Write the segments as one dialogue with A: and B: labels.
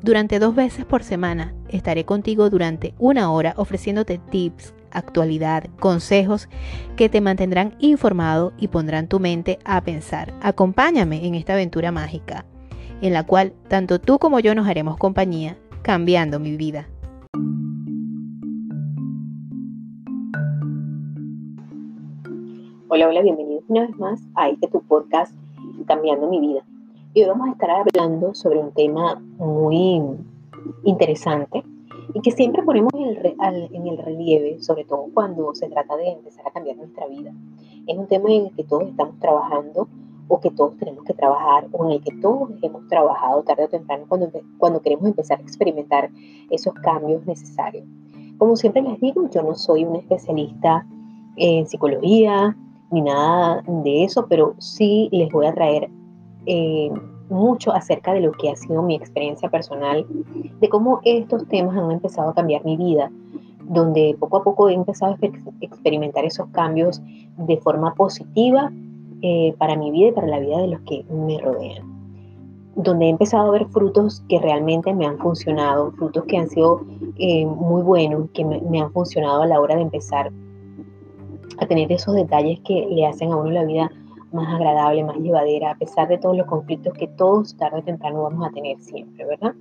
A: Durante dos veces por semana estaré contigo durante una hora ofreciéndote tips, actualidad, consejos que te mantendrán informado y pondrán tu mente a pensar. Acompáñame en esta aventura mágica, en la cual tanto tú como yo nos haremos compañía, cambiando mi vida.
B: Hola, hola, bienvenidos una vez más a este tu podcast Cambiando mi vida. Y hoy vamos a estar hablando sobre un tema muy interesante y que siempre ponemos en el, relieve, sobre todo cuando se trata de empezar a cambiar nuestra vida. Es un tema en el que todos estamos trabajando o que todos tenemos que trabajar o en el que todos hemos trabajado tarde o temprano cuando, cuando queremos empezar a experimentar esos cambios necesarios. Como siempre les digo, yo no soy una especialista en psicología ni nada de eso, pero sí les voy a traer eh, mucho acerca de lo que ha sido mi experiencia personal, de cómo estos temas han empezado a cambiar mi vida, donde poco a poco he empezado a experimentar esos cambios de forma positiva eh, para mi vida y para la vida de los que me rodean, donde he empezado a ver frutos que realmente me han funcionado, frutos que han sido eh, muy buenos, que me, me han funcionado a la hora de empezar a tener esos detalles que le hacen a uno la vida más agradable, más llevadera, a pesar de todos los conflictos que todos tarde o temprano vamos a tener siempre, ¿verdad?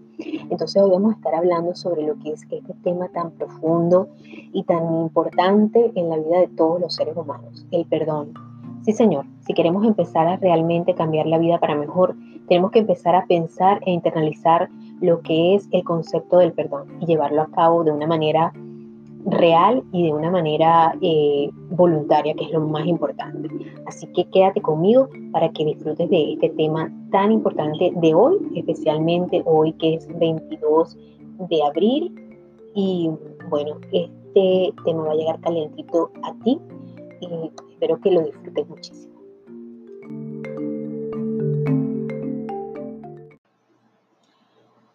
B: Entonces hoy vamos a estar hablando sobre lo que es este tema tan profundo y tan importante en la vida de todos los seres humanos, el perdón. Sí, señor, si queremos empezar a realmente cambiar la vida para mejor, tenemos que empezar a pensar e internalizar lo que es el concepto del perdón y llevarlo a cabo de una manera real y de una manera eh, voluntaria, que es lo más importante. Así que quédate conmigo para que disfrutes de este tema tan importante de hoy, especialmente hoy que es 22 de abril. Y bueno, este tema va a llegar calientito a ti y espero que lo disfrutes muchísimo.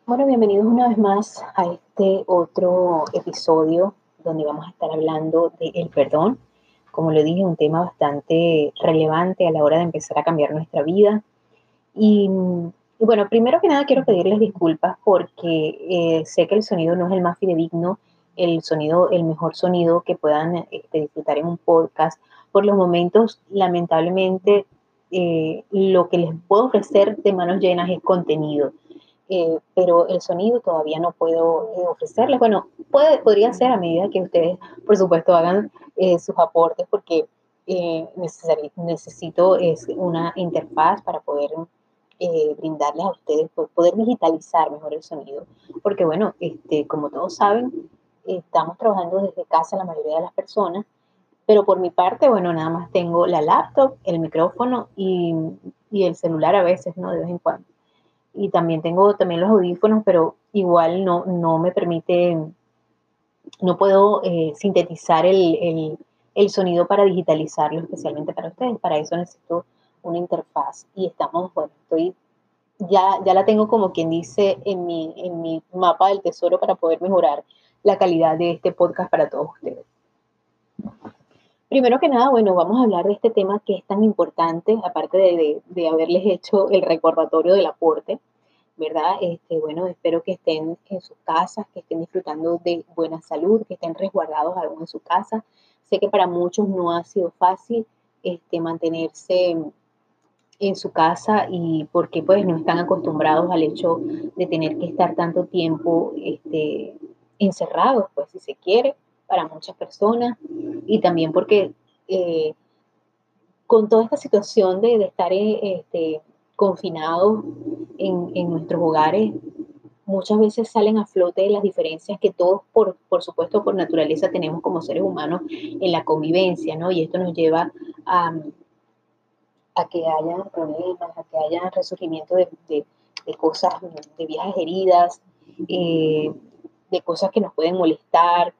B: Bueno, bienvenidos una vez más a este otro episodio donde vamos a estar hablando del perdón. Como lo dije, un tema bastante relevante a la hora de empezar a cambiar nuestra vida. Y, bueno, primero que nada quiero pedirles disculpas porque eh, sé que el sonido no es el más fidedigno, el sonido, el mejor sonido que puedan este, disfrutar en un podcast. Por los momentos, lamentablemente, eh, lo que les puedo ofrecer de manos llenas es contenido. Eh, pero el sonido todavía no puedo eh, ofrecerles. Bueno, puede, podría ser a medida que ustedes, por supuesto, hagan eh, sus aportes, porque necesito es una interfaz para poder brindarles a ustedes, poder digitalizar mejor el sonido. Porque, bueno, este, como todos saben, estamos trabajando desde casa la mayoría de las personas, pero por mi parte, bueno, nada más tengo la laptop, el micrófono y el celular a veces, ¿no? De vez en cuando y también tengo también los audífonos, pero igual no, no me permite, no puedo eh, sintetizar el, sonido para digitalizarlo especialmente para ustedes. Para eso necesito una interfaz y estamos, bueno, estoy, ya, ya la tengo como quien dice en mi, en mi mapa del tesoro para poder mejorar la calidad de este podcast para todos ustedes. Primero que nada, bueno, vamos a hablar de este tema que es tan importante, aparte de, haberles hecho el recordatorio del aporte, ¿verdad? Este, bueno, espero que estén en sus casas, que estén disfrutando de buena salud, que estén resguardados aún en su casa. Sé que para muchos no ha sido fácil este, mantenerse en su casa y porque pues no están acostumbrados al hecho de tener que estar tanto tiempo este, encerrados, pues si se quiere para muchas personas y también porque eh, con toda esta situación de, estar eh, este, confinados en, nuestros hogares, muchas veces salen a flote las diferencias que todos, por, por supuesto, por naturaleza tenemos como seres humanos en la convivencia, ¿no? Y esto nos lleva a, que haya problemas, a que haya resurgimiento de, de, cosas, de viejas heridas, eh, de cosas que nos pueden molestar,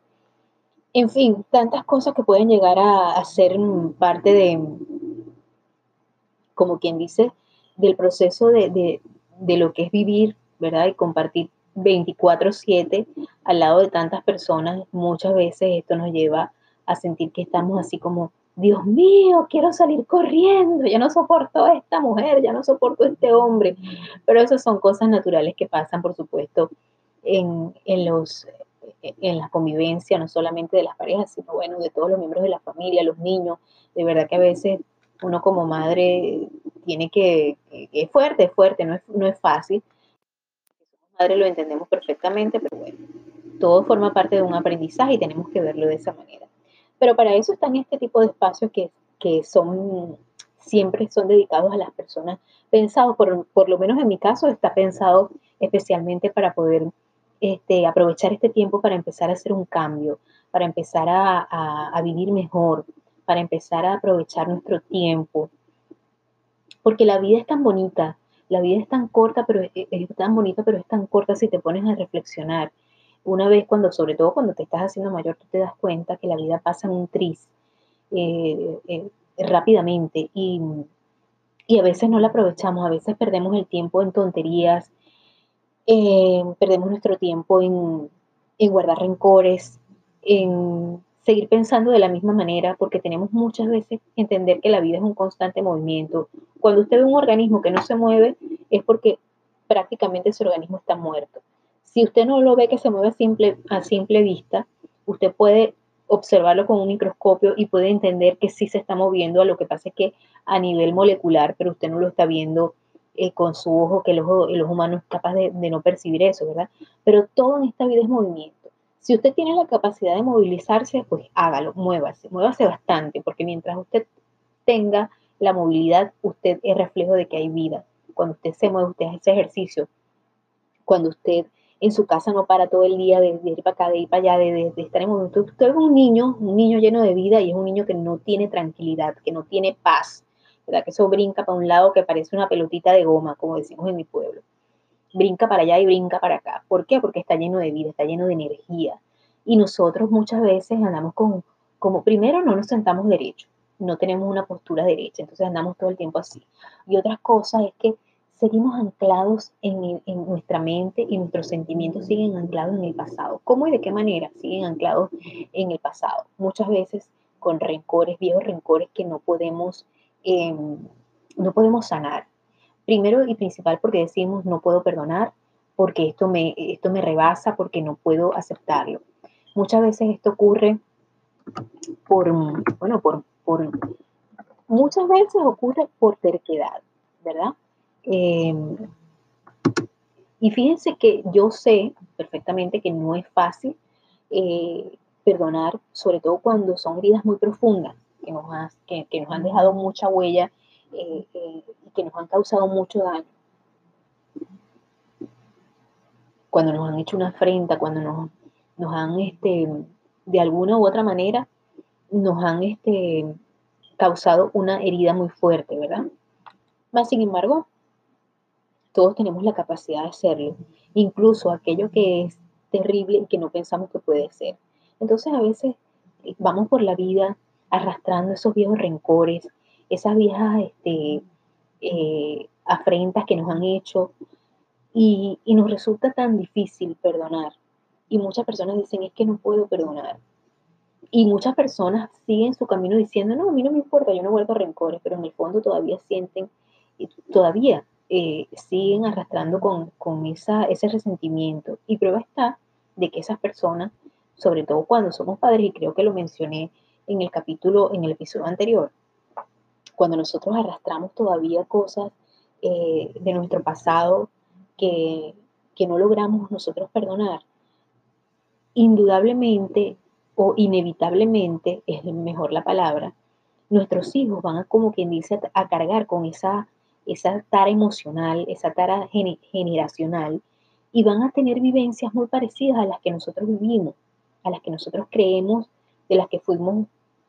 B: En fin, tantas cosas que pueden llegar a, ser parte de, como quien dice, del proceso de, de lo que es vivir, ¿verdad? Y compartir 24/7 al lado de tantas personas, muchas veces esto nos lleva a sentir que estamos así como, Dios mío, quiero salir corriendo, ya no soporto a esta mujer, ya no soporto a este hombre. Pero esas son cosas naturales que pasan, por supuesto, en, en, los, en la convivencia, no solamente de las parejas, sino bueno, de todos los miembros de la familia, los niños. De verdad que a veces uno como madre tiene que, es fuerte, es fuerte, no es, no es fácil. Madre lo entendemos perfectamente, pero bueno, todo forma parte de un aprendizaje y tenemos que verlo de esa manera. Pero para eso están este tipo de espacios que, que son siempre son dedicados a las personas, pensados, por, por, lo menos en mi caso, está pensado especialmente para poder este, aprovechar este tiempo para empezar a hacer un cambio, para empezar a, a, vivir mejor, para empezar a aprovechar nuestro tiempo. Porque la vida es tan bonita, la vida es tan corta, pero es, tan bonita, pero es tan corta si te pones a reflexionar. Una vez cuando, sobre todo cuando te estás haciendo mayor, tú te das cuenta que la vida pasa en un tris eh, eh, rápidamente y, y, a veces no la aprovechamos, a veces perdemos el tiempo en tonterías, eh, perdemos nuestro tiempo en, guardar rencores, en seguir pensando de la misma manera, porque tenemos muchas veces que entender que la vida es un constante movimiento. Cuando usted ve un organismo que no se mueve, es porque prácticamente ese organismo está muerto. Si usted no lo ve que se mueve a simple, a simple vista, usted puede observarlo con un microscopio y puede entender que sí se está moviendo, lo que pasa es que a nivel molecular, pero usted no lo está viendo eh, con su ojo, que el ojo, el ojo es capaz de, de no percibir eso, ¿verdad? Pero todo en esta vida es movimiento. Si usted tiene la capacidad de movilizarse, pues hágalo, muévase, muévase bastante, porque mientras usted tenga la movilidad, usted es reflejo de que hay vida. Cuando usted se mueve, usted hace ejercicio. Cuando usted en su casa no para todo el día de, ir para acá, de ir para allá, de, estar en movimiento. Usted es un niño, un niño lleno de vida y es un niño que no tiene tranquilidad, que no tiene paz, ¿verdad? Que eso brinca para un lado que parece una pelotita de goma, como decimos en mi pueblo brinca para allá y brinca para acá. ¿Por qué? Porque está lleno de vida, está lleno de energía. Y nosotros muchas veces andamos con, como primero no nos sentamos derecho, no tenemos una postura derecha, entonces andamos todo el tiempo así. Y otra cosa es que seguimos anclados en, en, nuestra mente y nuestros sentimientos siguen anclados en el pasado. ¿Cómo y de qué manera siguen anclados en el pasado? Muchas veces con rencores, viejos rencores que no podemos, em, no podemos sanar. Primero y principal porque decimos no puedo perdonar, porque esto me, esto me rebasa, porque no puedo aceptarlo. Muchas veces esto ocurre por, bueno, por, por muchas veces ocurre por terquedad, ¿verdad? Em, y fíjense que yo sé perfectamente que no es fácil eh, perdonar, sobre todo cuando son heridas muy profundas, que nos, que, que nos han dejado mucha huella eh, eh, y que nos han causado mucho daño. Cuando nos han hecho una afrenta, cuando nos, nos han, este, de alguna u otra manera, nos han este, causado una herida muy fuerte, ¿verdad? Más sin embargo, todos tenemos la capacidad de hacerlo, incluso aquello que es terrible y que no pensamos que puede ser. Entonces a veces eh, vamos por la vida arrastrando esos viejos rencores, esas viejas este, eh, afrentas que nos han hecho y, nos resulta tan difícil perdonar. Y muchas personas dicen, es que no puedo perdonar. Y muchas personas siguen su camino diciendo, no, a mí no me importa, yo no guardo rencores, pero en el fondo todavía sienten, y todavía eh, siguen arrastrando con, con esa, ese resentimiento. Y prueba está de que esas personas, sobre todo cuando somos padres, y creo que lo mencioné en el capítulo, en el episodio anterior, cuando nosotros arrastramos todavía cosas eh, de nuestro pasado que, que no logramos nosotros perdonar, indudablemente o inevitablemente, es mejor la palabra, nuestros hijos van a, como quien dice, a cargar con esa, esa tara emocional, esa tara generacional, y van a tener vivencias muy parecidas a las que nosotros vivimos, a las que nosotros creemos, de las que fuimos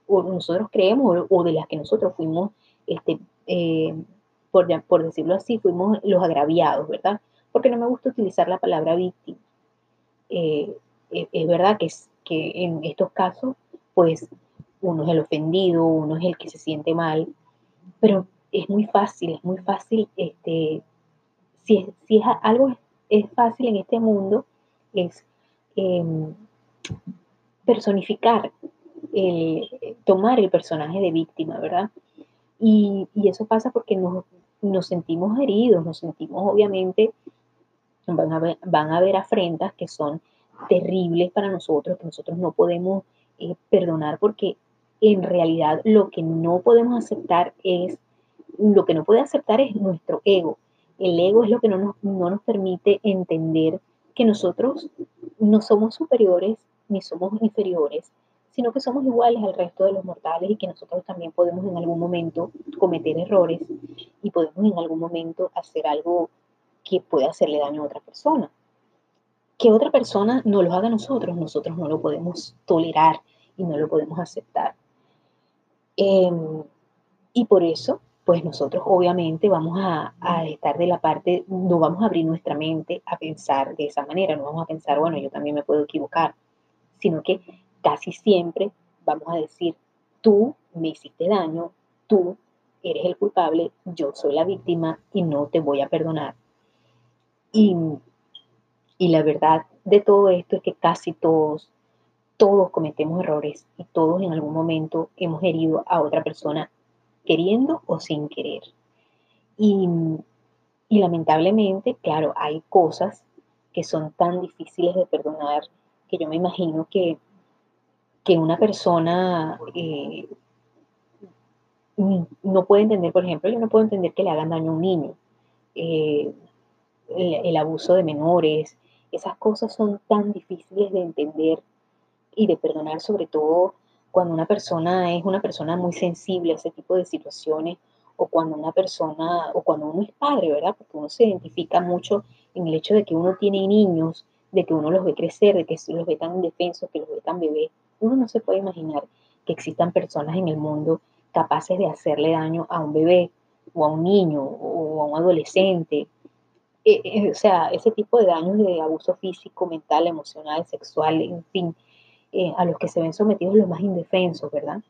B: o nosotros creemos o, de las que nosotros fuimos, este, eh, por, por decirlo así, fuimos los agraviados, ¿verdad? Porque no me gusta utilizar la palabra víctima. Eh, es verdad que que en estos casos, pues uno es el ofendido, uno es el que se siente mal, pero es muy fácil, es muy fácil, este, si, si es algo es fácil en este mundo, es em, personificar, tomar el personaje de víctima, ¿verdad? Y, eso pasa porque nos, nos, sentimos heridos, nos sentimos obviamente, van a, ver, haber afrentas que son terribles para nosotros, que nosotros no podemos eh, perdonar porque en realidad lo que no podemos aceptar es, lo que no puede aceptar es nuestro ego. El ego es lo que no nos, no nos permite entender que nosotros no somos superiores ni somos inferiores, sino que somos iguales al resto de los mortales y que nosotros también podemos en algún momento cometer errores y podemos en algún momento hacer algo que pueda hacerle daño a otra persona. Que otra persona no lo haga a nosotros, nosotros no lo podemos tolerar y no lo podemos aceptar. Em, y por eso, pues nosotros obviamente vamos a, a, estar de la parte, no vamos a abrir nuestra mente a pensar de esa manera, no vamos a pensar, bueno, yo también me puedo equivocar, sino que casi siempre vamos a decir, tú me hiciste daño, tú eres el culpable, yo soy la víctima y no te voy a perdonar. Y, y la verdad de todo esto es que casi todos, todos cometemos errores y todos en algún momento hemos herido a otra persona queriendo o sin querer. Y, y lamentablemente, claro, hay cosas que son tan difíciles de perdonar que yo me imagino que que una persona eh, no puede entender, por ejemplo, yo no puedo entender que le hagan daño a un niño, eh, el, abuso de menores, esas cosas son tan difíciles de entender y de perdonar, sobre todo cuando una persona es una persona muy sensible a ese tipo de situaciones o cuando una persona, o cuando uno es padre, ¿verdad? Porque uno se identifica mucho en el hecho de que uno tiene niños, de que uno los ve crecer, de que los ve tan indefensos, que los ve tan bebés uno no se puede imaginar que existan personas en el mundo capaces de hacerle daño a un bebé o a un niño o a un adolescente. Eh, eh, o sea, ese tipo de daños de abuso físico, mental, emocional, sexual, en fin, eh, a los que se ven sometidos los más indefensos, ¿verdad?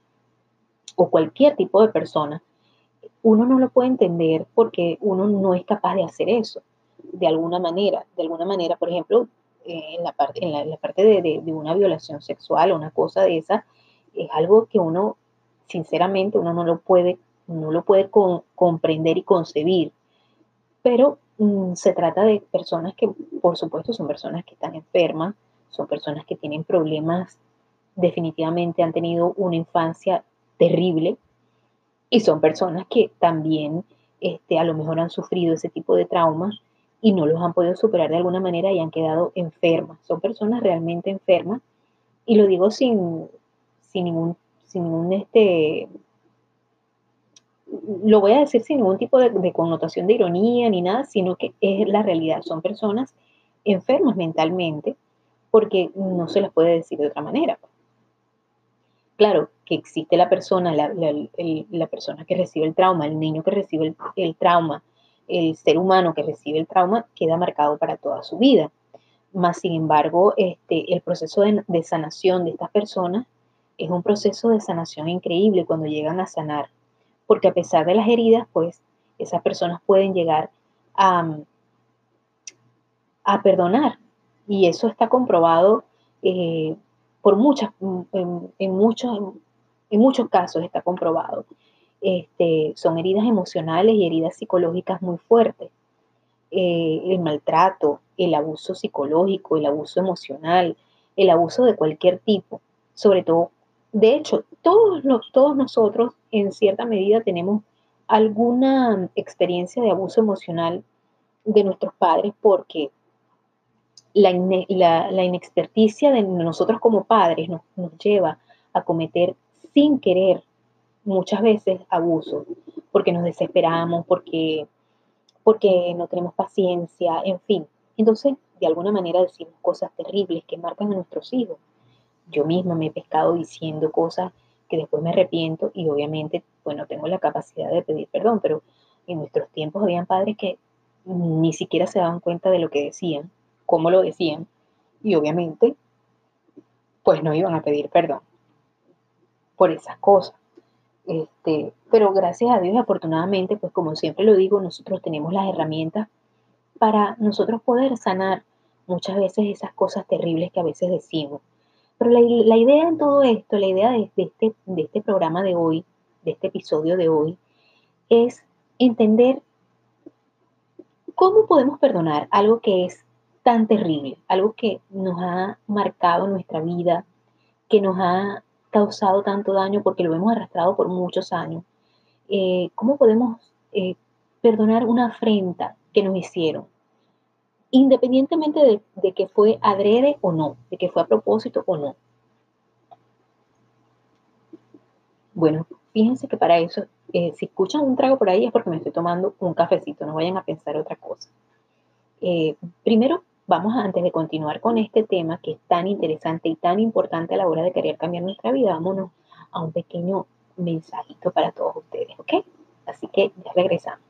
B: O cualquier tipo de persona, uno no lo puede entender porque uno no es capaz de hacer eso de alguna manera. De alguna manera, por ejemplo, en la parte, en la, parte de, una violación sexual o una cosa de esa, es algo que uno, sinceramente, uno no lo puede, no lo puede comprender y concebir. Pero mm, se trata de personas que, por supuesto, son personas que están enfermas, son personas que tienen problemas, definitivamente han tenido una infancia terrible y son personas que también este, a lo mejor han sufrido ese tipo de traumas y no los han podido superar de alguna manera y han quedado enfermas. Son personas realmente enfermas y lo digo sin, sin ningún, sin ningún este, lo voy a decir sin ningún tipo de, connotación de ironía ni nada, sino que es la realidad. Son personas enfermas mentalmente porque no se las puede decir de otra manera. Claro, que existe la persona, la, la, persona que recibe el trauma, el niño que recibe el, el trauma, el ser humano que recibe el trauma queda marcado para toda su vida. Más sin embargo, este, el proceso de, sanación de estas personas es un proceso de sanación increíble cuando llegan a sanar, porque a pesar de las heridas, pues esas personas pueden llegar a, a perdonar. Y eso está comprobado eh, por muchas, en, muchos, en muchos casos está comprobado. Este, son heridas emocionales y heridas psicológicas muy fuertes. Eh, el maltrato, el abuso psicológico, el abuso emocional, el abuso de cualquier tipo, sobre todo, de hecho, todos, todos nosotros en cierta medida tenemos alguna experiencia de abuso emocional de nuestros padres porque la, inexperticia de nosotros como padres nos, nos lleva a cometer sin querer muchas veces abuso, porque nos desesperamos, porque, porque no tenemos paciencia, en fin. Entonces, de alguna manera decimos cosas terribles que marcan a nuestros hijos. Yo misma me he pescado diciendo cosas que después me arrepiento y obviamente, bueno, tengo la capacidad de pedir perdón, pero en nuestros tiempos habían padres que ni siquiera se daban cuenta de lo que decían, cómo lo decían, y obviamente pues no iban a pedir perdón por esas cosas. Este, pero gracias a Dios afortunadamente, pues como siempre lo digo, nosotros tenemos las herramientas para nosotros poder sanar muchas veces esas cosas terribles que a veces decimos. Pero la, idea en todo esto, la idea de, este, de este programa de hoy, de este episodio de hoy, es entender cómo podemos perdonar algo que es tan terrible, algo que nos ha marcado nuestra vida, que nos ha causado tanto daño porque lo hemos arrastrado por muchos años. Eh, ¿Cómo podemos eh, perdonar una afrenta que nos hicieron? Independientemente de, que fue adrede o no, de que fue a propósito o no. Bueno, fíjense que para eso, eh, si escuchan un trago por ahí es porque me estoy tomando un cafecito, no vayan a pensar otra cosa. primero, vamos antes de continuar con este tema que es tan interesante y tan importante a la hora de querer cambiar nuestra vida, vámonos a un pequeño mensajito para todos ustedes, ¿ok? Así que ya regresamos.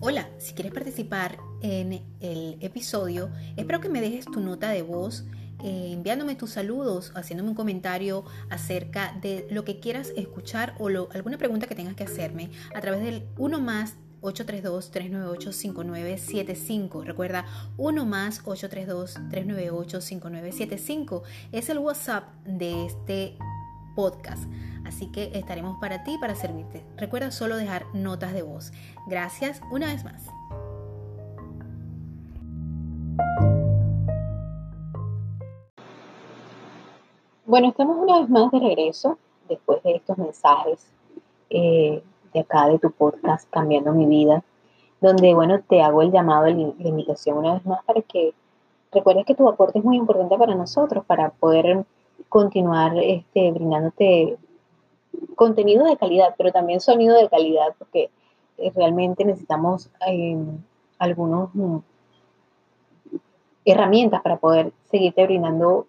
A: Hola, si quieres participar en el episodio, espero que me dejes tu nota de voz eh, enviándome tus saludos, haciéndome un comentario acerca de lo que quieras escuchar o alguna pregunta que tengas que hacerme a través del 1 más 832-398-5975. Recuerda, 1 más 832-398-5975 es el WhatsApp de este podcast. Así que estaremos para ti, para servirte. Recuerda solo dejar notas de voz. Gracias una vez más.
B: Bueno, estamos una vez más de regreso después de estos mensajes eh, de acá de tu podcast Cambiando mi vida, donde, bueno, te hago el llamado, la invitación una vez más para que recuerdes que tu aporte es muy importante para nosotros, para poder continuar este, brindándote contenido de calidad, pero también sonido de calidad, porque eh, realmente necesitamos eh, algunos mm, herramientas para poder seguirte brindando,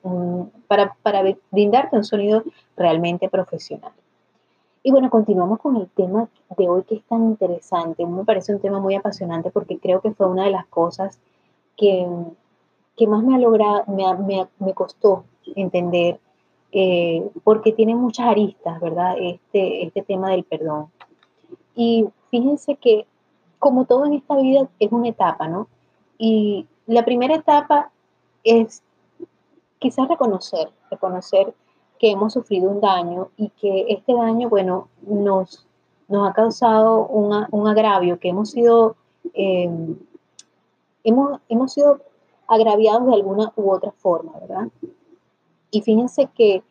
B: para, para brindarte un sonido realmente profesional. Y bueno, continuamos con el tema de hoy que es tan interesante. Me parece un tema muy apasionante porque creo que fue una de las cosas que, que más me ha logrado, me, me, costó entender, eh, porque tiene muchas aristas, ¿verdad? Este, este tema del perdón. Y fíjense que como todo en esta vida es una etapa, ¿no? Y la primera etapa es quizás reconocer, reconocer que hemos sufrido un daño y que este daño, bueno, nos, nos ha causado un agravio, que hemos sido, em, hemos, hemos sido agraviados de alguna u otra forma, ¿verdad? Y fíjense que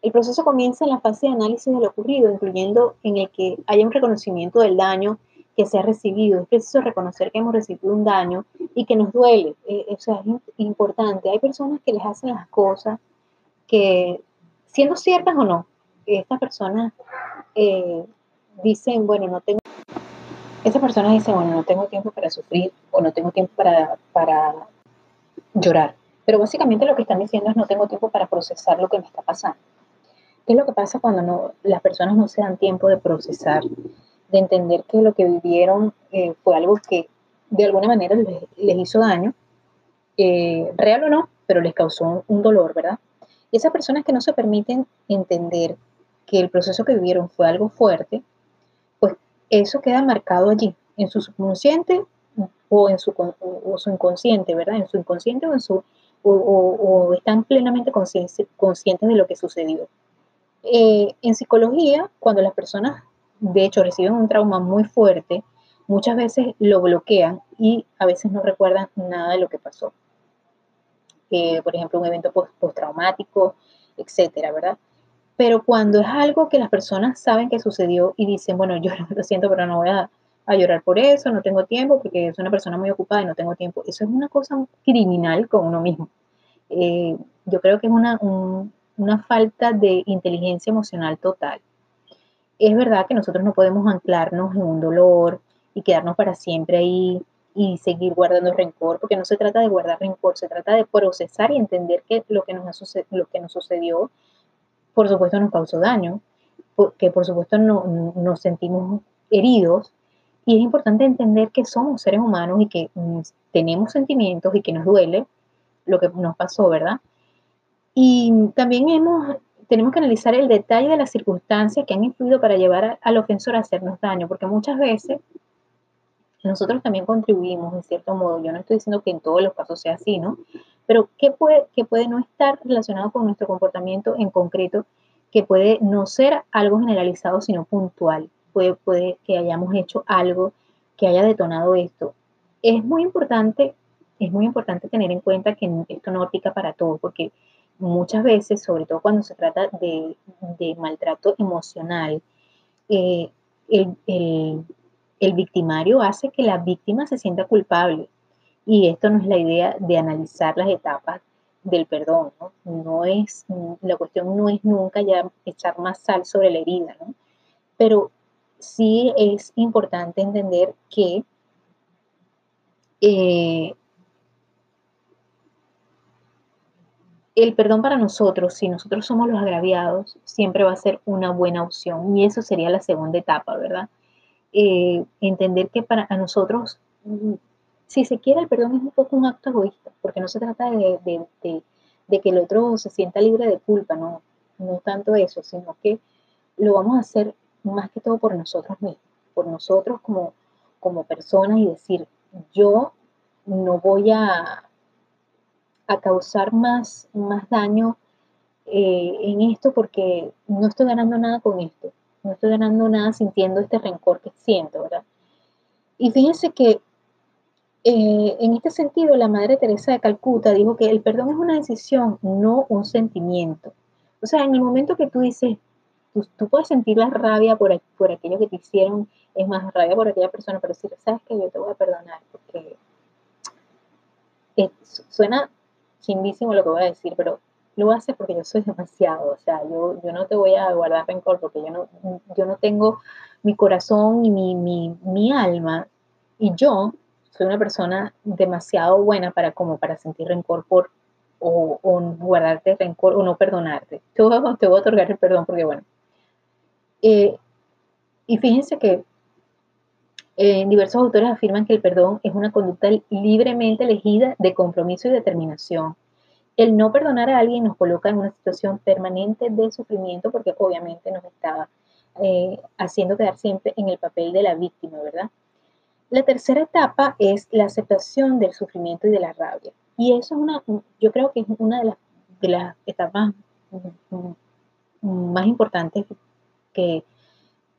B: el proceso comienza en la fase de análisis de lo ocurrido, incluyendo en el que haya un reconocimiento del daño que se ha recibido. Es preciso reconocer que hemos recibido un daño y que nos duele. Eh, o sea, es importante. Hay personas que les hacen las cosas que, siendo ciertas o no, estas personas eh, dicen, bueno, no tengo... Esas personas dicen, bueno, no tengo tiempo para sufrir o no tengo tiempo para, para llorar. Pero básicamente lo que están diciendo es no tengo tiempo para procesar lo que me está pasando. ¿Qué es lo que pasa cuando no, las personas no se dan tiempo de procesar de entender que lo que vivieron eh, fue algo que de alguna manera les, hizo daño, eh, real o no, pero les causó un, dolor, ¿verdad? Y esas personas que no se permiten entender que el proceso que vivieron fue algo fuerte, pues eso queda marcado allí, en su subconsciente o en su, su inconsciente, ¿verdad? En su inconsciente o en su o, están plenamente conscientes de lo que sucedió. Eh, en psicología, cuando las personas de hecho reciben un trauma muy fuerte, muchas veces lo bloquean y a veces no recuerdan nada de lo que pasó. Eh, por ejemplo, un evento postraumático, etcétera, ¿verdad? Pero cuando es algo que las personas saben que sucedió y dicen, bueno, yo lo siento, pero no voy a, llorar por eso, no tengo tiempo, porque soy una persona muy ocupada y no tengo tiempo, eso es una cosa criminal con uno mismo. Eh, yo creo que es una, una falta de inteligencia emocional total es verdad que nosotros no podemos anclarnos en un dolor y quedarnos para siempre ahí y seguir guardando rencor, porque no se trata de guardar rencor, se trata de procesar y entender que lo que nos, lo que nos sucedió, por supuesto, nos causó daño, que por supuesto no, nos sentimos heridos y es importante entender que somos seres humanos y que mm, tenemos sentimientos y que nos duele lo que nos pasó, ¿verdad? Y también hemos, tenemos que analizar el detalle de las circunstancias que han influido para llevar al ofensor a hacernos daño, porque muchas veces nosotros también contribuimos en cierto modo. Yo no estoy diciendo que en todos los casos sea así, ¿no? Pero ¿qué puede, qué puede no estar relacionado con nuestro comportamiento en concreto, que puede no ser algo generalizado, sino puntual? Puede, puede que hayamos hecho algo que haya detonado esto. Es muy importante, es muy importante tener en cuenta que esto no aplica para todo, porque muchas veces, sobre todo cuando se trata de, maltrato emocional, eh, el, el victimario hace que la víctima se sienta culpable. Y esto no es la idea de analizar las etapas del perdón, ¿no? No es, la cuestión no es nunca ya echar más sal sobre la herida, ¿no? Pero sí es importante entender que eh, el perdón para nosotros, si nosotros somos los agraviados, siempre va a ser una buena opción. Y eso sería la segunda etapa, ¿verdad? Eh, entender que para nosotros, mm, si se quiere, el perdón es un poco un acto egoísta, porque no se trata de, que el otro se sienta libre de culpa, no, no tanto eso, sino que lo vamos a hacer más que todo por nosotros mismos, por nosotros como, como personas y decir, yo no voy a, a causar más, más daño eh, en esto porque no estoy ganando nada con esto no estoy ganando nada sintiendo este rencor que siento, ¿verdad? Y fíjense que eh, en este sentido la Madre Teresa de Calcuta dijo que el perdón es una decisión, no un sentimiento. O sea, en el momento que tú dices, tú, puedes sentir la rabia por, por aquello que te hicieron, es más, rabia por aquella persona, pero decir, sabes que yo te voy a perdonar, porque suena chimbísimo lo que voy a decir, pero lo hace porque yo soy demasiado, o sea, yo, yo no te voy a guardar rencor porque yo no, yo no tengo mi corazón y mi, mi, mi alma, y yo soy una persona demasiado buena para como para sentir rencor por o, guardarte rencor o no perdonarte. Te voy, a, te voy a otorgar el perdón porque bueno. Eh, y fíjense que eh, diversos autores afirman que el perdón es una conducta libremente elegida de compromiso y determinación el no perdonar a alguien nos coloca en una situación permanente de sufrimiento porque obviamente nos está eh, haciendo quedar siempre en el papel de la víctima, ¿verdad? La tercera etapa es la aceptación del sufrimiento y de la rabia. Y eso es una, yo creo que es una de las, de las etapas más importantes que,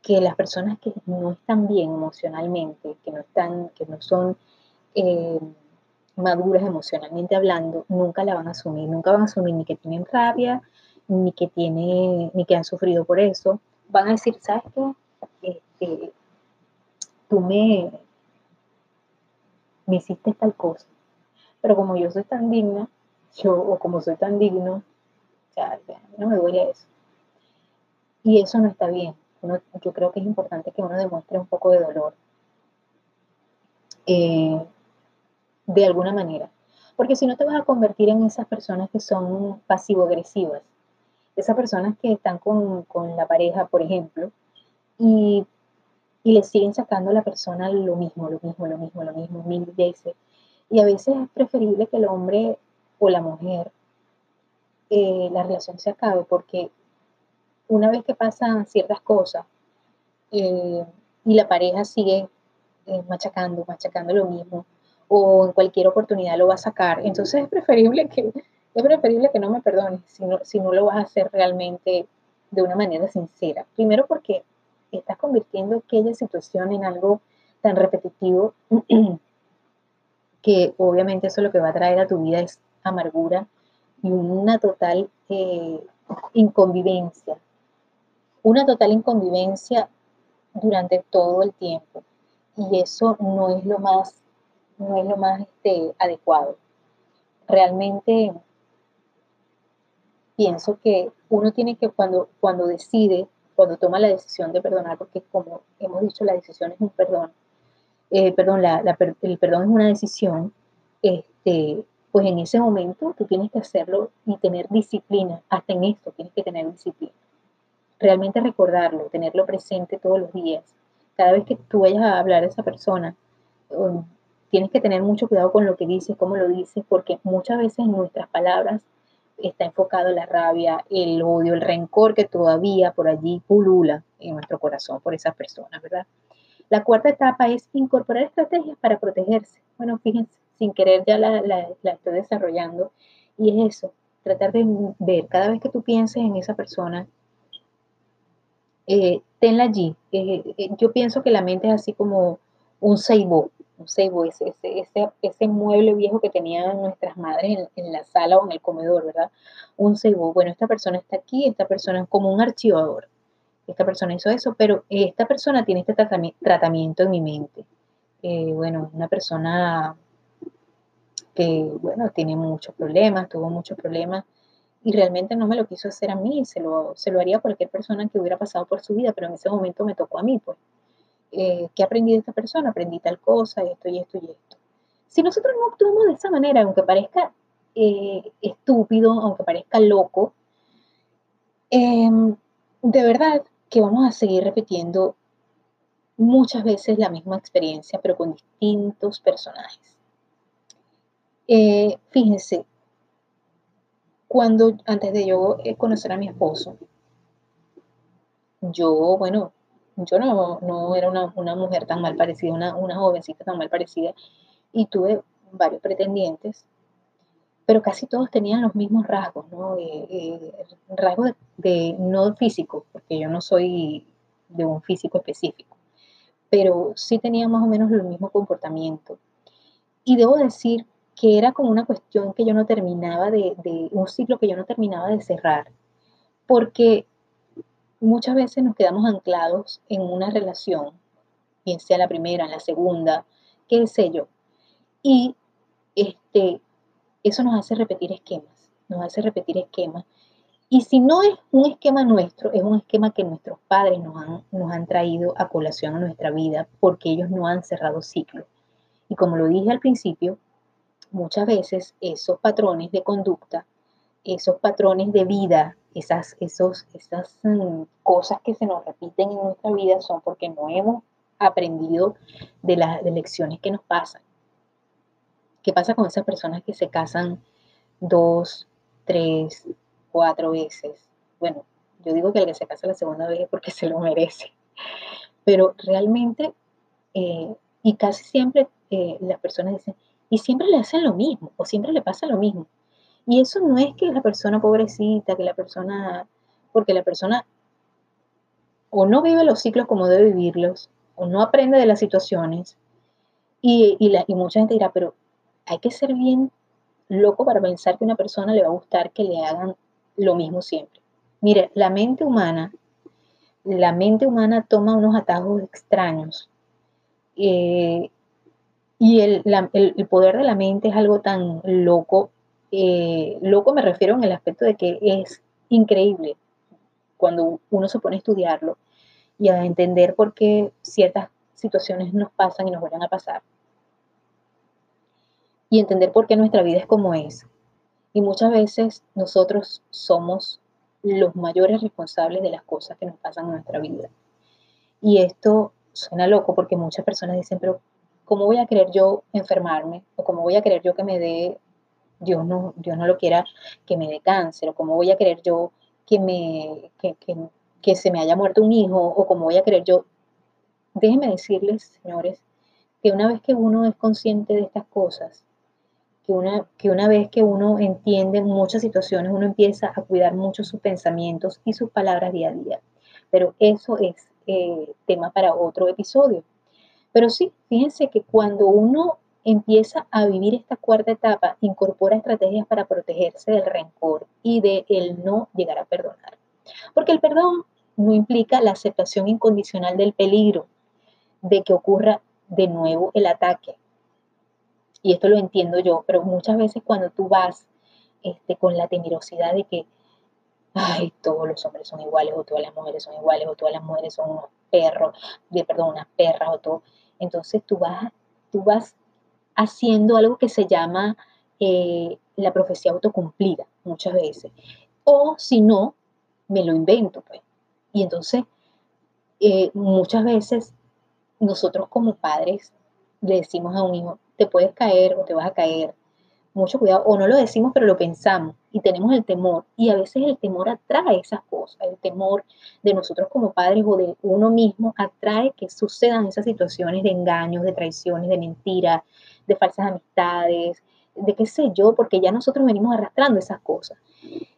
B: que las personas que no están bien emocionalmente, que no están, que no son eh, maduras emocionalmente hablando, nunca la van a asumir, nunca van a asumir ni que tienen rabia, ni que tiene, ni que han sufrido por eso. Van a decir, ¿sabes qué? Este, tú me, me hiciste tal cosa. Pero como yo soy tan digna, yo, o como soy tan digno, o sea, no me duele eso. Y eso no está bien. Yo creo que es importante que uno demuestre un poco de dolor. Eh, de alguna manera. Porque si no te vas a convertir en esas personas que son pasivo-agresivas, esas personas que están con, la pareja, por ejemplo, y, le siguen sacando a la persona lo mismo, lo mismo, lo mismo, lo mismo, mil veces. Y a veces es preferible que el hombre o la mujer, eh, la relación se acabe, porque una vez que pasan ciertas cosas eh, y la pareja sigue eh, machacando, machacando lo mismo, o en cualquier oportunidad lo va a sacar. Entonces es preferible que, es preferible que no me perdones si no, si no lo vas a hacer realmente de una manera sincera. Primero porque estás convirtiendo aquella situación en algo tan repetitivo que obviamente eso lo que va a traer a tu vida es amargura y una total eh, inconvivencia. Una total inconvivencia durante todo el tiempo. Y eso no es lo más no es lo más este, adecuado. Realmente pienso que uno tiene que cuando, cuando decide, cuando toma la decisión de perdonar, porque como hemos dicho, la decisión es un perdón, eh, perdón, el perdón es una decisión, este, pues en ese momento tú tienes que hacerlo y tener disciplina, hasta en esto tienes que tener disciplina. Realmente recordarlo, tenerlo presente todos los días cada vez que tú vayas a hablar a esa persona, um, tienes que tener mucho cuidado con lo que dices, cómo lo dices, porque muchas veces en nuestras palabras está enfocado la rabia, el odio, el rencor que todavía por allí pulula en nuestro corazón por esas personas, ¿verdad? La cuarta etapa es incorporar estrategias para protegerse. Bueno, fíjense, sin querer ya la, estoy desarrollando, y es eso, tratar de ver cada vez que tú pienses en esa persona, eh, tenla allí. Eh, eh, yo pienso que la mente es así como un seibo, un seibo, ese, ese, ese, mueble viejo que tenían nuestras madres en, la sala o en el comedor, ¿verdad? Un seibo. Bueno, esta persona está aquí, esta persona es como un archivador. Esta persona hizo eso, pero esta persona tiene este tratamiento en mi mente. bueno, una persona que, bueno, tiene muchos problemas, tuvo muchos problemas y realmente no me lo quiso hacer a mí, se lo, se lo haría a cualquier persona que hubiera pasado por su vida, pero en ese momento me tocó a mí, pues. Eh, ¿Qué aprendí de esta persona? Aprendí tal cosa, esto y esto y esto. Si nosotros no actuamos de esa manera, aunque parezca eh, estúpido, aunque parezca loco, em, de verdad que vamos a seguir repitiendo muchas veces la misma experiencia, pero con distintos personajes. Eh, fíjense, cuando antes de yo eh, conocer a mi esposo, yo, bueno, yo no, era una, mujer tan mal parecida, una, jovencita tan mal parecida, y tuve varios pretendientes, pero casi todos tenían los mismos rasgos, ¿no? Eh, rasgos de, no físico, porque yo no soy de un físico específico, pero sí tenían más o menos el mismo comportamiento. Y debo decir que era como una cuestión que yo no terminaba de, un ciclo que yo no terminaba de cerrar, porque muchas veces nos quedamos anclados en una relación, bien sea la primera, la segunda, qué sé yo, y este, eso nos hace repetir esquemas, nos hace repetir esquemas, y si no es un esquema nuestro, es un esquema que nuestros padres nos han, nos han traído a colación a nuestra vida porque ellos no han cerrado ciclo. Y como lo dije al principio, muchas veces esos patrones de conducta, esos patrones de vida, esas, esos, esas mm, cosas que se nos repiten en nuestra vida son porque no hemos aprendido de las lecciones que nos pasan. ¿Qué pasa con esas personas que se casan dos, tres, cuatro veces? Bueno, yo digo que el que se casa la segunda vez es porque se lo merece. Pero realmente, eh, y casi siempre eh, las personas dicen, y siempre le hacen lo mismo o siempre le pasa lo mismo. Y eso no es que la persona pobrecita, que la persona, porque la persona o no vive los ciclos como debe vivirlos, o no aprende de las situaciones, y, y, mucha gente dirá, pero hay que ser bien loco para pensar que a una persona le va a gustar que le hagan lo mismo siempre. Mire, la mente humana, la mente humana toma unos atajos extraños. Eh, y el, poder de la mente es algo tan loco. Eh, loco me refiero en el aspecto de que es increíble cuando uno se pone a estudiarlo y a entender por qué ciertas situaciones nos pasan y nos vuelven a pasar. Y entender por qué nuestra vida es como es. Y muchas veces nosotros somos los mayores responsables de las cosas que nos pasan en nuestra vida. Y esto suena loco porque muchas personas dicen, pero ¿cómo voy a querer yo enfermarme? ¿O cómo voy a querer yo que me dé, Dios no, Dios no lo quiera, que me dé cáncer? ¿O cómo voy a querer yo que, me, que, que, se me haya muerto un hijo? ¿O cómo voy a querer yo? Déjenme decirles, señores, que una vez que uno es consciente de estas cosas, que una, que una vez que uno entiende muchas situaciones, uno empieza a cuidar mucho sus pensamientos y sus palabras día a día. Pero eso es eh, tema para otro episodio. Pero sí, fíjense que cuando uno empieza a vivir esta cuarta etapa, incorpora estrategias para protegerse del rencor y de el no llegar a perdonar. Porque el perdón no implica la aceptación incondicional del peligro de que ocurra de nuevo el ataque. Y esto lo entiendo yo, pero muchas veces cuando tú vas este, con la temerosidad de que, ay, todos los hombres son iguales, o todas las mujeres son iguales, o todas las mujeres son unos perros, de, perdón, unas perras, o todo, entonces tú vas, tú vas haciendo algo que se llama eh, la profecía autocumplida muchas veces. O si no, me lo invento, pues. Y entonces, eh, muchas veces nosotros como padres le decimos a un hijo, te puedes caer o te vas a caer, mucho cuidado, o no lo decimos, pero lo pensamos y tenemos el temor. Y a veces el temor atrae esas cosas, el temor de nosotros como padres o de uno mismo atrae que sucedan esas situaciones de engaños, de traiciones, de mentiras, de falsas amistades, de qué sé yo, porque ya nosotros venimos arrastrando esas cosas.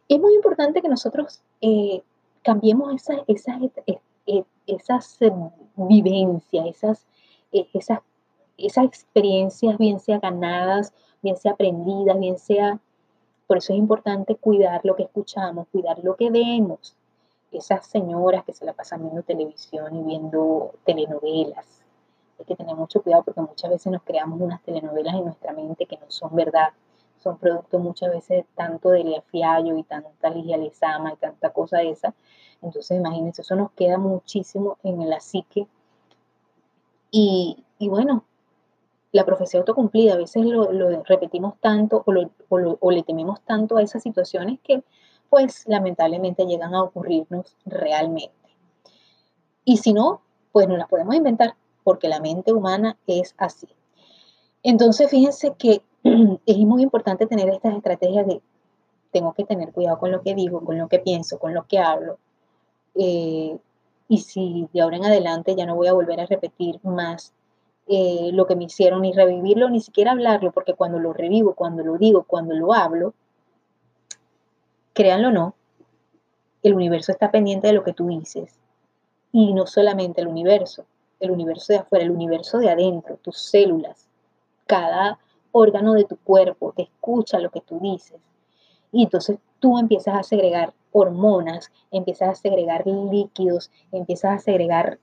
B: Es muy importante que nosotros eh, cambiemos esas, esas, esas vivencias, esas, esas, esas experiencias, bien sea ganadas bien sea aprendida, bien sea... Por eso es importante cuidar lo que escuchamos, cuidar lo que vemos. Esas señoras que se la pasan viendo televisión y viendo telenovelas. Hay que tener mucho cuidado porque muchas veces nos creamos unas telenovelas en nuestra mente que no son verdad. Son producto muchas veces tanto de leafiallo y tanta Ligia Lezama y tanta cosa esa. Entonces, imagínense, eso nos queda muchísimo en la psique. Y, y bueno, la profecía autocumplida, a veces lo, repetimos tanto o, le tememos tanto a esas situaciones que pues lamentablemente llegan a ocurrirnos realmente. Y si no, pues no las podemos inventar porque la mente humana es así. Entonces fíjense que es muy importante tener estas estrategias de tengo que tener cuidado con lo que digo, con lo que pienso, con lo que hablo. Eh, y si de ahora en adelante ya no voy a volver a repetir más eh, lo que me hicieron, ni revivirlo, ni siquiera hablarlo, porque cuando lo revivo, cuando lo digo, cuando lo hablo, créanlo o no, el universo está pendiente de lo que tú dices. Y no solamente el universo, el universo de afuera, el universo de adentro, tus células, cada órgano de tu cuerpo te escucha lo que tú dices. Y entonces tú empiezas a segregar hormonas, empiezas a segregar líquidos, empiezas a segregar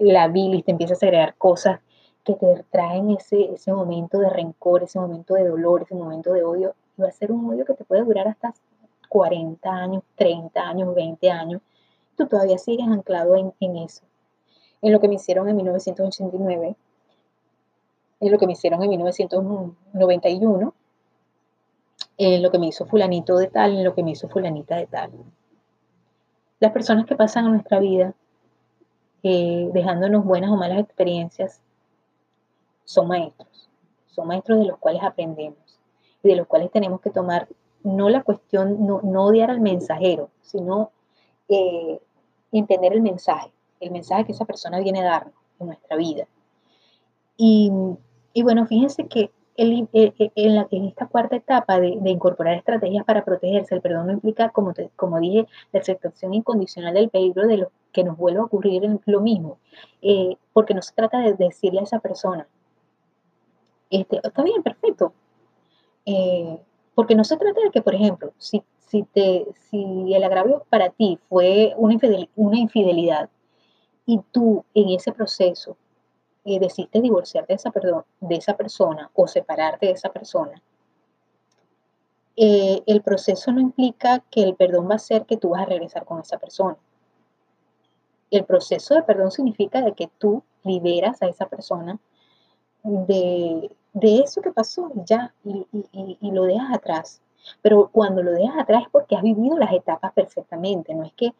B: la bilis, te empiezas a segregar cosas que te traen ese, ese momento de rencor, ese momento de dolor, ese momento de odio, y va a ser un odio que te puede durar hasta 40 años, 30 años, 20 años, tú todavía sigues anclado en, en eso. En lo que me hicieron en 1989, en lo que me hicieron en 1991, en lo que me hizo fulanito de tal, en lo que me hizo fulanita de tal. Las personas que pasan a nuestra vida eh, dejándonos buenas o malas experiencias, son maestros, son maestros de los cuales aprendemos y de los cuales tenemos que tomar no la cuestión, no, odiar al mensajero, sino eh, entender el mensaje, el mensaje que esa persona viene a darnos en nuestra vida. Y, bueno, fíjense que en, esta cuarta etapa de, incorporar estrategias para protegerse, el perdón no implica, como, como dije, la aceptación incondicional del peligro de lo que nos vuelva a ocurrir en lo mismo, eh, porque no se trata de decirle a esa persona, este, está bien, perfecto. Eh, porque no se trata de que, por ejemplo, si, si, te, si el agravio para ti fue una, infidelidad y tú en ese proceso eh, divorciarte de esa, perdón, de esa persona o separarte de esa persona, eh, el proceso no implica que el perdón va a ser que tú vas a regresar con esa persona. El proceso de perdón significa de que tú liberas a esa persona de, eso que pasó ya y, lo dejas atrás. Pero cuando lo dejas atrás es porque has vivido las etapas perfectamente, no es que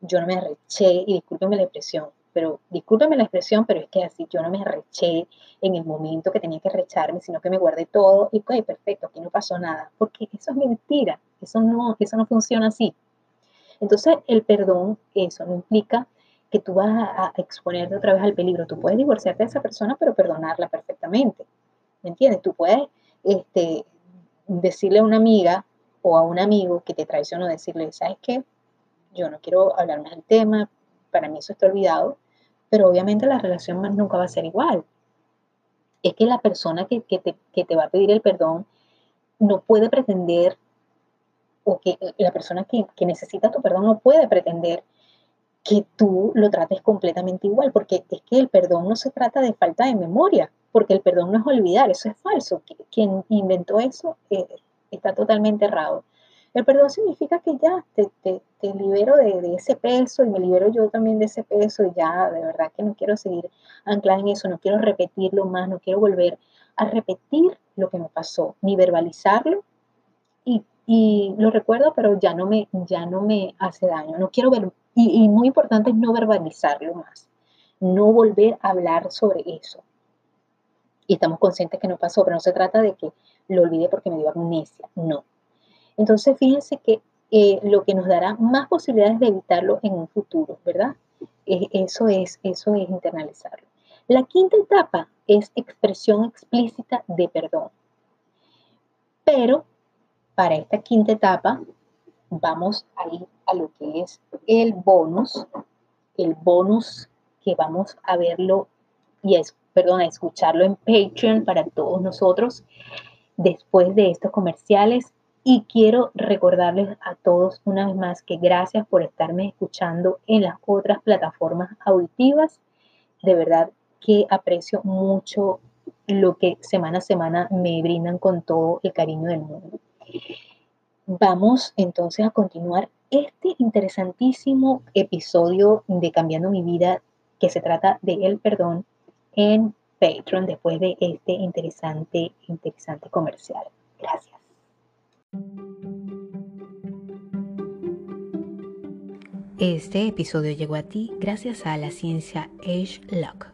B: yo no me arreché, y discúlpeme la expresión, pero discúlpeme la expresión, pero es que así yo no me arreché en el momento que tenía que arrecharme, sino que me guardé todo y pues perfecto, aquí no pasó nada, porque eso es mentira, eso no, eso no funciona así. Entonces el perdón, eso no implica que tú vas a, exponerte otra vez al peligro. Tú puedes divorciarte de esa persona, pero perdonarla perfectamente. ¿Me entiendes? Tú puedes este, decirle a una amiga o a un amigo que te traicionó, decirle, ¿sabes qué? Yo no quiero hablar más del tema, para mí eso está olvidado, pero obviamente la relación nunca va a ser igual. Es que la persona que, te, va a pedir el perdón no puede pretender, o que la persona que, que necesita tu perdón no puede pretender que tú lo trates completamente igual, porque es que el perdón no se trata de falta de memoria, porque el perdón no es olvidar, eso es falso. Quien inventó eso eh, está totalmente errado. El perdón significa que ya te, libero de, ese peso y me libero yo también de ese peso y ya de verdad que no quiero seguir anclada en eso, no quiero repetirlo más, no quiero volver a repetir lo que me pasó, ni verbalizarlo y, lo recuerdo, pero ya no me, ya no me hace daño, no quiero ver y, muy importante es no verbalizarlo más. no volver a hablar sobre eso. Y estamos conscientes que no pasó, pero no se trata de que lo olvide porque me dio amnesia, no. Entonces, fíjense que eh, lo que nos dará más posibilidades de evitarlo en un futuro, ¿verdad? eso, es, eso es internalizarlo. La quinta etapa es expresión explícita de perdón. Pero para esta quinta etapa vamos a ir a lo que es el bonus, el bonus que vamos a verlo y es, perdón, a escucharlo en Patreon para todos nosotros después de estos comerciales. Y quiero recordarles a todos una vez más que gracias por estarme escuchando en las otras plataformas auditivas. De verdad que aprecio mucho lo que semana a semana me brindan con todo el cariño del mundo. Vamos entonces a continuar este interesantísimo episodio de Cambiando mi vida que se trata de el perdón en Patreon después de este interesante, interesante comercial. Gracias.
A: Este episodio llegó a ti gracias a la ciencia Age Lock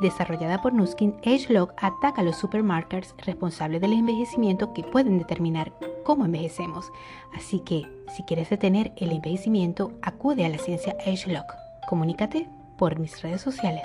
A: desarrollada por Nuskin, AgeLog ataca a los supermarkers responsables del envejecimiento que pueden determinar cómo envejecemos. Así que, si quieres detener el envejecimiento, acude a la ciencia AgeLog. Comunícate por mis redes sociales.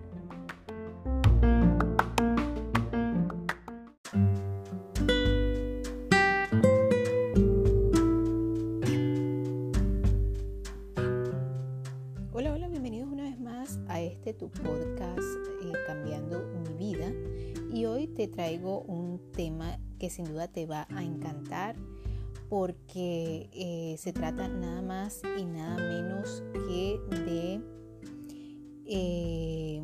A: Tu podcast cambiando mi vida y hoy te traigo un tema que sin duda te va a encantar porque eh, se trata nada más y nada menos que de eh,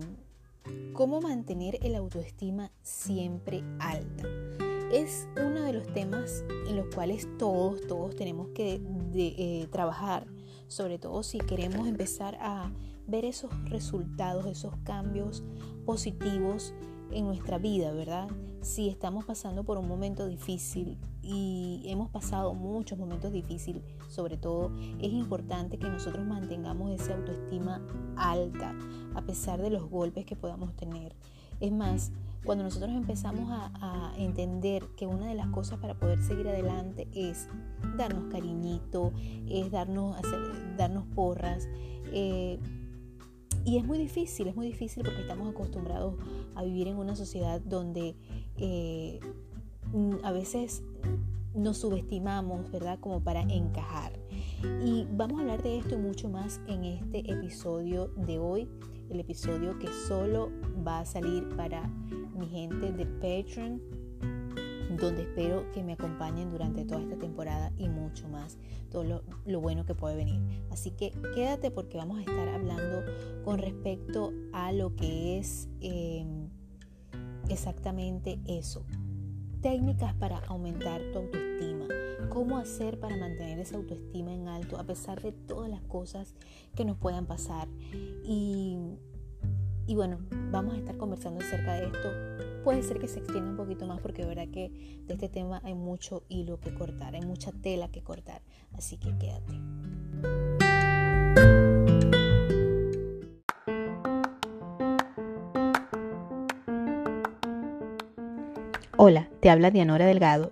A: cómo mantener el autoestima siempre alta. Es uno de los temas en los cuales todos, todos tenemos que eh, trabajar, sobre todo si queremos empezar a ver esos resultados, esos cambios positivos en nuestra vida, ¿verdad? Si estamos pasando por un momento difícil y hemos pasado muchos momentos difíciles, sobre todo es importante que nosotros mantengamos esa autoestima alta a pesar de los golpes que podamos tener. Es más, cuando nosotros empezamos a, entender que una de las cosas para poder seguir adelante es darnos cariñito, es darnos, darnos porras, eh, y es muy difícil, es muy difícil porque estamos acostumbrados a vivir en una sociedad donde eh, a veces nos subestimamos, ¿verdad? Como para encajar. Y vamos a hablar de esto y mucho más en este episodio de hoy, el episodio que solo va a salir para mi gente de Patreon donde espero que me acompañen durante toda esta temporada y mucho más, todo lo, bueno que puede venir. Así que quédate porque vamos a estar hablando con respecto a lo que es em, exactamente eso. Técnicas para aumentar tu autoestima. Cómo hacer para mantener esa autoestima en alto a pesar de todas las cosas que nos puedan pasar. Y, y bueno, vamos a estar conversando acerca de esto puede ser que se extienda un poquito más porque de verdad que de este tema hay mucho hilo que cortar, hay mucha tela que cortar, así que quédate. Hola, te habla Dianora Delgado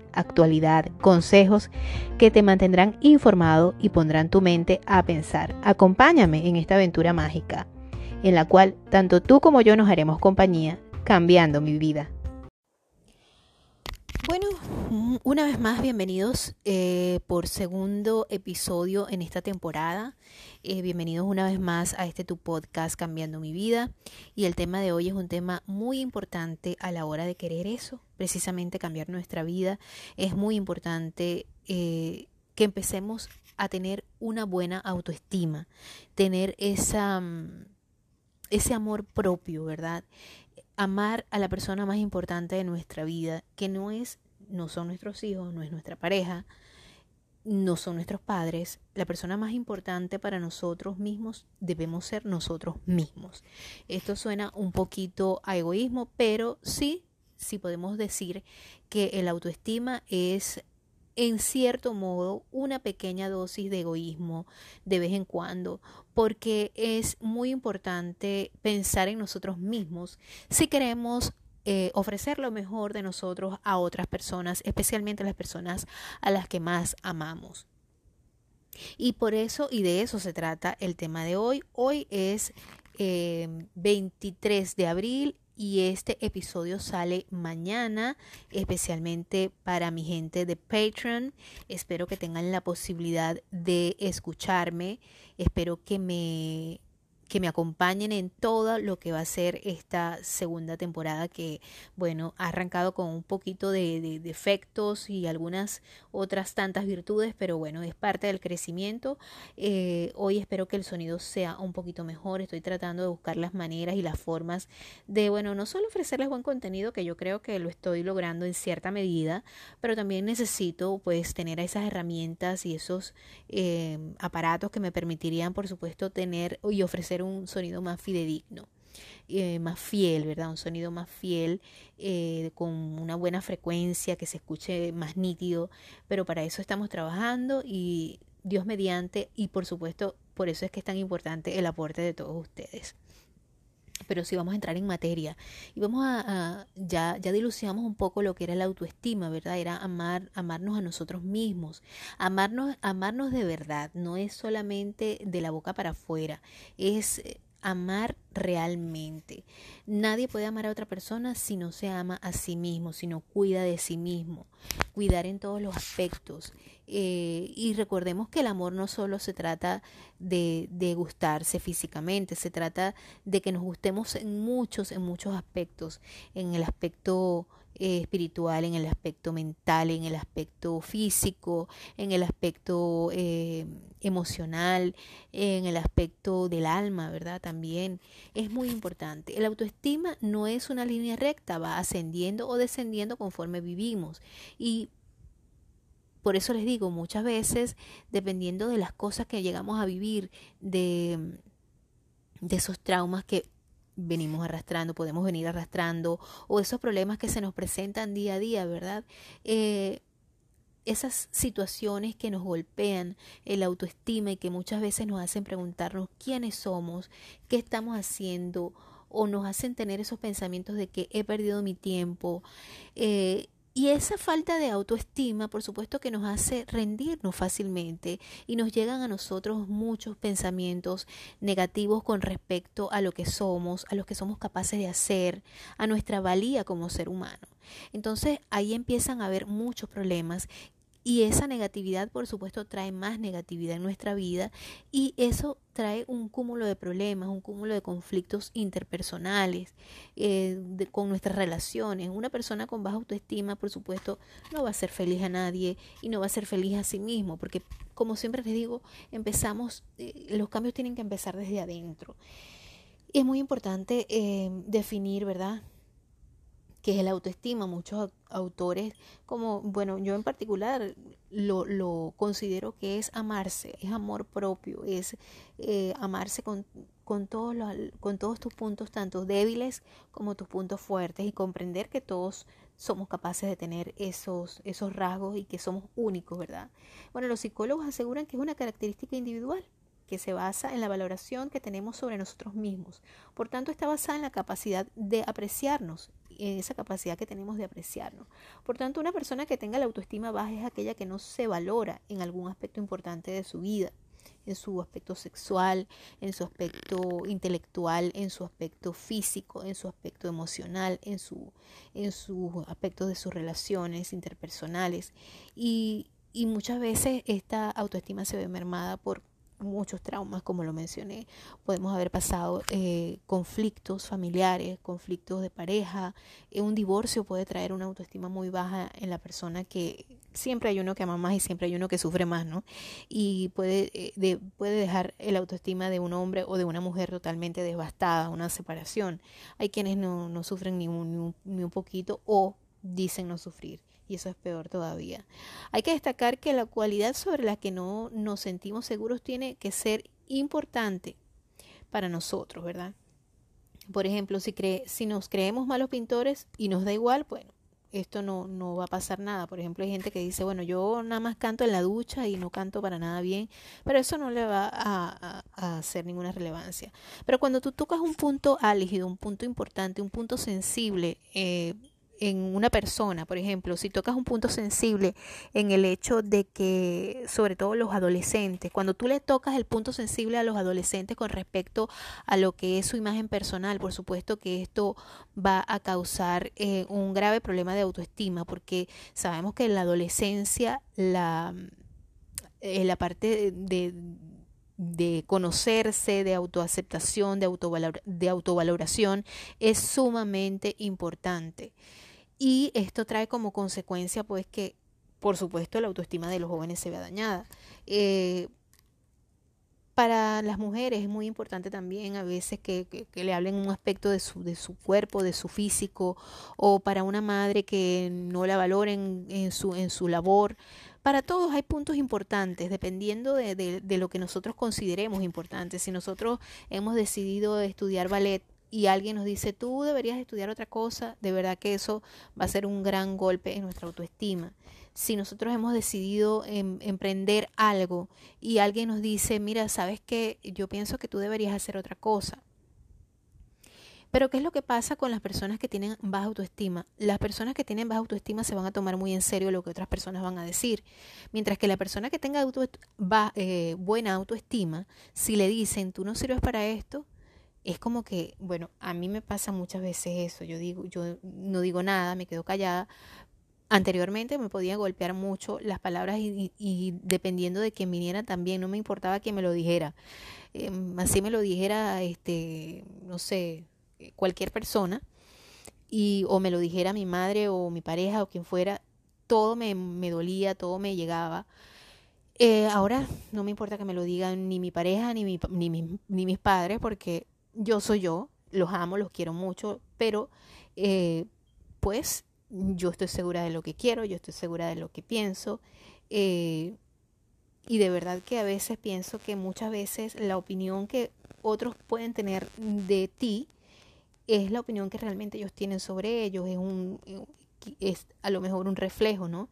A: actualidad, consejos que te mantendrán informado y pondrán tu mente a pensar. Acompáñame en esta aventura mágica, en la cual tanto tú como yo nos haremos compañía, cambiando mi vida. Bueno, una vez más, bienvenidos eh, por segundo episodio en esta temporada. Eh, bienvenidos una vez más a este tu podcast Cambiando mi vida. Y el tema de hoy es un tema muy importante a la hora de querer eso, precisamente cambiar nuestra vida. Es muy importante eh, que empecemos a tener una buena autoestima, tener esa, mm, ese amor propio, ¿verdad? Amar a la persona más importante de nuestra vida, que no es, no son nuestros hijos, no es nuestra pareja, no son nuestros padres, la persona más importante para nosotros mismos debemos ser nosotros mismos. Esto suena un poquito a egoísmo, pero sí, sí podemos decir que el autoestima es en cierto modo una pequeña dosis de egoísmo de vez en cuando, porque es muy importante pensar en nosotros mismos si queremos eh, ofrecer lo mejor de nosotros a otras personas, especialmente a las personas a las que más amamos. Y por eso y de eso se trata el tema de hoy. Hoy es 23 eh, de abril y este episodio sale mañana, especialmente para mi gente de Patreon. Espero que tengan la posibilidad de escucharme. Espero que me que me acompañen en todo lo que va a ser esta segunda temporada que, bueno, ha arrancado con un poquito de, defectos y algunas otras tantas virtudes, pero bueno, es parte del crecimiento. Eh, hoy espero que el sonido sea un poquito mejor, estoy tratando de buscar las maneras y las formas de, bueno, no solo ofrecerles buen contenido, que yo creo que lo estoy logrando en cierta medida, pero también necesito pues tener esas herramientas y esos eh, aparatos que me permitirían, por supuesto, tener y ofrecer un sonido más fidedigno. Eh, más fiel, ¿verdad? Un sonido más fiel, eh, con una buena frecuencia, que se escuche más nítido, pero para eso estamos trabajando y Dios mediante, y por supuesto, por eso es que es tan importante el aporte de todos ustedes. Pero si vamos a entrar en materia. Y vamos a, ya, ya dilucidamos un poco lo que era la autoestima, ¿verdad? Era amar, amarnos a nosotros mismos, amarnos, amarnos de verdad, no es solamente de la boca para afuera, es eh, amar realmente. Nadie puede amar a otra persona si no se ama a sí mismo, si no cuida de sí mismo. Cuidar en todos los aspectos. Eh, y recordemos que el amor no solo se trata de, de gustarse físicamente, se trata de que nos gustemos en muchos, en muchos aspectos. En el aspecto eh, espiritual, en el aspecto mental, en el aspecto físico, en el aspecto eh, emocional, en el aspecto del alma, ¿verdad? También es muy importante. El autoestima no es una línea recta, va ascendiendo o descendiendo conforme vivimos. Y por eso les digo, muchas veces, dependiendo de las cosas que llegamos a vivir, de, de esos traumas que venimos arrastrando, podemos venir arrastrando, o esos problemas que se nos presentan día a día, ¿verdad? Eh, esas situaciones que nos golpean el autoestima y que muchas veces nos hacen preguntarnos quiénes somos, qué estamos haciendo, o nos hacen tener esos pensamientos de que he perdido mi tiempo. Eh, y esa falta de autoestima, por supuesto que nos hace rendirnos fácilmente y nos llegan a nosotros muchos pensamientos negativos con respecto a lo que somos, a lo que somos capaces de hacer, a nuestra valía como ser humano. Entonces ahí empiezan a haber muchos problemas Y esa negatividad, por supuesto, trae más negatividad en nuestra vida y eso trae un cúmulo de problemas, un cúmulo de conflictos interpersonales eh, con nuestras relaciones. Una persona con baja autoestima, por supuesto, no va a ser feliz a nadie y no va a ser feliz a sí mismo, porque como siempre les digo, empezamos, eh, los cambios tienen que empezar desde adentro. Y es muy importante eh, definir, ¿verdad? Que es la autoestima. Muchos autores, como, bueno, yo en particular lo, lo considero que es amarse, es amor propio, es eh, amarse con, con, todos los, con todos tus puntos, tanto débiles como tus puntos fuertes, y comprender que todos somos capaces de tener esos, esos rasgos y que somos únicos, ¿verdad? Bueno, los psicólogos aseguran que es una característica individual que se basa en la valoración que tenemos sobre nosotros mismos. Por tanto, está basada en la capacidad de apreciarnos, en esa capacidad que tenemos de apreciarnos. Por tanto, una persona que tenga la autoestima baja es aquella que no se valora en algún aspecto importante de su vida en su aspecto sexual, en su aspecto intelectual, en su aspecto físico, en su aspecto emocional, en su, en sus aspectos de sus relaciones interpersonales. Y, y muchas veces esta autoestima se ve mermada por muchos traumas, como lo mencioné. Podemos haber pasado eh, conflictos familiares, conflictos de pareja. Eh, un divorcio puede traer una autoestima muy baja en la persona que siempre hay uno que ama más y siempre hay uno que sufre más, ¿no? Y puede, eh, puede dejar el autoestima de un hombre o de una mujer totalmente devastada, una separación. Hay quienes no, no sufren ni un, ni un poquito o dicen no sufrir y eso es peor todavía. Hay que destacar que la cualidad sobre la que no nos sentimos seguros tiene que ser importante para nosotros, ¿verdad? Por ejemplo, si, si nos creemos malos pintores y nos da igual, bueno, esto no, no va a pasar nada. Por ejemplo, hay gente que dice, bueno, yo nada más canto en la ducha y no canto para nada bien, pero eso no le va a, a hacer ninguna relevancia. Pero cuando tú tocas un punto álgido, un punto importante, un punto sensible, eh, en una persona, por ejemplo, si tocas un punto sensible en el hecho de que, sobre todo los adolescentes, cuando tú le tocas el punto sensible a los adolescentes con respecto a lo que es su imagen personal, por supuesto que esto va a causar eh, un grave problema de autoestima, porque sabemos que en la adolescencia la, eh, la parte de, de conocerse, de autoaceptación, de, de autovaloración, es sumamente importante. Y esto trae como consecuencia, pues, que, por supuesto, la autoestima de los jóvenes se vea dañada. Eh, para las mujeres es muy importante también a veces que, que, le hablen un aspecto de su, de su cuerpo, de su físico, o para una madre que no la valoren en su, en su labor. Para todos hay puntos importantes, dependiendo de, de, de lo que nosotros consideremos importante. Si nosotros hemos decidido estudiar ballet, y alguien nos dice, tú deberías estudiar otra cosa, de verdad que eso va a ser un gran golpe en nuestra autoestima. Si nosotros hemos decidido em, emprender algo y alguien nos dice, mira, sabes que yo pienso que tú deberías hacer otra cosa. Pero ¿qué es lo que pasa con las personas que tienen baja autoestima? Las personas que tienen baja autoestima se van a tomar muy en serio lo que otras personas van a decir. Mientras que la persona que tenga eh, buena autoestima, si le dicen, tú no sirves para esto, es como que, bueno, a mí me pasa muchas veces eso, yo digo, yo no digo nada, me quedo callada. Anteriormente me podía golpear mucho las palabras y, dependiendo de quién viniera también, no me importaba quién me lo dijera. Em, así me lo dijera, este, no sé, cualquier persona, y, o me lo dijera mi madre o mi pareja o quien fuera, todo me, me dolía, todo me llegaba. Eh, ahora no me importa que me lo digan ni mi pareja ni, mi, ni, ni mis padres porque yo soy yo, los amo, los quiero mucho, pero eh, pues yo estoy segura de lo que quiero, yo estoy segura de lo que pienso. Eh, y de verdad que a veces pienso que muchas veces la opinión que otros pueden tener de ti es la opinión que realmente ellos tienen sobre ellos, es, un, es a lo mejor un reflejo, ¿no?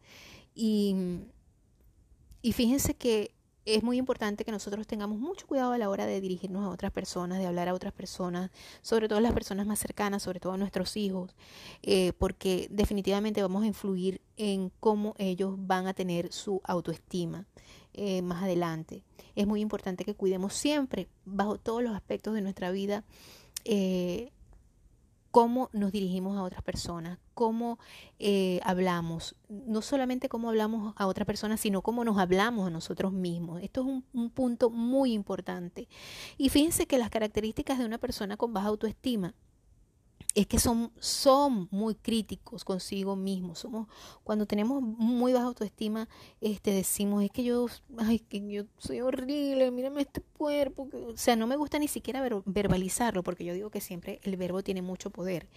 A: Y, y fíjense que es muy importante que nosotros tengamos mucho cuidado a la hora de dirigirnos a otras personas, de hablar a otras personas, sobre todo las personas más cercanas, sobre todo a nuestros hijos, eh, porque definitivamente vamos a influir en cómo ellos van a tener su autoestima eh, más adelante. Es muy importante que cuidemos siempre, bajo todos los aspectos de nuestra vida, eh, cómo nos dirigimos a otras personas, cómo eh, hablamos, no solamente cómo hablamos a otras personas, sino cómo nos hablamos a nosotros mismos. Esto es un, un punto muy importante. Y fíjense que las características de una persona con baja autoestima es que son, son muy críticos consigo mismos. Somos, cuando tenemos muy baja autoestima, este, decimos, es que yo, ay, que yo soy horrible, mírame este cuerpo. O sea, no me gusta ni siquiera verbalizarlo, porque yo digo que siempre el verbo tiene mucho poder.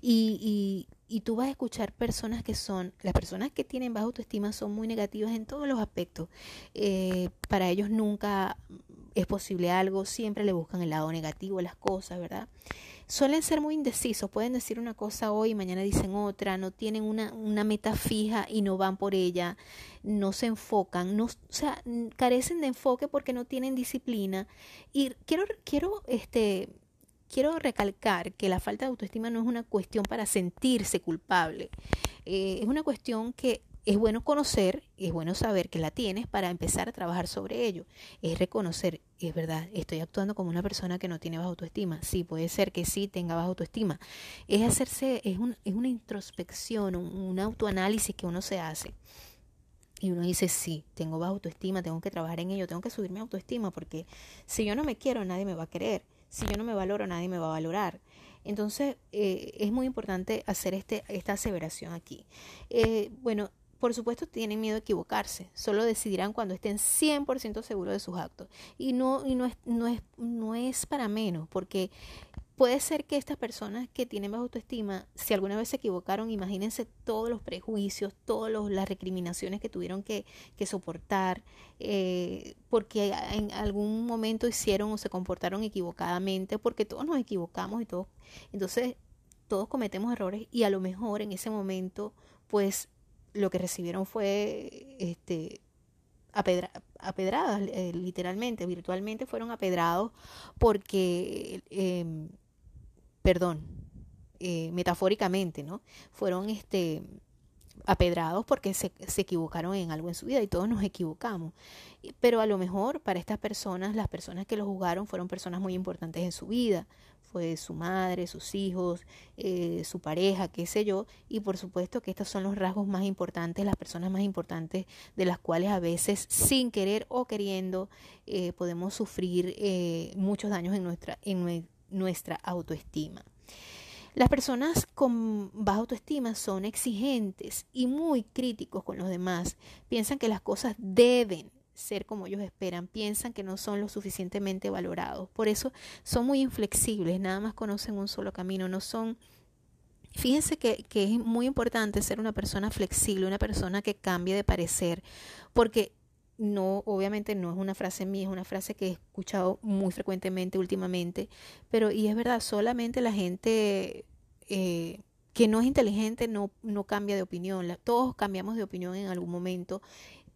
A: Y, y, y tú vas a escuchar personas que son, las personas que tienen baja autoestima son muy negativas en todos los aspectos. Eh, para ellos nunca es posible algo, siempre le buscan el lado negativo de las cosas, ¿verdad? Suelen ser muy indecisos, pueden decir una cosa hoy y mañana dicen otra, no tienen una, una meta fija y no van por ella, no se enfocan, no, o sea, carecen de enfoque porque no tienen disciplina. Y quiero, quiero, este, quiero recalcar que la falta de autoestima no es una cuestión para sentirse culpable, eh, es una cuestión que es bueno conocer, es bueno saber que la tienes para empezar a trabajar sobre ello. Es reconocer, es verdad, estoy actuando como una persona que no tiene baja autoestima. Sí, puede ser que sí tenga baja autoestima. Es hacerse, es, un, es una introspección, un, autoanálisis que uno se hace. Y uno dice, sí, tengo baja autoestima, tengo que trabajar en ello, tengo que subir mi autoestima, porque si yo no me quiero, nadie me va a querer. Si yo no me valoro, nadie me va a valorar. Entonces, eh, es muy importante hacer este, esta aseveración aquí. Eh, bueno, por supuesto, tienen miedo de equivocarse. Solo decidirán cuando estén 100% seguros de sus actos. Y no, y no, es, no, es, no es para menos, porque puede ser que estas personas que tienen baja autoestima, si alguna vez se equivocaron, imagínense todos los prejuicios, todas las recriminaciones que tuvieron que, que soportar, eh, porque en algún momento hicieron o se comportaron equivocadamente, porque todos nos equivocamos y todos, entonces todos cometemos errores y a lo mejor en ese momento, pues lo que recibieron fue este, apedradas, eh, literalmente, virtualmente fueron apedrados porque, em, perdón, eh, metafóricamente, ¿no? Fueron este, apedrados porque se, se, equivocaron en algo en su vida y todos nos equivocamos. Pero a lo mejor para estas personas, las personas que lo juzgaron fueron personas muy importantes en su vida. Fue su madre, sus hijos, eh, su pareja, qué sé yo. Y por supuesto que estos son los rasgos más importantes, las personas más importantes de las cuales a veces sin querer o queriendo eh, podemos sufrir eh, muchos daños en nuestra, en nuestra autoestima. Las personas con baja autoestima son exigentes y muy críticos con los demás. Piensan que las cosas deben ser como ellos esperan, piensan que no son lo suficientemente valorados. Por eso son muy inflexibles, nada más conocen un solo camino, no son... Fíjense que, que es muy importante ser una persona flexible, una persona que cambie de parecer, porque no, obviamente no es una frase mía, es una frase que he escuchado muy frecuentemente últimamente, pero y es verdad, solamente la gente eh, que no es inteligente no, no cambia de opinión, todos cambiamos de opinión en algún momento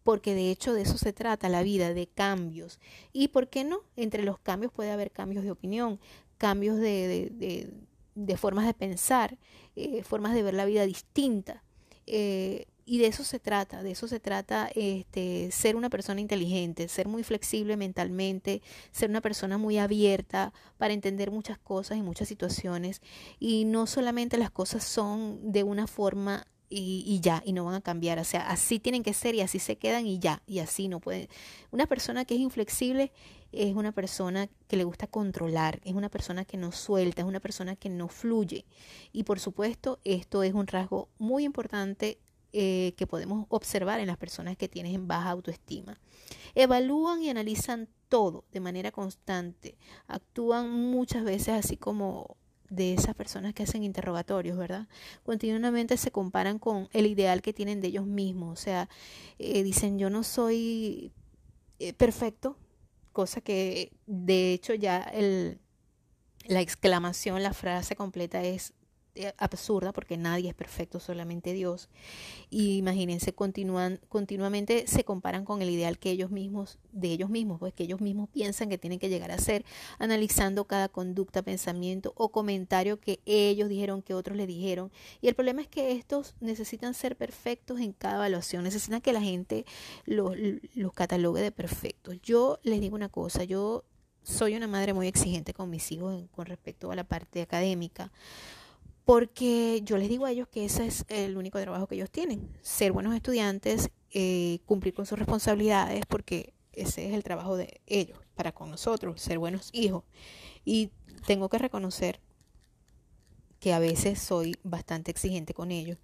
A: porque de hecho de eso se trata la vida, de cambios. ¿Y por qué no? Entre los cambios puede haber cambios de opinión, cambios de, de, formas de pensar, eh, formas de ver la vida distinta. Eh, y de eso se trata, de eso se trata este, ser una persona inteligente, ser muy flexible mentalmente, ser una persona muy abierta para entender muchas cosas y muchas situaciones. Y no solamente las cosas son de una forma y, ya, y no van a cambiar. O sea, así tienen que ser y así se quedan y ya, y así no pueden. Una persona que es inflexible es una persona que le gusta controlar, es una persona que no suelta, es una persona que no fluye. Y por supuesto, esto es un rasgo muy importante eh, que podemos observar en las personas que tienen baja autoestima. Evalúan y analizan todo de manera constante. Actúan muchas veces así como de esas personas que hacen interrogatorios, ¿verdad? Continuamente se comparan con el ideal que tienen de ellos mismos. O sea, eh, dicen yo no soy eh, perfecto, cosa que de hecho ya el, la exclamación, la frase completa es absurda porque nadie es perfecto, solamente Dios. Y imagínense, continúan, continuamente se comparan con el ideal que ellos mismos, de ellos mismos, pues que ellos mismos piensan que tienen que llegar a ser, analizando cada conducta, pensamiento o comentario que ellos dijeron, que otros le dijeron. Y el problema es que estos necesitan ser perfectos en cada evaluación, necesitan que la gente los, los catalogue de perfectos. Yo les digo una cosa, yo soy una madre muy exigente con mis hijos con respecto a la parte académica porque yo les digo a ellos que ese es el único trabajo que ellos tienen, ser buenos estudiantes, eh, cumplir con sus responsabilidades, porque ese es el trabajo de ellos, para con nosotros, ser buenos hijos. Y tengo que reconocer que a veces soy bastante exigente con ellos.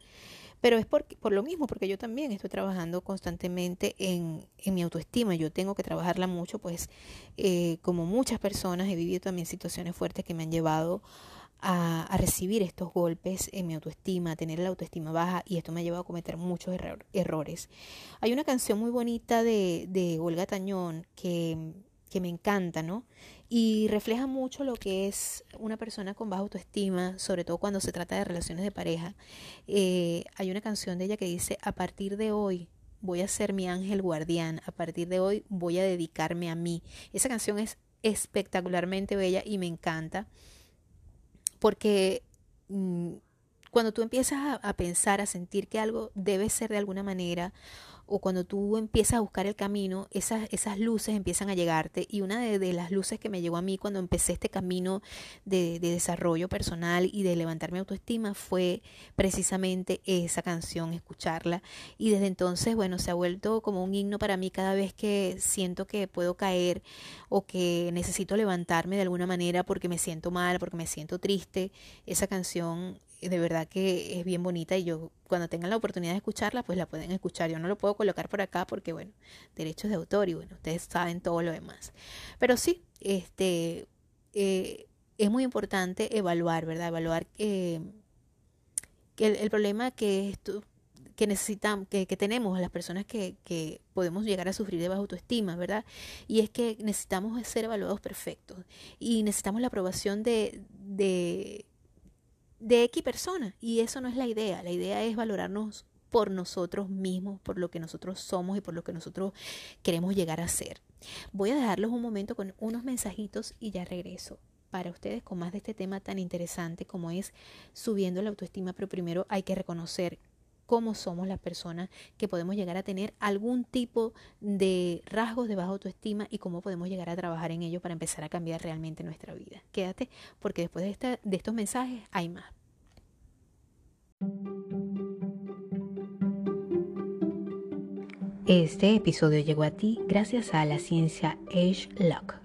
A: Pero es por, por lo mismo, porque yo también estoy trabajando constantemente en, en mi autoestima. Yo tengo que trabajarla mucho, pues eh, como muchas personas he vivido también situaciones fuertes que me han llevado recibir estos golpes en mi autoestima, a tener la autoestima baja y esto me ha llevado a cometer muchos errores. Hay una canción muy bonita de, de Olga Tañón que, que me encanta, ¿no? Y refleja mucho lo que es una persona con baja autoestima, sobre todo cuando se trata de relaciones de pareja. Eh, hay una canción de ella que dice, a partir de hoy voy a ser mi ángel guardián, a partir de hoy voy a dedicarme a mí. Esa canción es espectacularmente bella y me encanta porque mm, cuando tú empiezas a, pensar, a sentir que algo debe ser de alguna manera, o cuando tú empiezas a buscar el camino, esas, esas luces empiezan a llegarte. Y una de, las luces que me llegó a mí cuando empecé este camino de, de, desarrollo personal y de levantar mi autoestima fue precisamente esa canción, escucharla. Y desde entonces, bueno, se ha vuelto como un himno para mí cada vez que siento que puedo caer o que necesito levantarme de alguna manera porque me siento mal, porque me siento triste. Esa canción de verdad que es bien bonita y yo cuando tengan la oportunidad de escucharla, pues la pueden escuchar. Yo no lo puedo colocar por acá porque, bueno, derechos de autor y bueno, ustedes saben todo lo demás. Pero sí, este, eh, es muy importante evaluar, ¿verdad? Evaluar eh, que el, problema que esto que necesitamos, que, que, tenemos las personas que, que podemos llegar a sufrir de baja autoestima, ¿verdad? Y es que necesitamos ser evaluados perfectos y necesitamos la aprobación de, de de X persona. Y eso no es la idea. La idea es valorarnos por nosotros mismos, por lo que nosotros somos y por lo que nosotros queremos llegar a ser. Voy a dejarlos un momento con unos mensajitos y ya regreso para ustedes con más de este tema tan interesante como es subiendo la autoestima, pero primero hay que reconocer cómo somos las personas que podemos llegar a tener algún tipo de rasgos de baja autoestima y cómo podemos llegar a trabajar en ello para empezar a cambiar realmente nuestra vida. Quédate porque después de, estos mensajes hay más. Este episodio llegó a ti gracias a la ciencia Age Lock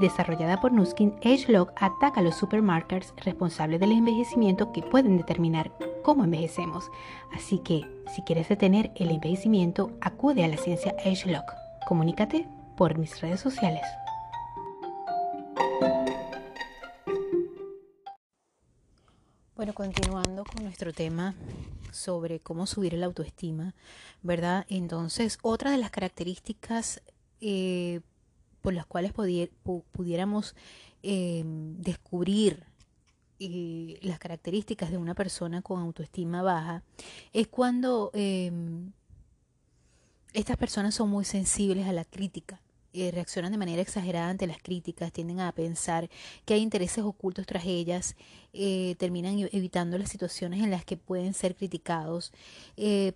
A: desarrollada por Nuskin, AgeLog ataca a los supermarkers responsables del envejecimiento que pueden determinar cómo envejecemos. Así que, si quieres detener el envejecimiento, acude a la ciencia AgeLog. Comunícate por mis redes sociales. Bueno, continuando con nuestro tema sobre cómo subir la autoestima, ¿verdad? Entonces, otra de las características eh, por las cuales pudiéramos em, descubrir eh, las características de una persona con autoestima baja, es cuando em, estas personas son muy sensibles a la crítica. Eh, reaccionan de manera exagerada ante las críticas, tienden a pensar que hay intereses ocultos tras ellas, eh, terminan evitando las situaciones en las que pueden ser criticados,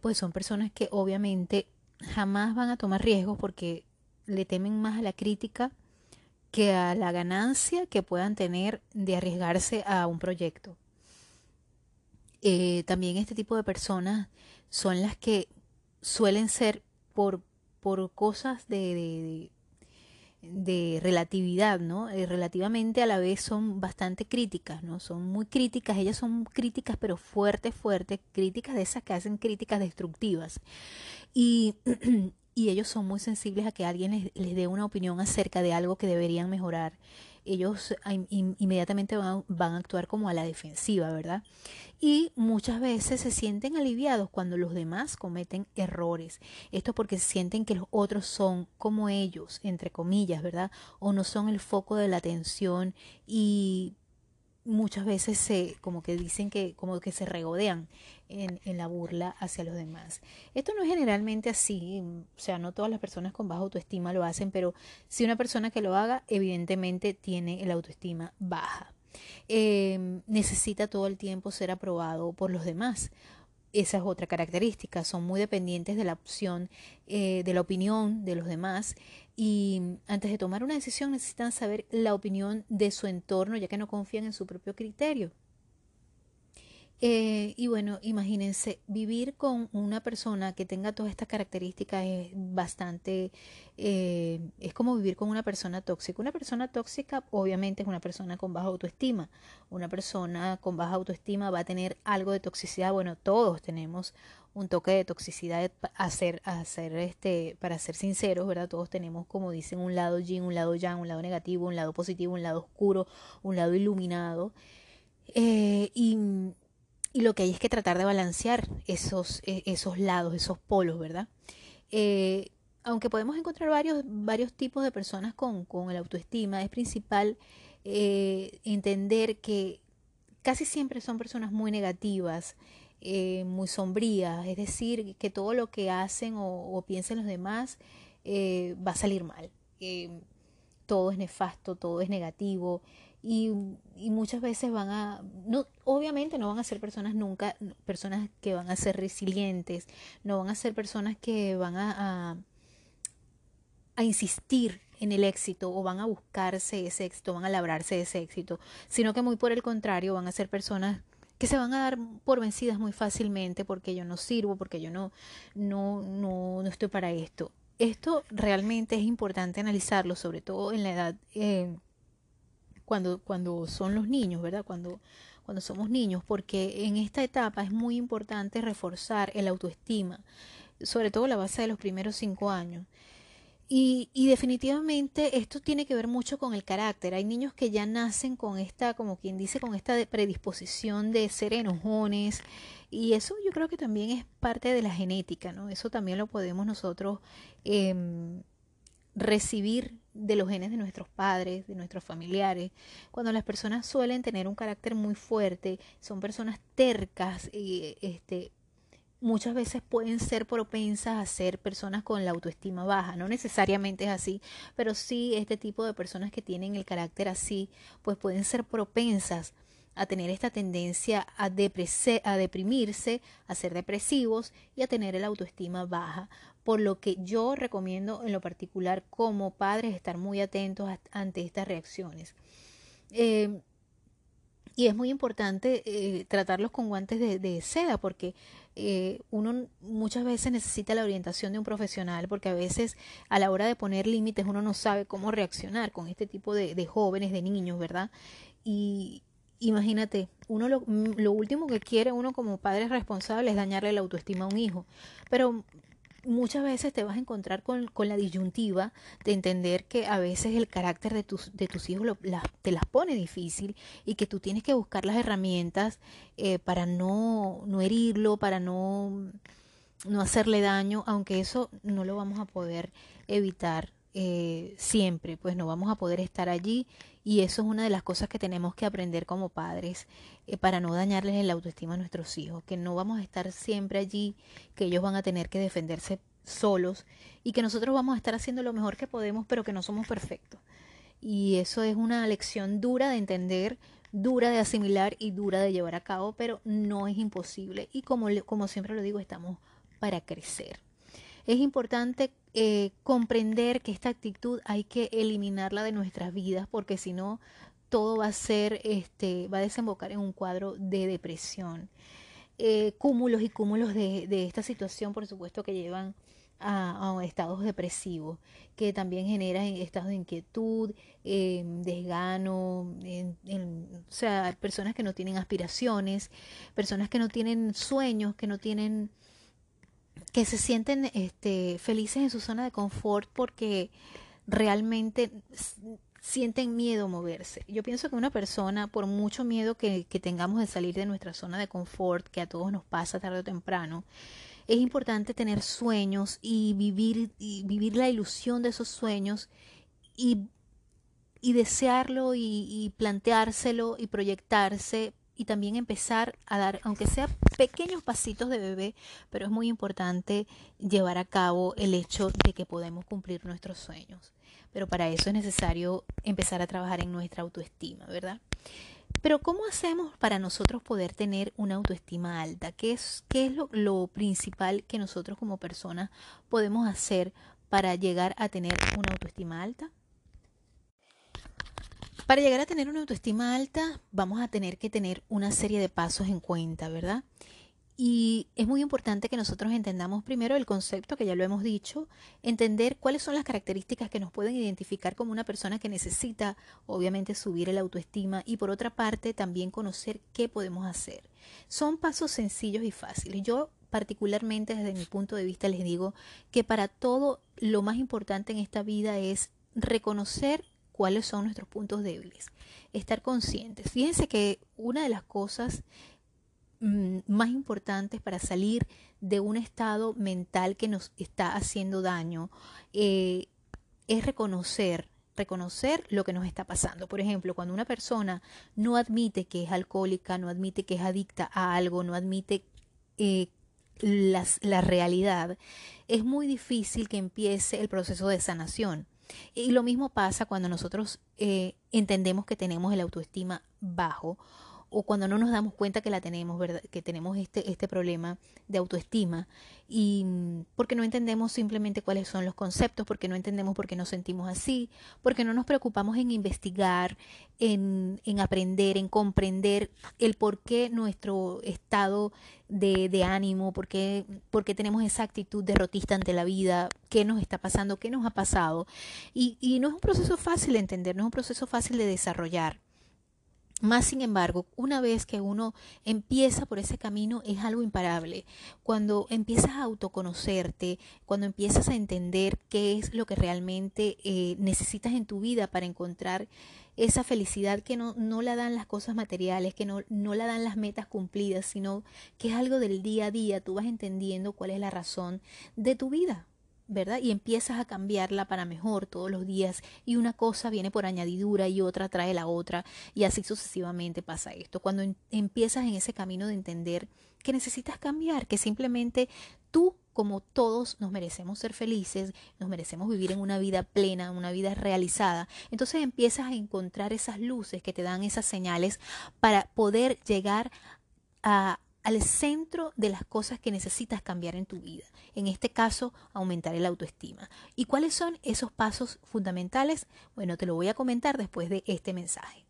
A: pues son personas que obviamente jamás van a tomar riesgos porque le temen más a la crítica que a la ganancia que puedan tener de arriesgarse a un proyecto. Eh, también este tipo de personas son las que suelen ser por, por cosas de, de, relatividad, ¿no? Eh, relativamente a la vez son bastante críticas, ¿no? Son muy críticas, ellas son críticas pero fuertes, fuertes, críticas de esas que hacen críticas destructivas. Y y ellos son muy sensibles a que alguien les, dé una opinión acerca de algo que deberían mejorar. Ellos inmediatamente van, van, a actuar como a la defensiva, ¿verdad? Y muchas veces se sienten aliviados cuando los demás cometen errores. Esto porque sienten que los otros son como ellos, entre comillas, ¿verdad? O no son el foco de la atención y muchas veces se, como que dicen que, como que se regodean en, en, la burla hacia los demás. Esto no es generalmente así, o sea, no todas las personas con baja autoestima lo hacen, pero si una persona que lo haga, evidentemente tiene el autoestima baja. Eh, necesita todo el tiempo ser aprobado por los demás esa es otra característica, son muy dependientes de la opción, eh, de la opinión de los demás y antes de tomar una decisión necesitan saber la opinión de su entorno ya que no confían en su propio criterio. Eh, y bueno, imagínense, vivir con una persona que tenga todas estas características es bastante, eh, es como vivir con una persona tóxica. Una persona tóxica obviamente es una persona con baja autoestima. Una persona con baja autoestima va a tener algo de toxicidad. Bueno, todos tenemos un toque de toxicidad a ser este, para ser sinceros, ¿verdad? Todos tenemos, como dicen, un lado yin, un lado yang, un lado negativo, un lado positivo, un lado oscuro, un lado iluminado. Eh, y y lo que hay es que tratar de balancear esos, e, esos lados, esos polos, ¿verdad? Eh, aunque podemos encontrar varios, varios tipos de personas con, con el autoestima, es principal eh, entender que casi siempre son personas muy negativas, eh, muy sombrías, es decir, que todo lo que hacen o, piensen los demás va a salir mal. todo es nefasto, todo es negativo, y, muchas veces van a, no, obviamente no van a ser personas nunca, personas que van a ser resilientes, no van a ser personas que van a, a insistir en el éxito o van a buscarse ese éxito, van a labrarse ese éxito, sino que muy por el contrario van a ser personas que se van a dar por vencidas muy fácilmente porque yo no sirvo, porque yo no, no, no, no estoy para esto. Esto realmente es importante analizarlo, sobre todo en la edad eh, cuando, cuando son los niños, ¿verdad? Cuando, cuando somos niños, porque en esta etapa es muy importante reforzar el autoestima, sobre todo la base de los primeros cinco años. Y, y, definitivamente esto tiene que ver mucho con el carácter. Hay niños que ya nacen con esta, como quien dice, con esta predisposición de ser enojones. Y eso yo creo que también es parte de la genética, ¿no? Eso también lo podemos nosotros eh, recibir de los genes de nuestros padres, de nuestros familiares. Cuando las personas suelen tener un carácter muy fuerte, son personas tercas y este muchas veces pueden ser propensas a ser personas con la autoestima baja. No necesariamente es así, pero sí este tipo de personas que tienen el carácter así, pues pueden ser propensas a tener esta tendencia a, a deprimirse, a ser depresivos y a tener el autoestima baja. Por lo que yo recomiendo en lo particular como padres estar muy atentos ante estas reacciones. Eh, y es muy importante eh, tratarlos con guantes de, seda porque eh, uno muchas veces necesita la orientación de un profesional porque a veces a la hora de poner límites uno no sabe cómo reaccionar con este tipo de, de jóvenes, de niños, ¿verdad? Y, imagínate, uno lo, lo, último que quiere uno como padre responsable es dañarle la autoestima a un hijo. Pero muchas veces te vas a encontrar con, con la disyuntiva de entender que a veces el carácter de tus, de tus hijos lo, te las pone difícil y que tú tienes que buscar las herramientas eh, para no, no herirlo, para no, no hacerle daño, aunque eso no lo vamos a poder evitar eh, siempre, pues no vamos a poder estar allí y eso es una de las cosas que tenemos que aprender como padres eh, para no dañarles el autoestima a nuestros hijos, que no vamos a estar siempre allí, que ellos van a tener que defenderse solos y que nosotros vamos a estar haciendo lo mejor que podemos, pero que no somos perfectos. Y eso es una lección dura de entender, dura de asimilar y dura de llevar a cabo, pero no es imposible. Y como, como siempre lo digo, estamos para crecer. Es importante eh, comprender que esta actitud hay que eliminarla de nuestras vidas porque si no todo va a ser, este, va a desembocar en un cuadro de depresión. Eh, cúmulos y cúmulos de, de, esta situación, por supuesto, que llevan a, estados depresivos, que también generan estados de inquietud, eh, desgano, en, en, o sea, personas que no tienen aspiraciones, personas que no tienen sueños, que no tienen que se sienten este, felices en su zona de confort porque realmente sienten miedo a moverse. Yo pienso que una persona, por mucho miedo que, que, tengamos de salir de nuestra zona de confort, que a todos nos pasa tarde o temprano, es importante tener sueños y vivir, y la ilusión de esos sueños y y desearlo y, planteárselo y proyectarse y también empezar a dar, aunque sea pequeños pasitos de bebé, pero es muy importante llevar a cabo el hecho de que podemos cumplir nuestros sueños. Pero para eso es necesario empezar a trabajar en nuestra autoestima, ¿verdad? Pero ¿cómo hacemos para nosotros poder tener una autoestima alta? ¿Qué es, qué es lo, lo principal que nosotros como personas podemos hacer para llegar a tener una autoestima alta? Para llegar a tener una autoestima alta, vamos a tener que tener una serie de pasos en cuenta, ¿verdad? Y es muy importante que nosotros entendamos primero el concepto, que ya lo hemos dicho, entender cuáles son las características que nos pueden identificar como una persona que necesita, obviamente, subir el autoestima y por otra parte también conocer qué podemos hacer. Son pasos sencillos y fáciles. Yo particularmente desde mi punto de vista les digo que para todo lo más importante en esta vida es reconocer cuáles son nuestros puntos débiles, estar conscientes. Fíjense que una de las cosas mm, más importantes para salir de un estado mental que nos está haciendo daño eh, es reconocer reconocer lo que nos está pasando. Por ejemplo, cuando una persona no admite que es alcohólica, no admite que es adicta a algo, no admite eh, la realidad, es muy difícil que empiece el proceso de sanación. Y lo mismo pasa cuando nosotros eh, entendemos que tenemos el autoestima bajo o cuando no nos damos cuenta que la tenemos, ¿verdad? que tenemos este, este problema de autoestima y mm, porque no entendemos simplemente cuáles son los conceptos, porque no entendemos por qué nos sentimos así, porque no nos preocupamos en investigar, en, en aprender, en comprender el por qué nuestro estado de, de ánimo, por qué, por qué tenemos esa actitud derrotista ante la vida, qué nos está pasando, qué nos ha pasado. Y, y no es un proceso fácil de entender, no es un proceso fácil de desarrollar. Más sin embargo, una vez que uno empieza por ese camino es algo imparable. Cuando empiezas a autoconocerte, cuando empiezas a entender qué es lo que realmente eh, necesitas en tu vida para encontrar esa felicidad que no, no la dan las cosas materiales, que no, no la dan las metas cumplidas, sino que es algo del día a día, tú vas entendiendo cuál es la razón de tu vida. ¿Verdad? Y empiezas a cambiarla para mejor todos los días y una cosa viene por añadidura y otra trae la otra y así sucesivamente pasa esto. Cuando empiezas en ese camino de entender que necesitas cambiar, que simplemente tú como todos nos merecemos ser felices, nos merecemos vivir en una vida plena, una vida realizada, entonces empiezas a encontrar esas luces que te dan esas señales para poder llegar a al centro de las cosas que necesitas cambiar en tu vida. En este caso, aumentar el autoestima. ¿Y cuáles son esos pasos fundamentales? Bueno, te lo voy a comentar después de este mensaje.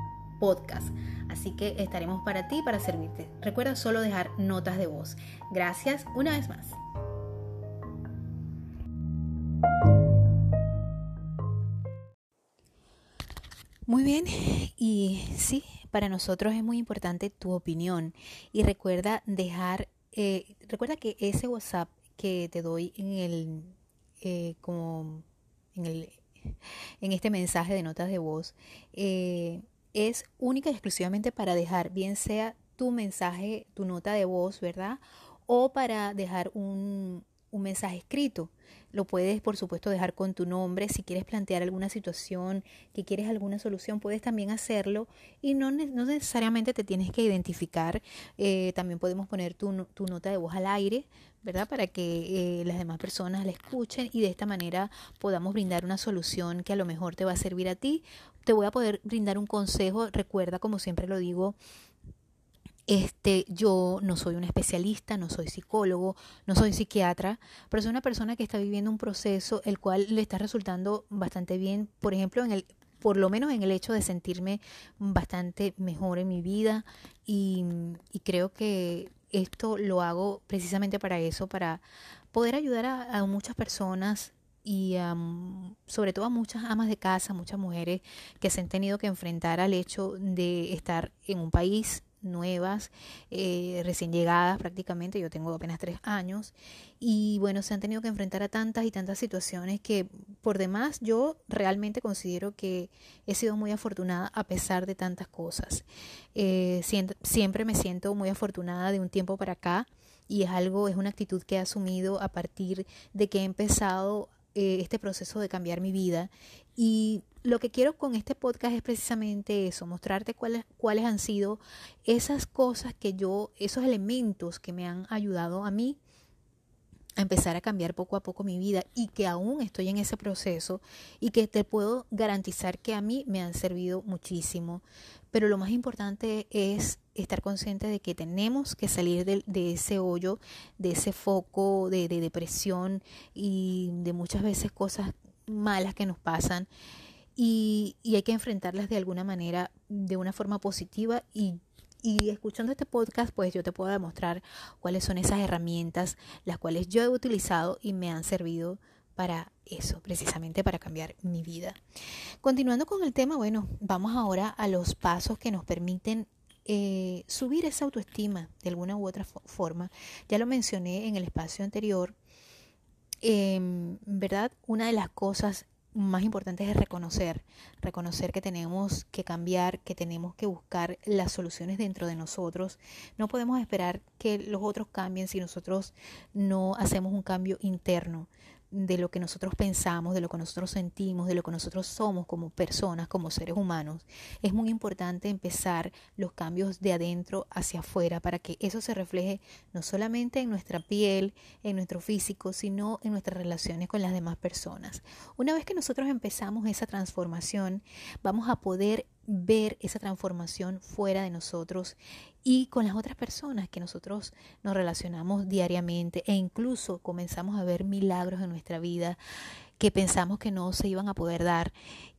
A: podcast. Así que estaremos para ti, para servirte. Recuerda solo dejar notas de voz. Gracias una vez más. Muy bien, y sí, para nosotros es muy importante tu opinión. Y recuerda dejar, eh, recuerda que ese WhatsApp que te doy en el, eh, como en el, en este mensaje de notas de voz, eh, es única y exclusivamente para dejar, bien sea tu mensaje, tu nota de voz, ¿verdad? O para dejar un, un mensaje escrito. Lo puedes, por supuesto, dejar con tu nombre. Si quieres plantear alguna situación, que quieres alguna solución, puedes también hacerlo y no, no necesariamente te tienes que identificar. Eh, también podemos poner tu, tu, nota de voz al aire, ¿verdad? Para que eh, las demás personas la escuchen y de esta manera podamos brindar una solución que a lo mejor te va a servir a ti. Te voy a poder brindar un consejo. Recuerda, como siempre lo digo, este, yo no soy un especialista, no soy psicólogo, no soy psiquiatra, pero soy una persona que está viviendo un proceso el cual le está resultando bastante bien, por ejemplo, en el por lo menos en el hecho de sentirme bastante mejor en mi vida. Y, creo que esto lo hago precisamente para eso, para poder ayudar a, muchas personas y sobre todo a muchas amas de casa, muchas mujeres que se han tenido que enfrentar al hecho de estar en un país nuevas, eh, recién llegadas prácticamente, yo tengo apenas tres años, y bueno, se han tenido que enfrentar a tantas y tantas situaciones que por demás yo realmente considero que he sido muy afortunada a pesar de tantas cosas. Eh, siempre me siento muy afortunada de un tiempo para acá y es algo, es una actitud que he asumido a partir de que he empezado eh, este proceso de cambiar mi vida. Y lo que quiero con este podcast es precisamente eso, mostrarte cuáles, cuáles han sido esas cosas que yo, esos elementos que me han ayudado a mí a empezar a cambiar poco a poco mi vida y que aún estoy en ese proceso y que te puedo garantizar que a mí me han servido muchísimo. Pero lo más importante es estar consciente de que tenemos que salir de, ese hoyo, de ese foco de, de depresión y de muchas veces cosas malas que nos pasan y, hay que enfrentarlas de alguna manera, de una forma positiva y escuchando este podcast, pues yo te puedo demostrar cuáles son esas herramientas, las cuales yo he utilizado y me han servido para eso, precisamente para cambiar mi vida. Continuando con el tema, bueno, vamos ahora a los pasos que nos permiten eh, subir esa autoestima de alguna u otra forma. Ya lo mencioné en el espacio anterior. Em, ¿Verdad? Una de las cosas más importante es reconocer, reconocer que tenemos que cambiar, que tenemos que buscar las soluciones dentro de nosotros. No podemos esperar que los otros cambien si nosotros no hacemos un cambio interno de lo que nosotros pensamos, de lo que nosotros sentimos, de lo que nosotros somos como personas, como seres humanos, es muy importante empezar los cambios de adentro hacia afuera para que eso se refleje no solamente en nuestra piel, en nuestro físico, sino en nuestras relaciones con las demás personas. Una vez que nosotros empezamos esa transformación, vamos a poder ver esa transformación fuera de nosotros y con las otras personas que nosotros nos relacionamos diariamente e incluso comenzamos a ver milagros en nuestra vida que pensamos que no se iban a poder dar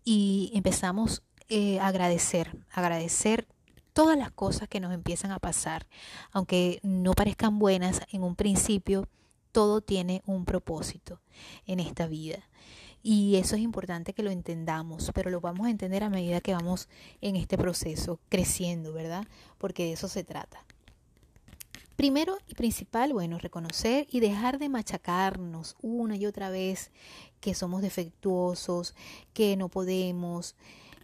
A: y empezamos eh, a agradecer, agradecer todas las cosas que nos empiezan a pasar, aunque no parezcan buenas en un principio, todo tiene un propósito en esta vida. Y eso es importante que lo entendamos, pero lo vamos a entender a medida que vamos en este proceso creciendo, ¿verdad? Porque de eso se trata. Primero y principal, bueno, reconocer y dejar de machacarnos una y otra vez que somos defectuosos, que no podemos,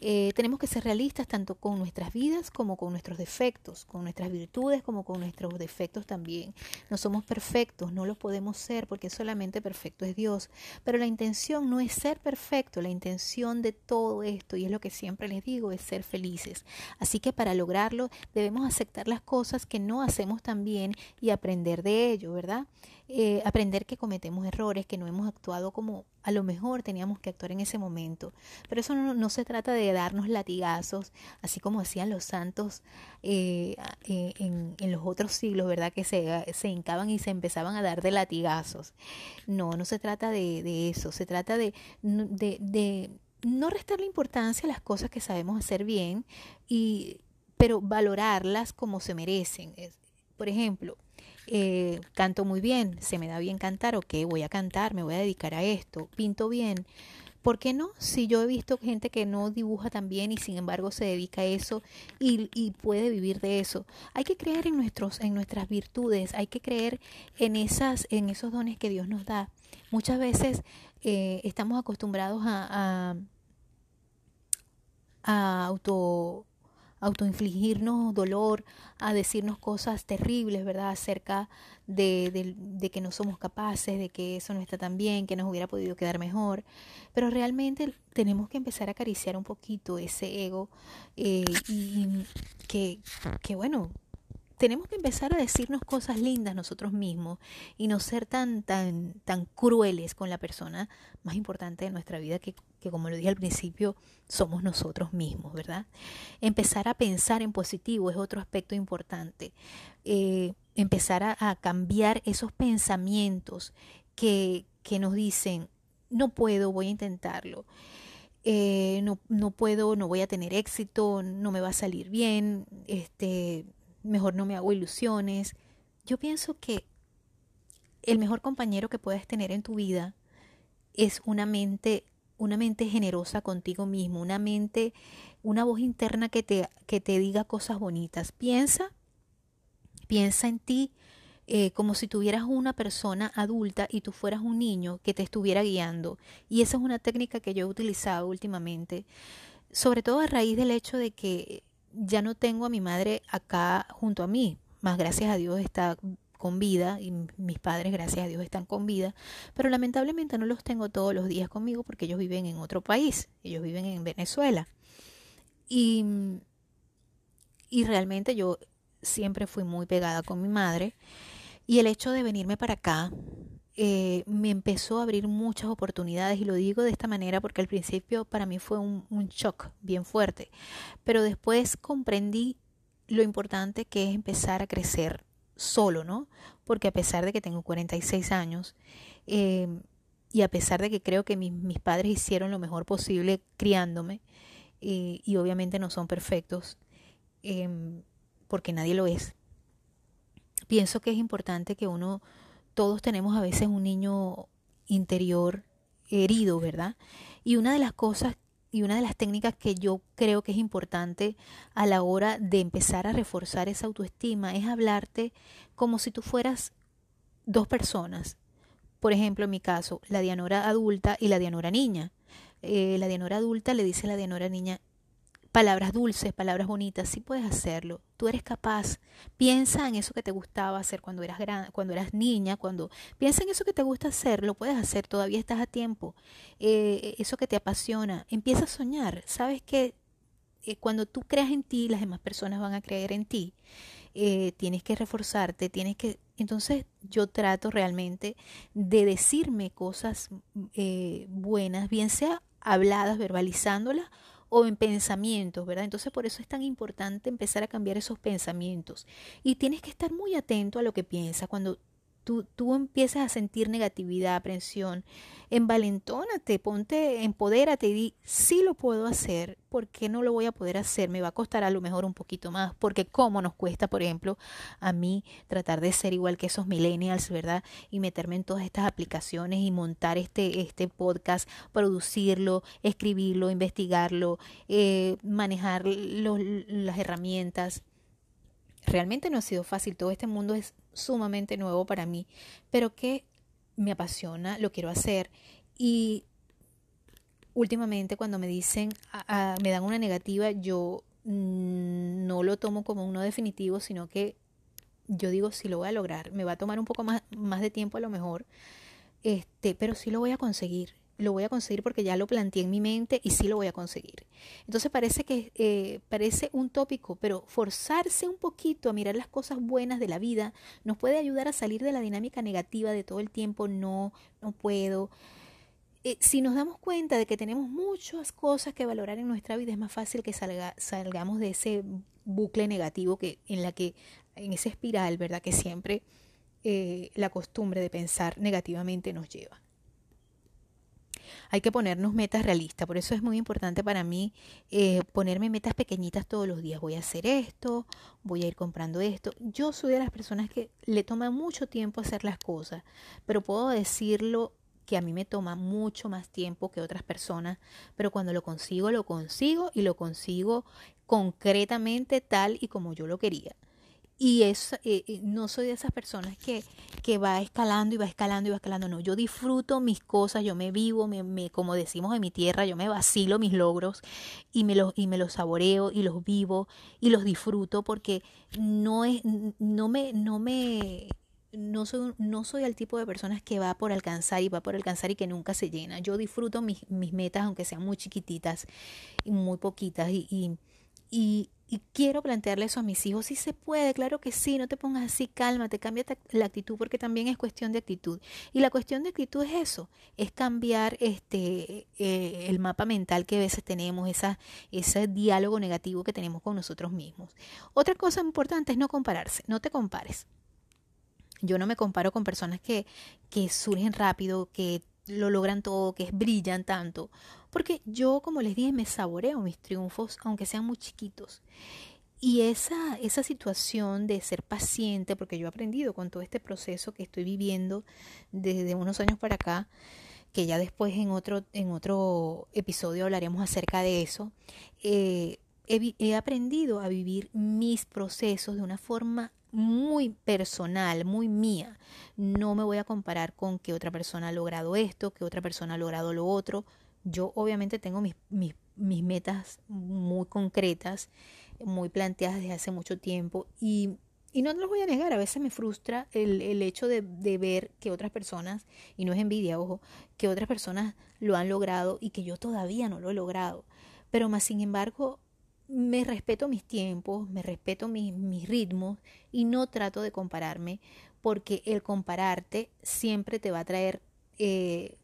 A: eh, tenemos que ser realistas tanto con nuestras vidas como con nuestros defectos, con nuestras virtudes como con nuestros defectos también. No somos perfectos, no lo podemos ser porque solamente perfecto es Dios. Pero la intención no es ser perfecto, la intención de todo esto, y es lo que siempre les digo, es ser felices. Así que para lograrlo debemos aceptar las cosas que no hacemos tan bien y aprender de ello, ¿verdad? Eh, aprender que cometemos errores, que no hemos actuado como a lo mejor teníamos que actuar en ese momento. Pero eso no, se trata de darnos latigazos, así como hacían los santos eh, eh, en, los otros siglos, ¿verdad? Que se, se hincaban y se empezaban a dar de latigazos. No, no se trata de, de eso, se trata de, de, de no restarle importancia a las cosas que sabemos hacer bien, y, pero valorarlas como se merecen. Por ejemplo, eh, canto muy bien, se me da bien cantar, ok, voy a cantar, me voy a dedicar a esto, pinto bien. ¿Por qué no? Si yo he visto gente que no dibuja tan bien y sin embargo se dedica a eso y, y, puede vivir de eso. Hay que creer en, nuestros, en nuestras virtudes, hay que creer en, esas, en esos dones que Dios nos da. Muchas veces eh, estamos acostumbrados a, a, a auto autoinfligirnos dolor, a decirnos cosas terribles, ¿verdad? Acerca de, de, que no somos capaces, de que eso no está tan bien, que nos hubiera podido quedar mejor. Pero realmente tenemos que empezar a acariciar un poquito ese ego eh, y que, que, bueno, tenemos que empezar a decirnos cosas lindas nosotros mismos y no ser tan, tan, tan crueles con la persona más importante de nuestra vida que, que, como lo dije al principio, somos nosotros mismos, ¿verdad? Empezar a pensar en positivo es otro aspecto importante. Eh, empezar a, cambiar esos pensamientos que, que nos dicen, no puedo, voy a intentarlo. Eh, no, no puedo, no voy a tener éxito, no me va a salir bien, este, mejor no me hago ilusiones. Yo pienso que el mejor compañero que puedes tener en tu vida es una mente una mente generosa contigo mismo, una mente, una voz interna que te, que te diga cosas bonitas. Piensa, piensa en ti eh, como si tuvieras una persona adulta y tú fueras un niño que te estuviera guiando. Y esa es una técnica que yo he utilizado últimamente, sobre todo a raíz del hecho de que ya no tengo a mi madre acá junto a mí, más gracias a Dios está con vida y mis padres, gracias a Dios, están con vida, pero lamentablemente no los tengo todos los días conmigo porque ellos viven en otro país, ellos viven en Venezuela. Y, y realmente yo siempre fui muy pegada con mi madre. Y el hecho de venirme para acá eh, me empezó a abrir muchas oportunidades y lo digo de esta manera porque al principio para mí fue un, un shock bien fuerte, pero después comprendí lo importante que es empezar a crecer solo, ¿no? Porque a pesar de que tengo 46 años eh, y a pesar de que creo que mis, padres hicieron lo mejor posible criándome y obviamente no son perfectos, em, porque nadie lo es, pienso que es importante que uno todos tenemos a veces un niño interior herido, ¿verdad? Y una de las cosas y una de las técnicas que yo creo que es importante a la hora de empezar a reforzar esa autoestima es hablarte como si tú fueras dos personas. Por ejemplo, en mi caso, la Dianora adulta y la Dianora niña. Eh, la Dianora adulta le dice a la Dianora niña, palabras dulces, palabras bonitas, sí puedes hacerlo. Tú eres capaz. Piensa en eso que te gustaba hacer cuando eras gran, cuando eras niña, cuando piensa en eso que te gusta hacer, lo puedes hacer, todavía estás a tiempo. Eh, eso que te apasiona, empieza a soñar. Sabes que eh, cuando tú creas en ti, las demás personas van a creer en ti. Eh, tienes que reforzarte, tienes que entonces yo trato realmente de decirme cosas buenas, bien sea habladas, verbalizándolas o en pensamientos, ¿verdad? Entonces por eso es tan importante empezar a cambiar esos pensamientos. Y tienes que estar muy atento a lo que piensas. Cuando tú, tú empiezas a sentir negatividad, aprensión, envalentónate, ponte, empodérate y di, sí lo puedo hacer, ¿por qué no lo voy a poder hacer? Me va a costar a lo mejor un poquito más, porque cómo nos cuesta, por ejemplo, a mí tratar de ser igual que esos millennials, ¿verdad? Y meterme en todas estas aplicaciones y montar este, este podcast, producirlo, escribirlo, investigarlo, eh, manejar las herramientas realmente no ha sido fácil, todo este mundo es sumamente nuevo para mí, pero que me apasiona, lo quiero hacer. Y últimamente cuando me dicen, me dan una negativa, yo mm, no lo tomo como uno definitivo, sino que yo digo si lo voy a lograr, me va a tomar un poco más, más de tiempo a lo mejor, este, pero sí lo voy a conseguir lo voy a conseguir porque ya lo planteé en mi mente y sí lo voy a conseguir. Entonces parece que eh, parece un tópico, pero forzarse un poquito a mirar las cosas buenas de la vida nos puede ayudar a salir de la dinámica negativa de todo el tiempo, no, no puedo. Eh, si nos damos cuenta de que tenemos muchas cosas que valorar en nuestra vida, es más fácil que salga, salgamos de ese bucle negativo que en la que en esa espiral, ¿verdad? Que siempre eh, la costumbre de pensar negativamente nos lleva hay que ponernos metas realistas. Por eso es muy importante para mí eh, ponerme metas pequeñitas todos los días. Voy a hacer esto, voy a ir comprando esto. Yo soy de las personas que le toma mucho tiempo hacer las cosas, pero puedo decirlo que a mí me toma mucho más tiempo que otras personas, pero cuando lo consigo, lo consigo y lo consigo concretamente tal y como yo lo quería. Y es, eh, eh, no soy de esas personas que, que va escalando y va escalando y va escalando. No, yo disfruto mis cosas, yo me vivo, me, me, como decimos en mi tierra, yo me vacilo mis logros y me, los, y me los saboreo y los vivo y los disfruto porque no, es, no me... No me no soy, no soy el tipo de personas que va por alcanzar y va por alcanzar y que nunca se llena. Yo disfruto mis, mis metas, aunque sean muy chiquititas y muy poquitas, y, y, y, y quiero plantearle eso a mis hijos. Si se puede, claro que sí, no te pongas así, cálmate, cambia la actitud, porque también es cuestión de actitud. Y la cuestión de actitud es eso, es cambiar este eh, el mapa mental que a veces tenemos, esa, ese diálogo negativo que tenemos con nosotros mismos. Otra cosa importante es no compararse, no te compares. Yo no me comparo con personas que, que surgen rápido, que lo logran todo, que brillan tanto. Porque yo, como les dije, me saboreo mis triunfos, aunque sean muy chiquitos. Y esa, esa situación de ser paciente, porque yo he aprendido con todo este proceso que estoy viviendo desde unos años para acá, que ya después en otro, en otro episodio hablaremos acerca de eso, eh, he, he aprendido a vivir mis procesos de una forma muy personal, muy mía. No me voy a comparar con que otra persona ha logrado esto, que otra persona ha logrado lo otro. Yo obviamente tengo mis, mis, metas muy concretas, muy planteadas desde hace mucho tiempo y, y no los voy a negar, a veces me frustra el, el hecho de, de, ver que otras personas, y no es envidia, ojo, que otras personas lo han logrado y que yo todavía no lo he logrado. Pero más sin embargo, me respeto mis tiempos, me respeto mis, mis, ritmos y no trato de compararme porque el compararte siempre te va a traer, eh,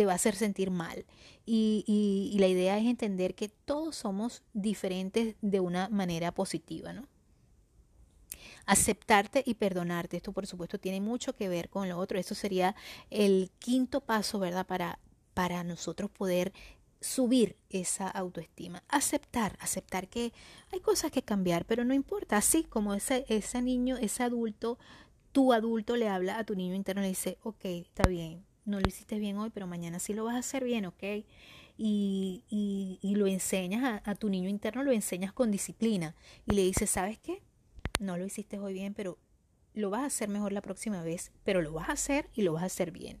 A: te va a hacer sentir mal. Y, y, y, la idea es entender que todos somos diferentes de una manera positiva, ¿no? Aceptarte y perdonarte, esto por supuesto tiene mucho que ver con lo otro, eso sería el quinto paso, ¿verdad? Para, para nosotros poder subir esa autoestima, aceptar, aceptar que hay cosas que cambiar, pero no importa, así como ese, ese niño, ese adulto, tu adulto le habla a tu niño interno y le dice, ok, está bien, no lo hiciste bien hoy, pero mañana sí lo vas a hacer bien, ok, y, y, y lo enseñas a, tu niño interno, lo enseñas con disciplina y le dices, ¿sabes qué? No lo hiciste hoy bien, pero lo vas a hacer mejor la próxima vez, pero lo vas a hacer y lo vas a hacer bien.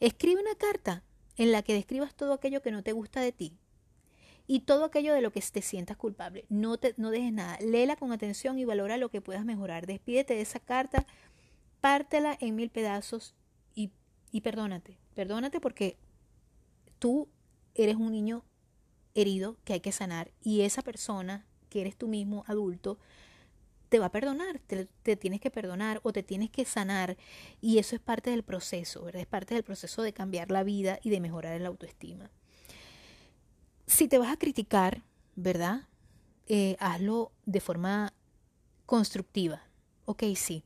A: Escribe una carta en la que describas todo aquello que no te gusta de ti y todo aquello de lo que te sientas culpable. No, te, no dejes nada. Léela con atención y valora lo que puedas mejorar. Despídete de esa carta, pártela en mil pedazos y, perdónate. Perdónate porque tú eres un niño herido que hay que sanar y esa persona que eres tú mismo adulto te va a perdonar, te, te, tienes que perdonar o te tienes que sanar y eso es parte del proceso, ¿verdad? Es parte del proceso de cambiar la vida y de mejorar la autoestima. Si te vas a criticar, ¿verdad? Eh, hazlo de forma constructiva. Ok, sí,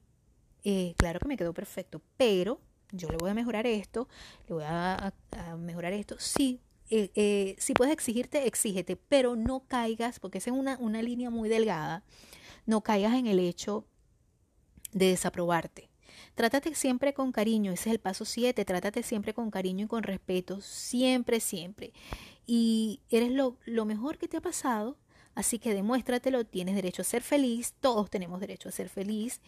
A: eh, claro que me quedó perfecto, pero yo le voy a mejorar esto, le voy a, mejorar esto. Sí, eh, eh, si puedes exigirte, exígete, pero no caigas, porque esa es una, una línea muy delgada no caigas en el hecho de desaprobarte. Trátate siempre con cariño, ese es el paso 7, trátate siempre con cariño y con respeto, siempre, siempre. Y eres lo, lo mejor que te ha pasado, así que demuéstratelo, tienes derecho a ser feliz, todos tenemos derecho a ser feliz.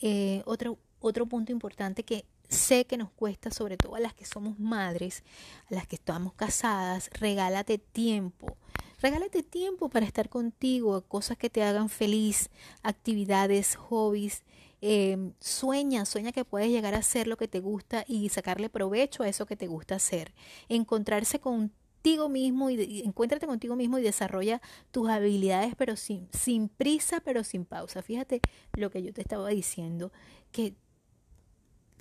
A: Eh, otro, otro punto importante que sé que nos cuesta, sobre todo a las que somos madres, a las que estamos casadas, regálate tiempo. Regálate tiempo para estar contigo, cosas que te hagan feliz, actividades, hobbies. Eh, sueña, sueña que puedes llegar a hacer lo que te gusta y sacarle provecho a eso que te gusta hacer. Encontrarse contigo mismo y, y encuéntrate contigo mismo y desarrolla tus habilidades, pero sin, sin prisa, pero sin pausa. Fíjate lo que yo te estaba diciendo, que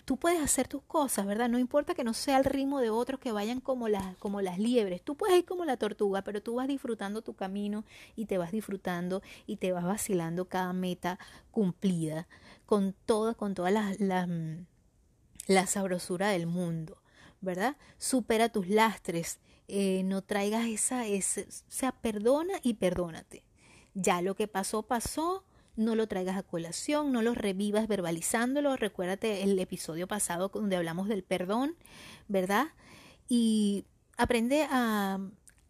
A: tú puedes hacer tus cosas, ¿verdad? No importa que no sea el ritmo de otros que vayan como las, como las liebres. Tú puedes ir como la tortuga, pero tú vas disfrutando tu camino y te vas disfrutando y te vas vacilando cada meta cumplida con toda, con toda la, la, la sabrosura del mundo, ¿verdad? Supera tus lastres, eh, no traigas esa, esa, o sea, perdona y perdónate. Ya lo que pasó, pasó no lo traigas a colación, no lo revivas verbalizándolo. Recuérdate el episodio pasado donde hablamos del perdón, ¿verdad? Y aprende a,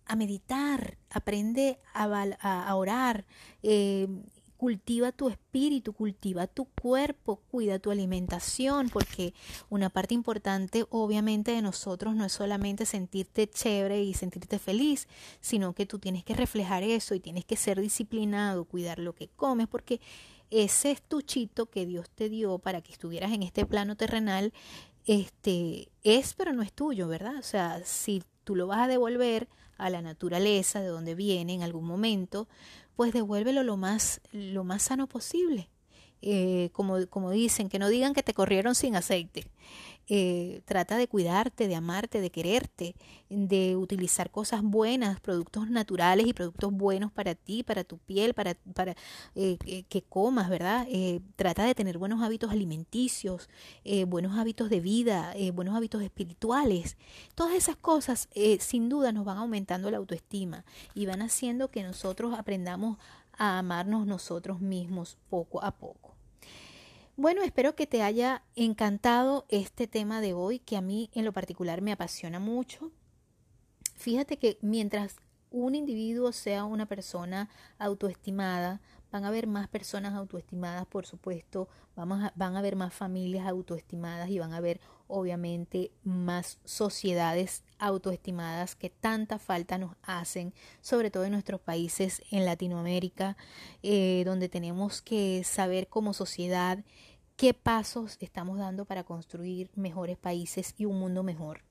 A: a meditar, aprende a, a, orar, eh, cultiva tu espíritu, cultiva tu cuerpo, cuida tu alimentación, porque una parte importante obviamente de nosotros no es solamente sentirte chévere y sentirte feliz, sino que tú tienes que reflejar eso y tienes que ser disciplinado, cuidar lo que comes, porque ese estuchito que Dios te dio para que estuvieras en este plano terrenal, este es pero no es tuyo, ¿verdad? O sea, si tú lo vas a devolver a la naturaleza de donde viene en algún momento, pues devuélvelo lo más, lo más sano posible. Eh, como, como dicen, que no digan que te corrieron sin aceite. Eh, trata de cuidarte, de amarte, de quererte, de utilizar cosas buenas, productos naturales y productos buenos para ti, para tu piel, para, eh, que, comas, ¿verdad? Eh, trata de tener buenos hábitos alimenticios, buenos hábitos de vida, buenos hábitos espirituales. Todas esas cosas sin duda nos van aumentando la autoestima y van haciendo que nosotros aprendamos a amarnos nosotros mismos poco a poco. Bueno, espero que te haya encantado este tema de hoy, que a mí en lo particular me apasiona mucho. Fíjate que mientras un individuo sea una persona autoestimada, van a haber más personas autoestimadas, por supuesto, vamos van a haber más familias autoestimadas y van a haber obviamente más sociedades autoestimadas que tanta falta nos hacen, sobre todo en nuestros países en Latinoamérica, eh, donde tenemos que saber como sociedad qué pasos estamos dando para construir mejores países y un mundo mejor.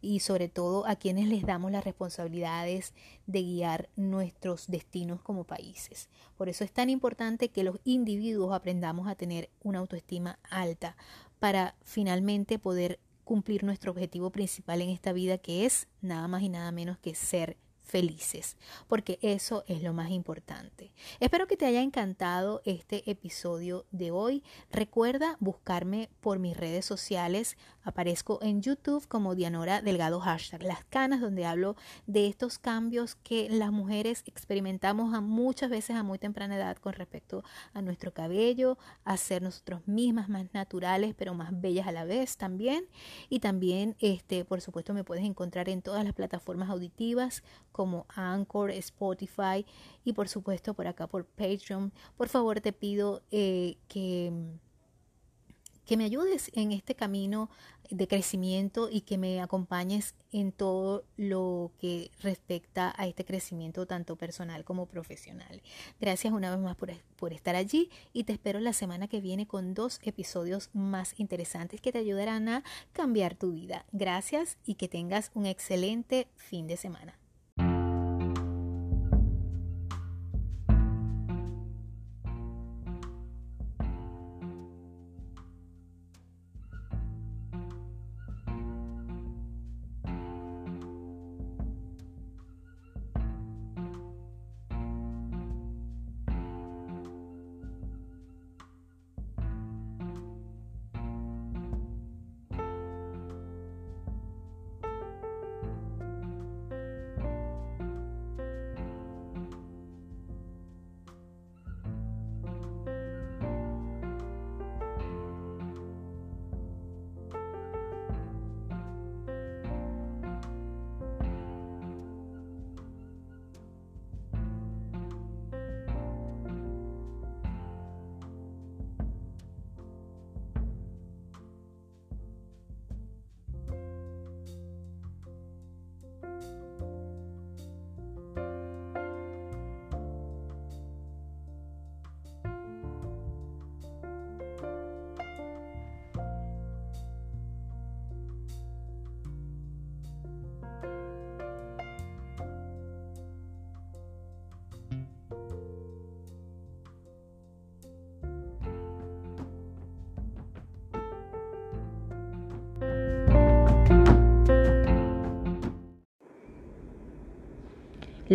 A: Y sobre todo a quienes les damos las responsabilidades de guiar nuestros destinos como países. Por eso es tan importante que los individuos aprendamos a tener una autoestima alta para finalmente poder cumplir nuestro objetivo principal en esta vida que es nada más y nada menos que ser felices, porque eso es lo más importante. Espero que te haya encantado este episodio de hoy. Recuerda buscarme por mis redes sociales. Aparezco en YouTube como Dianora Delgado hashtag Las Canas, donde hablo de estos cambios que las mujeres experimentamos a muchas veces a muy temprana edad con respecto a nuestro cabello, a ser nosotros mismas más naturales, pero más bellas a la vez también. Y también, este, por supuesto, me puedes encontrar en todas las plataformas auditivas como Anchor, Spotify y por supuesto por acá por Patreon. Por favor te pido eh, que, que me ayudes en este camino de crecimiento y que me acompañes en todo lo que respecta a este crecimiento tanto personal como profesional. Gracias una vez más por, por, estar allí y te espero la semana que viene con dos episodios más interesantes que te ayudarán a cambiar tu vida. Gracias y que tengas un excelente fin de semana.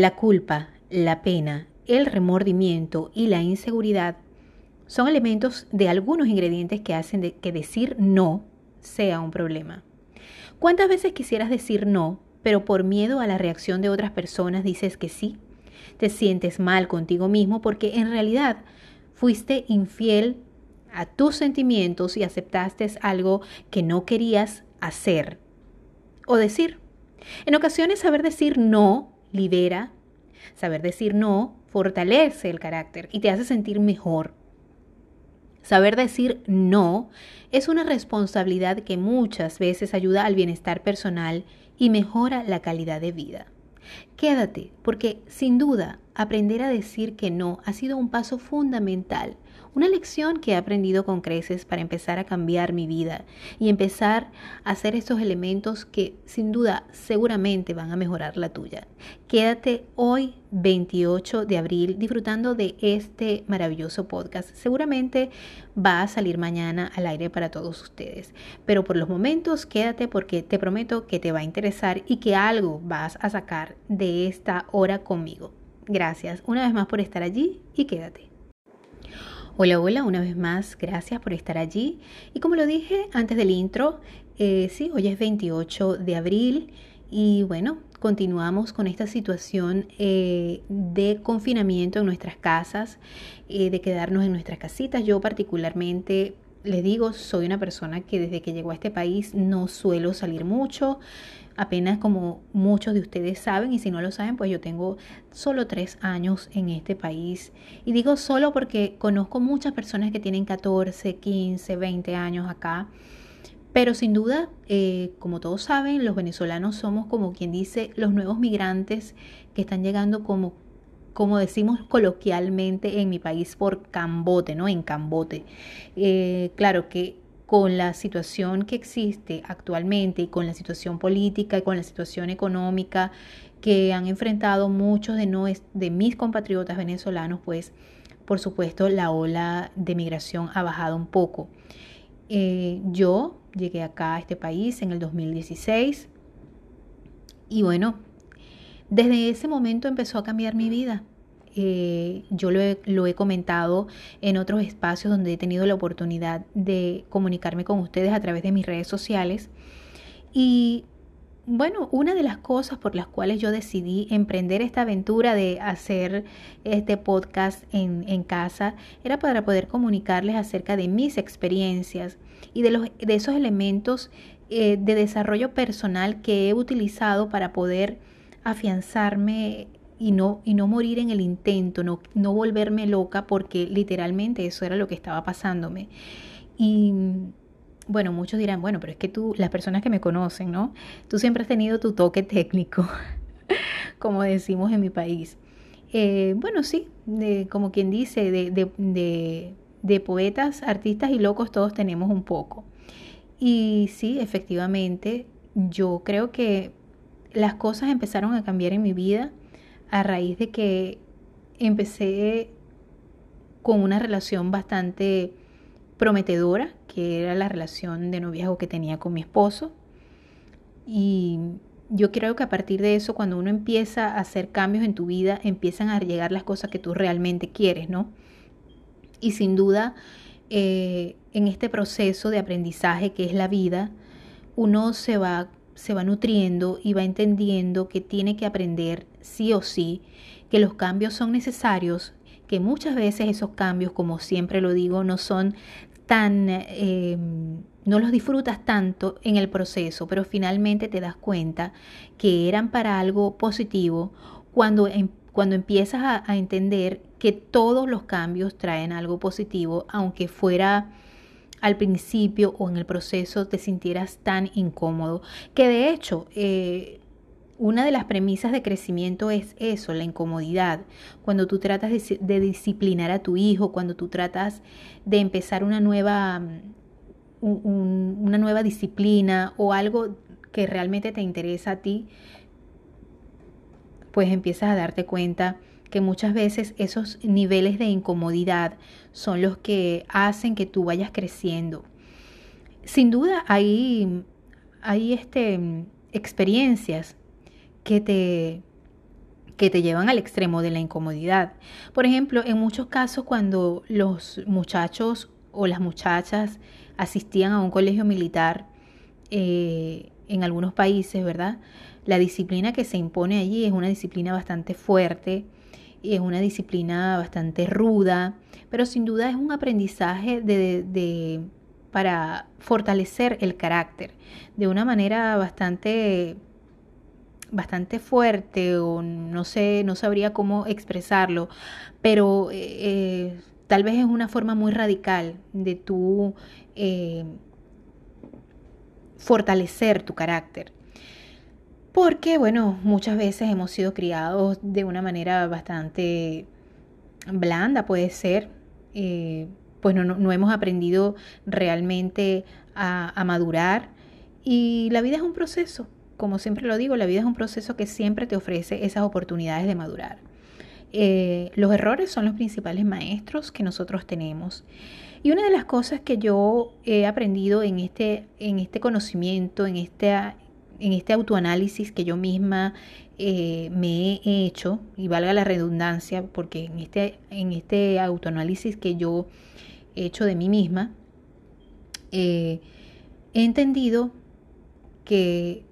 A: La culpa, la pena, el remordimiento y la inseguridad son elementos de algunos ingredientes que hacen que decir no sea un problema. ¿Cuántas veces quisieras decir no, pero por miedo a la reacción de otras personas dices que sí? Te sientes mal contigo mismo porque en realidad fuiste infiel a tus sentimientos y aceptaste algo que no querías hacer o decir. En ocasiones saber decir no libera, Saber decir no fortalece el carácter y te hace sentir mejor. Saber decir no es una responsabilidad que muchas veces ayuda al bienestar personal y mejora la calidad de vida. Quédate, porque sin duda aprender a decir que no ha sido un paso fundamental una lección que he aprendido con creces para empezar a cambiar mi vida y empezar a hacer esos elementos que sin duda seguramente van a mejorar la tuya. Quédate hoy 28 de abril disfrutando de este maravilloso podcast. Seguramente va a salir mañana al aire para todos ustedes. Pero por los momentos quédate porque te prometo que te va a interesar y que algo vas a sacar de esta hora conmigo. Gracias una vez más por estar allí y quédate. Hola, hola, una vez más, gracias por estar allí. Y como lo dije antes del intro, eh, sí, hoy es 28 de abril y bueno, continuamos con esta situación eh, de confinamiento en nuestras casas, eh, de quedarnos en nuestras casitas. Yo particularmente, les digo, soy una persona que desde que llegó a este país no suelo salir mucho apenas como muchos de ustedes saben, y si no lo saben, pues yo tengo solo tres años en este país. Y digo solo porque conozco muchas personas que tienen 14, 15, 20 años acá. Pero sin duda, eh, como todos saben, los venezolanos somos como quien dice los nuevos migrantes que están llegando como, como decimos coloquialmente en mi país, por cambote, ¿no? En cambote. Eh, claro que con la situación que existe actualmente y con la situación política y con la situación económica que han enfrentado muchos de, de mis compatriotas venezolanos, pues por supuesto la ola de migración ha bajado un poco. Eh, yo llegué acá a este país en el 2016 y bueno, desde ese momento empezó a cambiar mi vida. Eh, yo lo he, comentado en otros espacios donde he tenido la oportunidad de comunicarme con ustedes a través de mis redes sociales. Y bueno, una de las cosas por las cuales yo decidí emprender esta aventura de hacer este podcast en, casa era para poder comunicarles acerca de mis experiencias y de, los, de esos elementos eh, de desarrollo personal que he utilizado para poder afianzarme y no, y no morir en el intento, no, no volverme loca porque literalmente eso era lo que estaba pasándome. Y bueno, muchos dirán, bueno, pero es que tú, las personas que me conocen, ¿no? Tú siempre has tenido tu toque técnico, como decimos en mi país. Eh, bueno, sí, de, como quien dice, de, de, de, poetas, artistas y locos todos tenemos un poco. Y sí, efectivamente, yo creo que las cosas empezaron a cambiar en mi vida a raíz de que empecé con una relación bastante prometedora, que era la relación de noviazgo que tenía con mi esposo. Y yo creo que a partir de eso, cuando uno empieza a hacer cambios en tu vida, empiezan a llegar las cosas que tú realmente quieres, ¿no? Y sin duda, eh, en este proceso de aprendizaje que es la vida, uno se va se va nutriendo y va entendiendo que tiene que aprender sí o sí, que los cambios son necesarios, que muchas veces esos cambios, como siempre lo digo, no son tan, eh, no los disfrutas tanto en el proceso, pero finalmente te das cuenta que eran para algo positivo cuando, em, cuando empiezas a, a entender que todos los cambios traen algo positivo, aunque fuera al principio o en el proceso te sintieras tan incómodo, que de hecho eh, una de las premisas de crecimiento es eso, la incomodidad. Cuando tú tratas de, disciplinar a tu hijo, cuando tú tratas de empezar una nueva, mm, una nueva disciplina o algo que realmente te interesa a ti, pues empiezas a darte cuenta que muchas veces esos niveles de incomodidad son los que hacen que tú vayas creciendo. Sin duda hay, hay este, experiencias que te, que te llevan al extremo de la incomodidad. Por ejemplo, en muchos casos cuando los muchachos o las muchachas asistían a un colegio militar eh, en algunos países, ¿verdad? La disciplina que se impone allí es una disciplina bastante fuerte es una disciplina bastante ruda, pero sin duda es un aprendizaje de, para fortalecer el carácter de una manera bastante bastante fuerte o no sé, no sabría cómo expresarlo, pero eh, tal vez es una forma muy radical de tú eh, fortalecer tu carácter. Porque, bueno, muchas veces hemos sido criados de una manera bastante blanda, puede ser. Eh, pues no, no, hemos aprendido realmente a, madurar. Y la vida es un proceso, como siempre lo digo, la vida es un proceso que siempre te ofrece esas oportunidades de madurar. Eh, los errores son los principales maestros que nosotros tenemos. Y una de las cosas que yo he aprendido en este, en este conocimiento, en este, en este autoanálisis que yo misma eh, me he hecho, y valga la redundancia, porque en este, en este autoanálisis que yo he hecho de mí misma, eh, he entendido que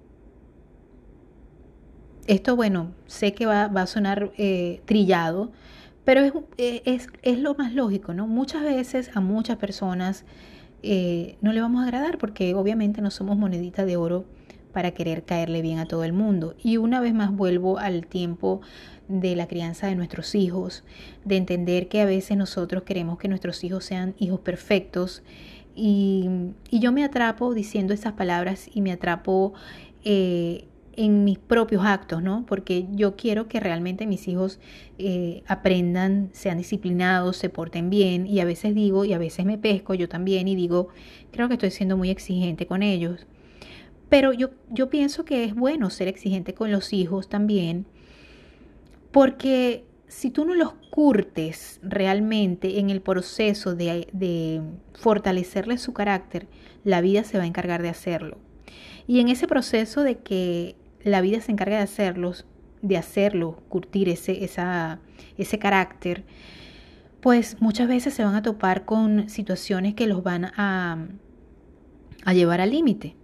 A: esto, bueno, sé que va, a sonar eh, trillado, pero es, es, lo más lógico, ¿no? Muchas veces a muchas personas no le vamos a agradar porque obviamente no somos monedita de oro para querer caerle bien a todo el mundo. Y una vez más vuelvo al tiempo de la crianza de nuestros hijos, de entender que a veces nosotros queremos que nuestros hijos sean hijos perfectos. Y, yo me atrapo diciendo esas palabras y me atrapo eh, en mis propios actos, ¿no? Porque yo quiero que realmente mis hijos eh, aprendan, sean disciplinados, se porten bien. Y a veces digo, y a veces me pesco yo también y digo, creo que estoy siendo muy exigente con ellos. Pero yo, yo pienso que es bueno ser exigente con los hijos también, porque si tú no los curtes realmente en el proceso de, de fortalecerles su carácter, la vida se va a encargar de hacerlo. Y en ese proceso de que la vida se encarga de hacerlos, de hacerlo, curtir ese, esa, ese carácter, pues muchas veces se van a topar con situaciones que los van a, a llevar al límite.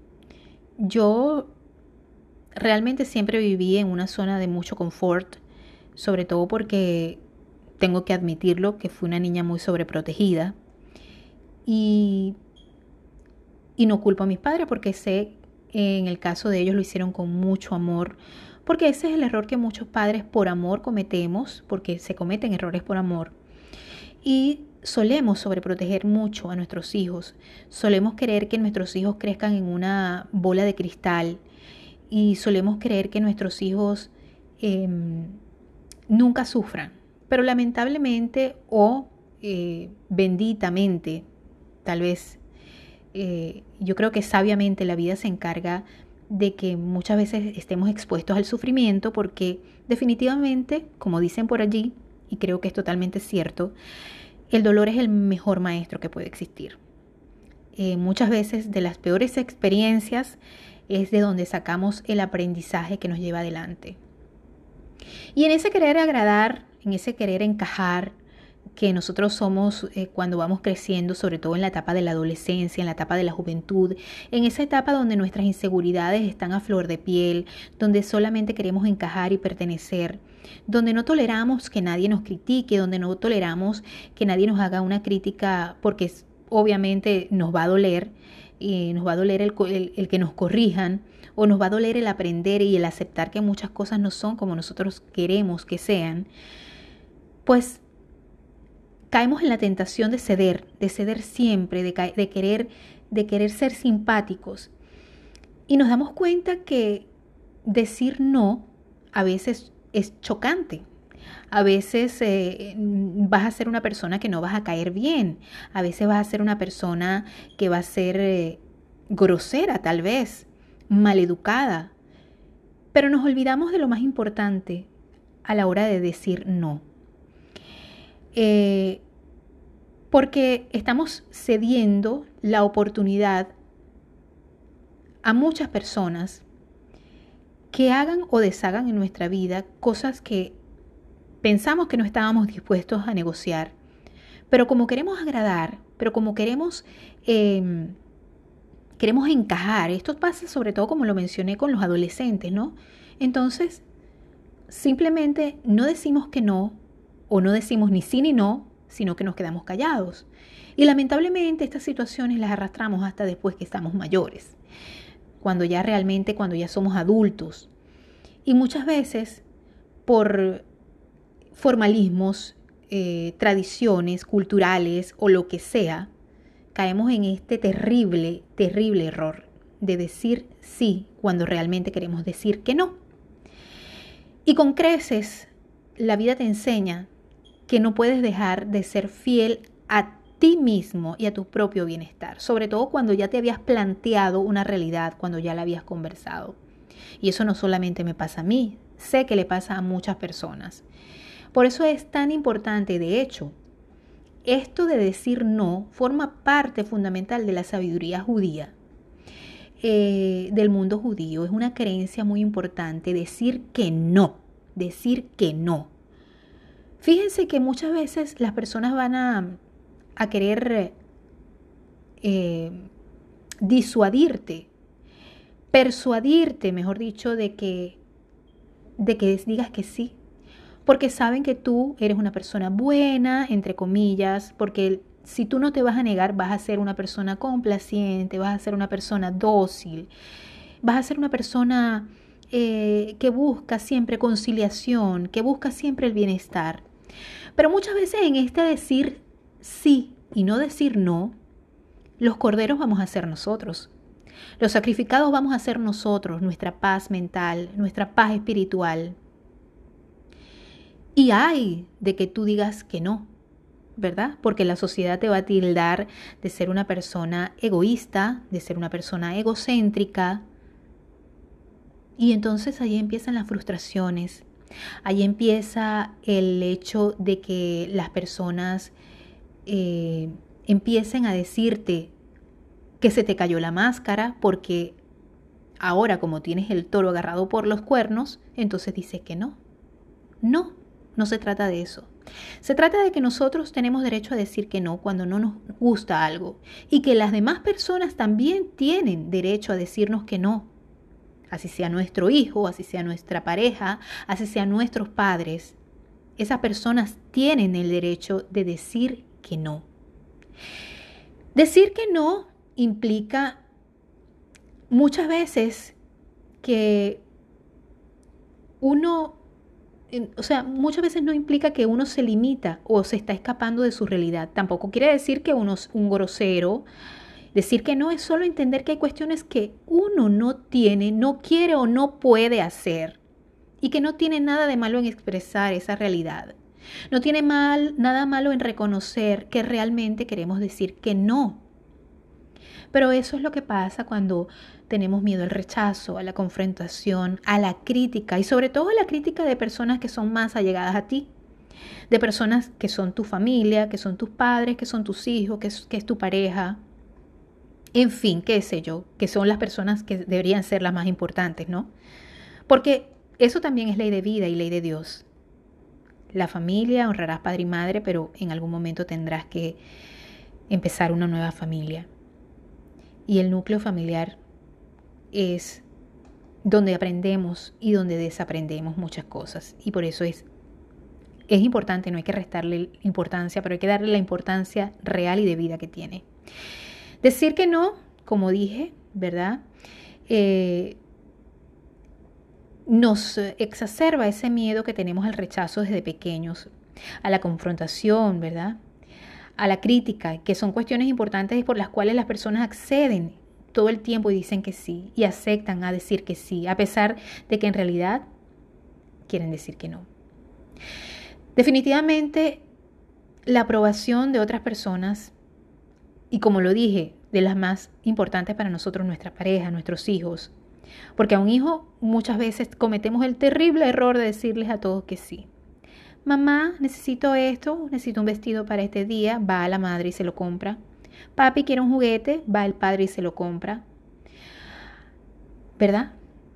A: Yo realmente siempre viví en una zona de mucho confort, sobre todo porque tengo que admitirlo que fui una niña muy sobreprotegida y, y no culpo a mis padres porque sé en el caso de ellos lo hicieron con mucho amor, porque ese es el error que muchos padres por amor cometemos, porque se cometen errores por amor. Y solemos sobreproteger mucho a nuestros hijos, solemos querer que nuestros hijos crezcan en una bola de cristal y solemos creer que nuestros hijos em, nunca sufran. Pero lamentablemente o eh, benditamente, tal vez, eh, yo creo que sabiamente la vida se encarga de que muchas veces estemos expuestos al sufrimiento porque definitivamente, como dicen por allí, y creo que es totalmente cierto, el dolor es el mejor maestro que puede existir. Eh, muchas veces de las peores experiencias es de donde sacamos el aprendizaje que nos lleva adelante. Y en ese querer agradar, en ese querer encajar, que nosotros somos eh, cuando vamos creciendo, sobre todo en la etapa de la adolescencia, en la etapa de la juventud, en esa etapa donde nuestras inseguridades están a flor de piel, donde solamente queremos encajar y pertenecer, donde no toleramos que nadie nos critique, donde no toleramos que nadie nos haga una crítica porque obviamente nos va a doler, y nos va a doler el, el que nos corrijan, o nos va a doler el aprender y el aceptar que muchas cosas no son como nosotros queremos que sean, pues caemos en la tentación de ceder, de ceder siempre, de, querer, de querer ser simpáticos. Y nos damos cuenta que decir no a veces es chocante. A veces eh, vas a ser una persona que no vas a caer bien. A veces vas a ser una persona que va a ser eh, grosera tal vez, maleducada. Pero nos olvidamos de lo más importante a la hora de decir no. Eh, porque estamos cediendo la oportunidad a muchas personas que hagan o deshagan en nuestra vida cosas que pensamos que no estábamos dispuestos a negociar. Pero como queremos agradar, pero como queremos, em, queremos encajar, esto pasa sobre todo como lo mencioné con los adolescentes, ¿no? Entonces, simplemente no decimos que no o no decimos ni sí ni no, sino que nos quedamos callados. Y lamentablemente estas situaciones las arrastramos hasta después que estamos mayores, cuando ya realmente, cuando ya somos adultos. Y muchas veces, por formalismos, eh, tradiciones culturales o lo que sea, caemos en este terrible, terrible error de decir sí cuando realmente queremos decir que no. Y con creces, la vida te enseña que no puedes dejar de ser fiel a ti mismo y a tu propio bienestar, sobre todo cuando ya te habías planteado una realidad, cuando ya la habías conversado. Y eso no solamente me pasa a mí, sé que le pasa a muchas personas. Por eso es tan importante, de hecho, esto de decir no forma parte fundamental de la sabiduría judía, eh, del mundo judío. Es una creencia muy importante decir que no, decir que no. Fíjense que muchas veces las personas van a, a querer eh, disuadirte, persuadirte, mejor dicho, de que, de que digas que sí, porque saben que tú eres una persona buena, entre comillas, porque si tú no te vas a negar, vas a ser una persona complaciente, vas a ser una persona dócil, vas a ser una persona eh, que busca siempre conciliación, que busca siempre el bienestar. Pero muchas veces en este decir sí y no decir no, los corderos vamos a ser nosotros. Los sacrificados vamos a ser nosotros, nuestra paz mental, nuestra paz espiritual. Y hay de que tú digas que no, ¿verdad? Porque la sociedad te va a tildar de ser una persona egoísta, de ser una persona egocéntrica. Y entonces ahí empiezan las frustraciones, ahí empieza el hecho de que las personas eh, empiecen a decirte que se te cayó la máscara porque ahora como tienes el toro agarrado por los cuernos, entonces dices que no. No, no se trata de eso. Se trata de que nosotros tenemos derecho a decir que no cuando no nos gusta algo y que las demás personas también tienen derecho a decirnos que no. Así sea nuestro hijo, así sea nuestra pareja, así sean nuestros padres. Esas personas tienen el derecho de decir que no. Decir que no implica muchas veces que uno, o sea, muchas veces no implica que uno se limita o se está escapando de su realidad. Tampoco quiere decir que uno es un grosero. Decir que no es solo entender que hay cuestiones que uno no tiene, no quiere o no puede hacer y que no tiene nada de malo en expresar esa realidad. No tiene mal, nada malo en reconocer que realmente queremos decir que no. Pero eso es lo que pasa cuando tenemos miedo al rechazo, a la confrontación, a la crítica y sobre todo a la crítica de personas que son más allegadas a ti, de personas que son tu familia, que son tus padres, que son tus hijos, que es, que es tu pareja, en fin, qué sé yo, que son las personas que deberían ser las más importantes, ¿no? Porque eso también es ley de vida y ley de Dios la familia, honrarás padre y madre, pero en algún momento tendrás que empezar una nueva familia. Y el núcleo familiar es donde aprendemos y donde desaprendemos muchas cosas. Y por eso es, es importante, no hay que restarle importancia, pero hay que darle la importancia real y de vida que tiene. Decir que no, como dije, ¿verdad? Eh, nos exacerba ese miedo que tenemos al rechazo desde pequeños, a la confrontación, ¿verdad? A la crítica, que son cuestiones importantes por las cuales las personas acceden todo el tiempo y dicen que sí, y aceptan a decir que sí, a pesar de que en realidad quieren decir que no. Definitivamente, la aprobación de otras personas, y como lo dije, de las más importantes para nosotros, nuestra pareja, nuestros hijos, porque a un hijo muchas veces cometemos el terrible error de decirles a todos que sí. Mamá, necesito esto, necesito un vestido para este día, va a la madre y se lo compra. Papi quiere un juguete, va el padre y se lo compra. ¿Verdad?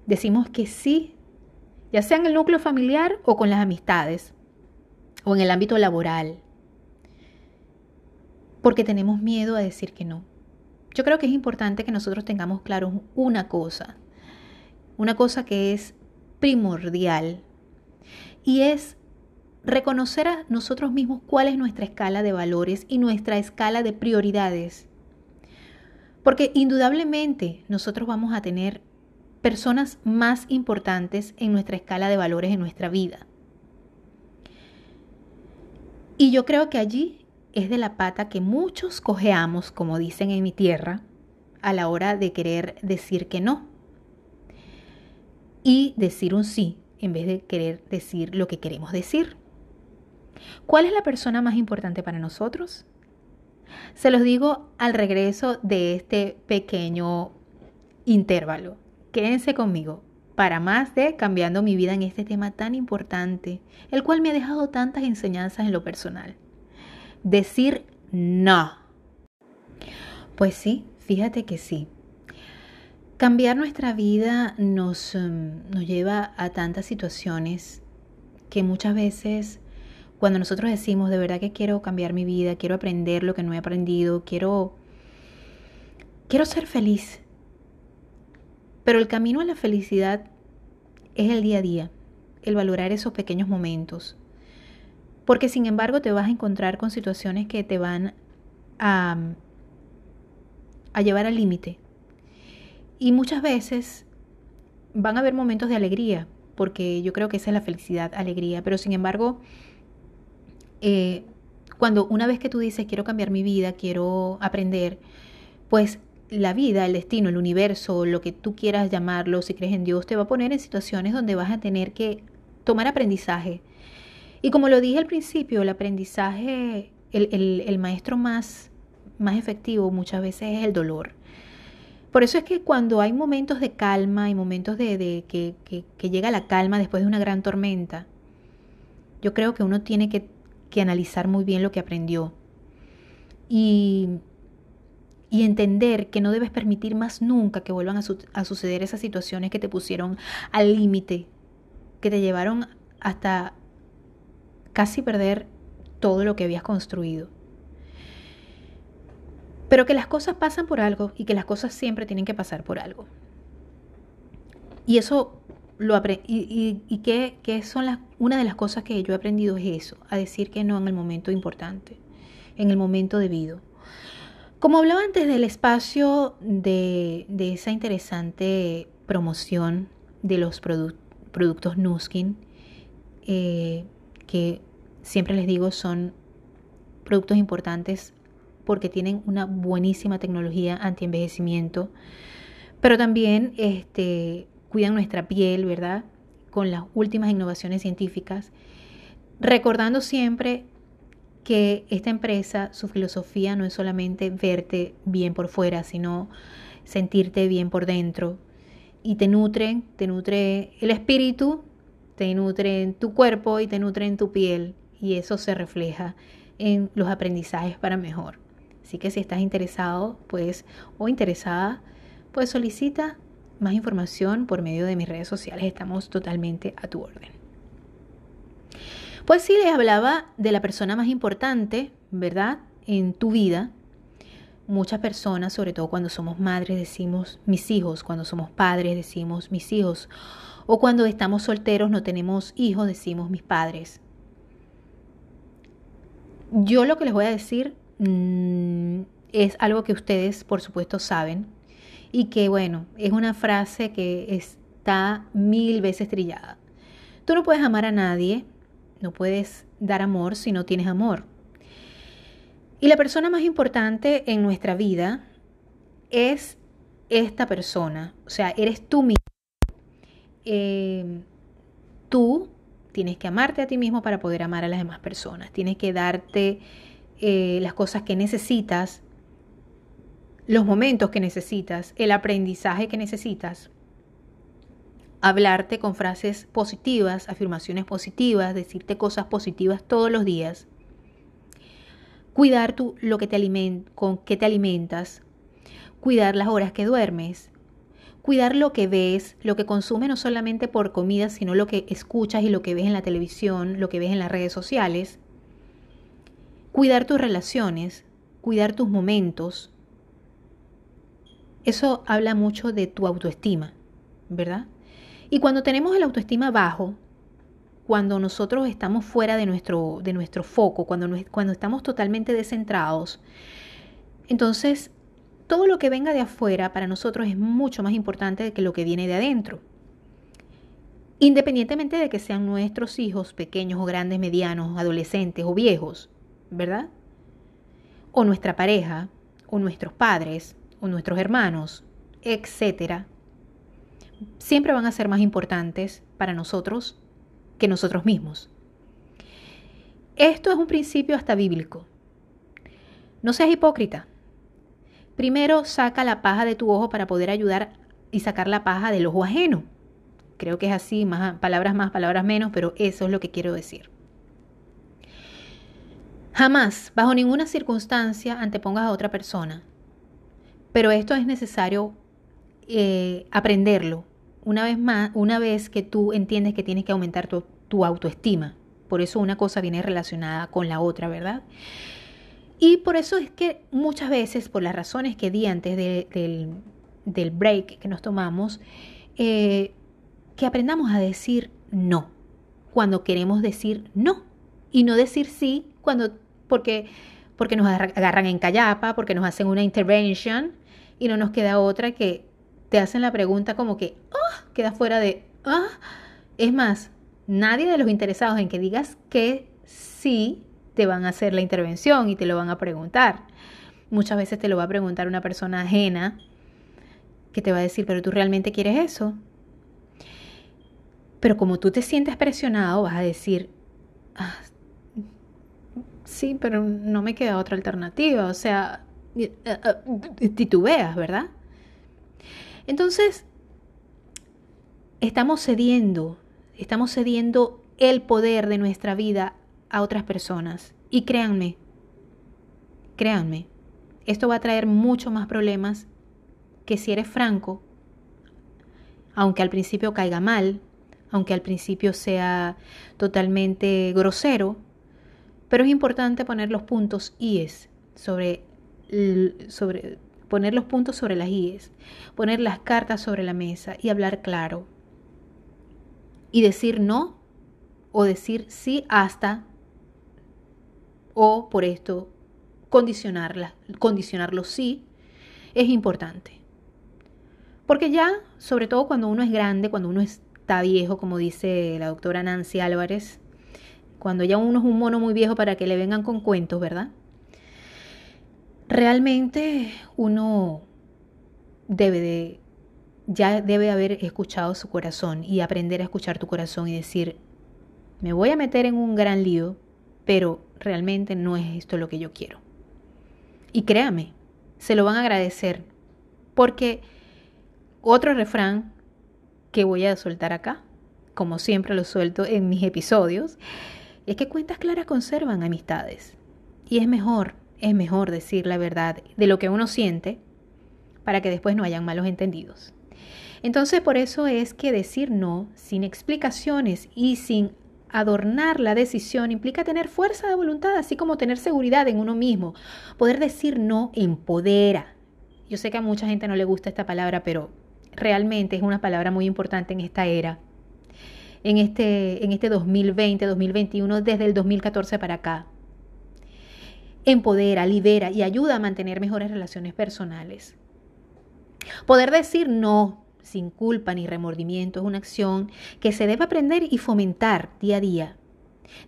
A: Decimos que sí, ya sea en el núcleo familiar o con las amistades o en el ámbito laboral. Porque tenemos miedo a decir que no. Yo creo que es importante que nosotros tengamos claro una cosa una cosa que es primordial y es reconocer a nosotros mismos cuál es nuestra escala de valores y nuestra escala de prioridades. Porque indudablemente nosotros vamos a tener personas más importantes en nuestra escala de valores en nuestra vida. Y yo creo que allí es de la pata que muchos cojeamos, como dicen en mi tierra, a la hora de querer decir que no. Y decir un sí en vez de querer decir lo que queremos decir. ¿Cuál es la persona más importante para nosotros? Se los digo al regreso de este pequeño intervalo. Quédense conmigo para más de cambiando mi vida en este tema tan importante, el cual me ha dejado tantas enseñanzas en lo personal. Decir no. Pues sí, fíjate que sí. Cambiar nuestra vida nos, em, nos lleva a tantas situaciones que muchas veces cuando nosotros decimos de verdad que quiero cambiar mi vida, quiero aprender lo que no he aprendido, quiero quiero ser feliz, pero el camino a la felicidad es el día a día, el valorar esos pequeños momentos. Porque sin embargo te vas a encontrar con situaciones que te van a, a llevar al límite. Y muchas veces van a haber momentos de alegría, porque yo creo que esa es la felicidad, alegría. Pero sin embargo, eh, cuando una vez que tú dices quiero cambiar mi vida, quiero aprender, pues la vida, el destino, el universo, lo que tú quieras llamarlo, si crees en Dios, te va a poner en situaciones donde vas a tener que tomar aprendizaje. Y como lo dije al principio, el aprendizaje, el, maestro más, más efectivo muchas veces es el dolor. Por eso es que cuando hay momentos de calma y momentos de, que, llega la calma después de una gran tormenta, yo creo que uno tiene que, que analizar muy bien lo que aprendió. Y y entender que no debes permitir más nunca que vuelvan a, suceder esas situaciones que te pusieron al límite, que te llevaron hasta casi perder todo lo que habías construido. Pero que las cosas pasan por algo y que las cosas siempre tienen que pasar por algo. Y eso lo. Y, y, son las, una de las cosas que yo he aprendido es eso, a decir que no en el momento importante, en el momento debido. Como hablaba antes del espacio de, esa interesante promoción de los productos Nuskin, eh, que siempre les digo son productos importantes porque tienen una buenísima tecnología anti-envejecimiento, pero también este, cuidan nuestra piel, ¿verdad? Con las últimas innovaciones científicas, recordando siempre que esta empresa, su filosofía no es solamente verte bien por fuera, sino sentirte bien por dentro. Y te nutre, te nutre el espíritu, te nutre en tu cuerpo y te nutre en tu piel. Y eso se refleja en los aprendizajes para mejor. Así que si estás interesado, pues, o interesada, pues solicita más información por medio de mis redes sociales. Estamos totalmente a tu orden. Pues sí, les hablaba de la persona más importante, ¿verdad? En tu vida. Muchas personas, sobre todo cuando somos madres, decimos mis hijos, cuando somos padres decimos mis hijos, o cuando estamos solteros no tenemos hijos decimos mis padres. Yo lo que les voy a decir mm, es algo que ustedes por supuesto saben y que bueno, es una frase que está mil veces trillada. Tú no puedes amar a nadie no puedes dar amor si no tienes amor. Y la persona más importante en nuestra vida es esta persona. O sea, eres tú mismo. Eh, tú tienes que amarte a ti mismo para poder amar a las demás personas. Tienes que darte eh, las cosas que necesitas, los momentos que necesitas, el aprendizaje que necesitas hablarte con frases positivas, afirmaciones positivas, decirte cosas positivas todos los días. Cuidar tu, lo que te con qué te alimentas. Cuidar las horas que duermes. Cuidar lo que ves, lo que consumes no solamente por comida, sino lo que escuchas y lo que ves en la televisión, lo que ves en las redes sociales. Cuidar tus relaciones, cuidar tus momentos. Eso habla mucho de tu autoestima, ¿verdad? Y cuando tenemos el autoestima bajo, cuando nosotros estamos fuera de nuestro, de nuestro foco, cuando, cuando estamos totalmente descentrados, entonces todo lo que venga de afuera para nosotros es mucho más importante que lo que viene de adentro. Independientemente de que sean nuestros hijos pequeños o grandes, medianos, adolescentes o viejos, ¿verdad? O nuestra pareja, o nuestros padres, o nuestros hermanos, etcétera, siempre van a ser más importantes para nosotros que nosotros mismos. Esto es un principio hasta bíblico. No seas hipócrita. Primero saca la paja de tu ojo para poder ayudar y sacar la paja del ojo ajeno. Creo que es así, más, palabras más, palabras menos, pero eso es lo que quiero decir. Jamás, bajo ninguna circunstancia, antepongas a otra persona. Pero esto es necesario eh, aprenderlo una vez más, una vez que tú entiendes que tienes que aumentar tu, autoestima. Por eso una cosa viene relacionada con la otra, ¿verdad? Y por eso es que muchas veces, por las razones que di antes del, break que nos tomamos, eh, que aprendamos a decir no cuando queremos decir no y no decir sí cuando porque porque nos agarran en callapa, porque nos hacen una intervention y no nos queda otra que te hacen la pregunta como que, oh, queda fuera de, ah. Es más, nadie de los interesados en que digas que sí te van a hacer la intervención y te lo van a preguntar. Muchas veces te lo va a preguntar una persona ajena que te va a decir, pero tú realmente quieres eso. Pero como tú te sientes presionado, vas a decir, ah, sí, pero no me queda otra alternativa. O sea, eh, eh, titubeas, ¿verdad? Entonces, estamos cediendo, estamos cediendo el poder de nuestra vida a otras personas. Y créanme, créanme, esto va a traer mucho más problemas que si eres franco, aunque al principio caiga mal, aunque al principio sea totalmente grosero, pero es importante poner los puntos IES sobre, sobre poner los puntos sobre las IES, poner las cartas sobre la mesa y hablar claro. Y decir no o decir sí hasta o por esto condicionarla, condicionarlo sí es importante. Porque ya, sobre todo cuando uno es grande, cuando uno está viejo, como dice la doctora Nancy Álvarez, cuando ya uno es un mono muy viejo para que le vengan con cuentos, ¿verdad? realmente uno debe de, ya debe haber escuchado su corazón y aprender a escuchar tu corazón y decir, me voy a meter en un gran lío, pero realmente no es esto lo que yo quiero. Y créame, se lo van a agradecer, porque otro refrán que voy a soltar acá, como siempre lo suelto en mis episodios, es que cuentas claras conservan amistades. Y es mejor es mejor decir la verdad de lo que uno siente para que después no hayan malos entendidos. Entonces por eso es que decir no sin explicaciones y sin adornar la decisión implica tener fuerza de voluntad, así como tener seguridad en uno mismo. Poder decir no empodera. Yo sé que a mucha gente no le gusta esta palabra, pero realmente es una palabra muy importante en esta era. En este, en este 2020, 2021, desde el 2014 para acá empodera, libera y ayuda a mantener mejores relaciones personales. Poder decir no sin culpa ni remordimiento es una acción que se debe aprender y fomentar día a día.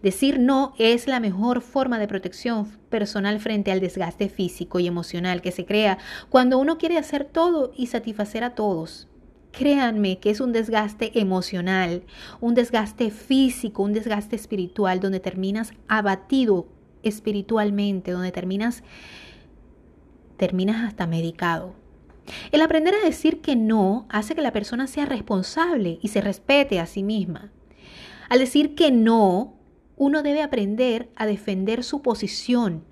A: Decir no es la mejor forma de protección personal frente al desgaste físico y emocional que se crea cuando uno quiere hacer todo y satisfacer a todos. Créanme que es un desgaste emocional, un desgaste físico, un desgaste espiritual donde terminas abatido espiritualmente, donde terminas, terminas hasta medicado. El aprender a decir que no hace que la persona sea responsable y se respete a sí misma. Al decir que no, uno debe aprender a defender su posición.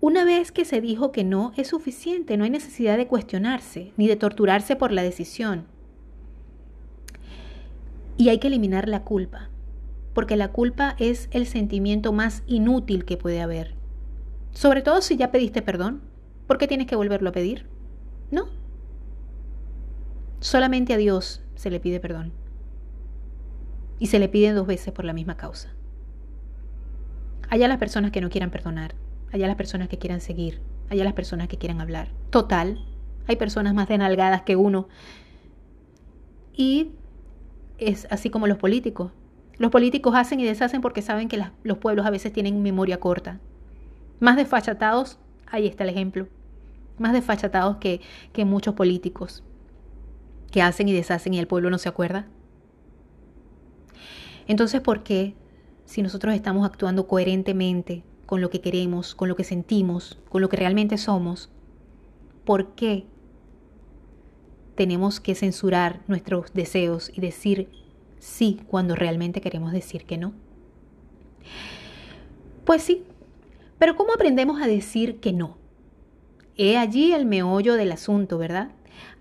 A: Una vez que se dijo que no es suficiente, no hay necesidad de cuestionarse ni de torturarse por la decisión. Y hay que eliminar la culpa porque la culpa es el sentimiento más inútil que puede haber. Sobre todo si ya pediste perdón. ¿Por qué tienes que volverlo a pedir? No. Solamente a Dios se le pide perdón. Y se le pide dos veces por la misma causa. Allá las personas que no quieran perdonar, allá las personas que quieran seguir haya las personas que quieran hablar. Total, hay personas más denalgadas que uno. Y es así como los políticos. Los políticos hacen y deshacen porque saben que los pueblos a veces tienen memoria corta. Más desfachatados, ahí está el ejemplo. Más desfachatados que, que muchos políticos que hacen y deshacen y el pueblo no se acuerda. Entonces, ¿por qué si nosotros estamos actuando coherentemente con lo que queremos, con lo que sentimos, con lo que realmente somos, ¿por qué tenemos que censurar nuestros deseos y decir sí cuando realmente queremos decir que no? Pues sí, pero ¿cómo aprendemos a decir que no? He allí el meollo del asunto, ¿verdad?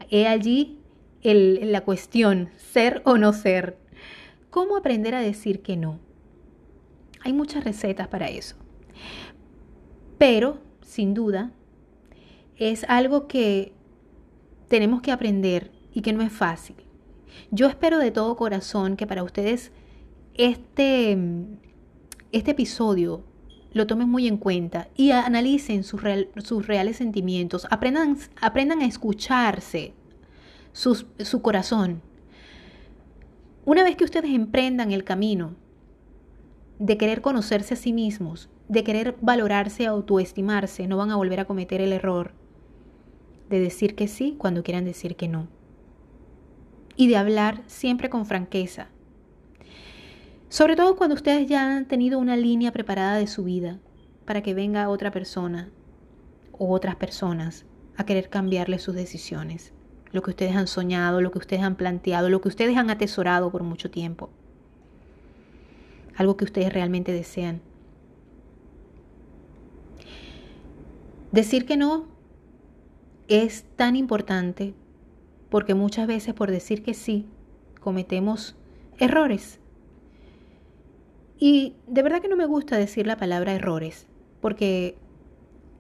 A: He allí la cuestión, ser o no ser. ¿Cómo aprender a decir que no? Hay muchas recetas para eso. Pero, sin duda, es algo que tenemos que aprender y que no es fácil. Yo espero de todo corazón que para ustedes este, este episodio lo tomen muy en cuenta y analicen sus, sus reales sentimientos, aprendan, aprendan a escucharse, su corazón. Una vez que ustedes emprendan el camino de querer conocerse a sí mismos, de querer valorarse, autoestimarse, no van a volver a cometer el error de decir que sí cuando quieran decir que no. Y de hablar siempre con franqueza. Sobre todo cuando ustedes ya han tenido una línea preparada de su vida para que venga otra persona o otras personas a querer cambiarle sus decisiones, lo que ustedes han soñado, lo que ustedes han planteado, lo que ustedes han atesorado por mucho tiempo algo que ustedes realmente desean. Decir que no es tan importante porque muchas veces por decir que sí cometemos errores. Y de verdad que no me gusta decir la palabra errores, porque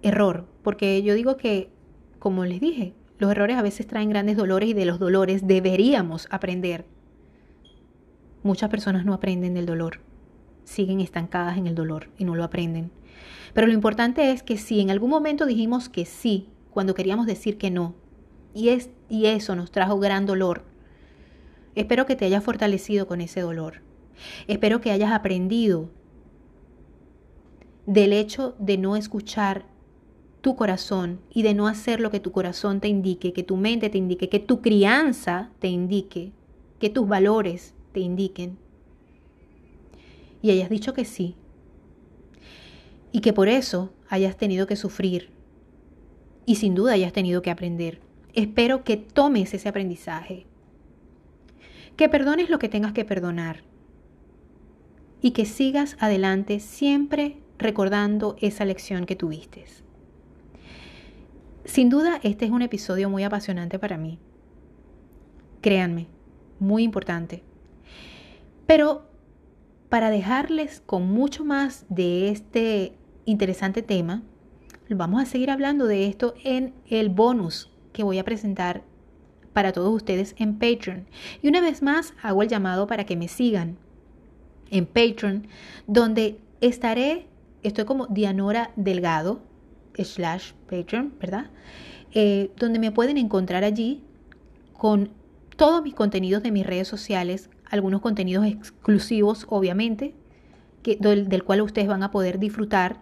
A: error, porque yo digo que, como les dije, los errores a veces traen grandes dolores y de los dolores deberíamos aprender. Muchas personas no aprenden del dolor siguen estancadas en el dolor y no lo aprenden. Pero lo importante es que si en algún momento dijimos que sí, cuando queríamos decir que no, y, y eso nos trajo gran dolor, espero que te hayas fortalecido con ese dolor. Espero que hayas aprendido del hecho de no escuchar tu corazón y de no hacer lo que tu corazón te indique, que tu mente te indique, que tu crianza te indique, que tus valores te indiquen y hayas dicho que sí. Y que por eso hayas tenido que sufrir. Y sin duda hayas tenido que aprender. Espero que tomes ese aprendizaje. Que perdones lo que tengas que perdonar. Y que sigas adelante siempre recordando esa lección que tuviste. Sin duda, este es un episodio muy apasionante para mí. Créanme, muy importante. Pero para dejarles con mucho más de este interesante tema, vamos a seguir hablando de esto en el bonus que voy a presentar para todos ustedes en Patreon. Y una vez más hago el llamado para que me sigan en Patreon, donde estaré, estoy como Dianora Delgado, slash Patreon, ¿verdad? Eh, donde me pueden encontrar allí con todos mis contenidos de mis redes sociales, algunos contenidos exclusivos, obviamente, que, del, cual ustedes van a poder disfrutar,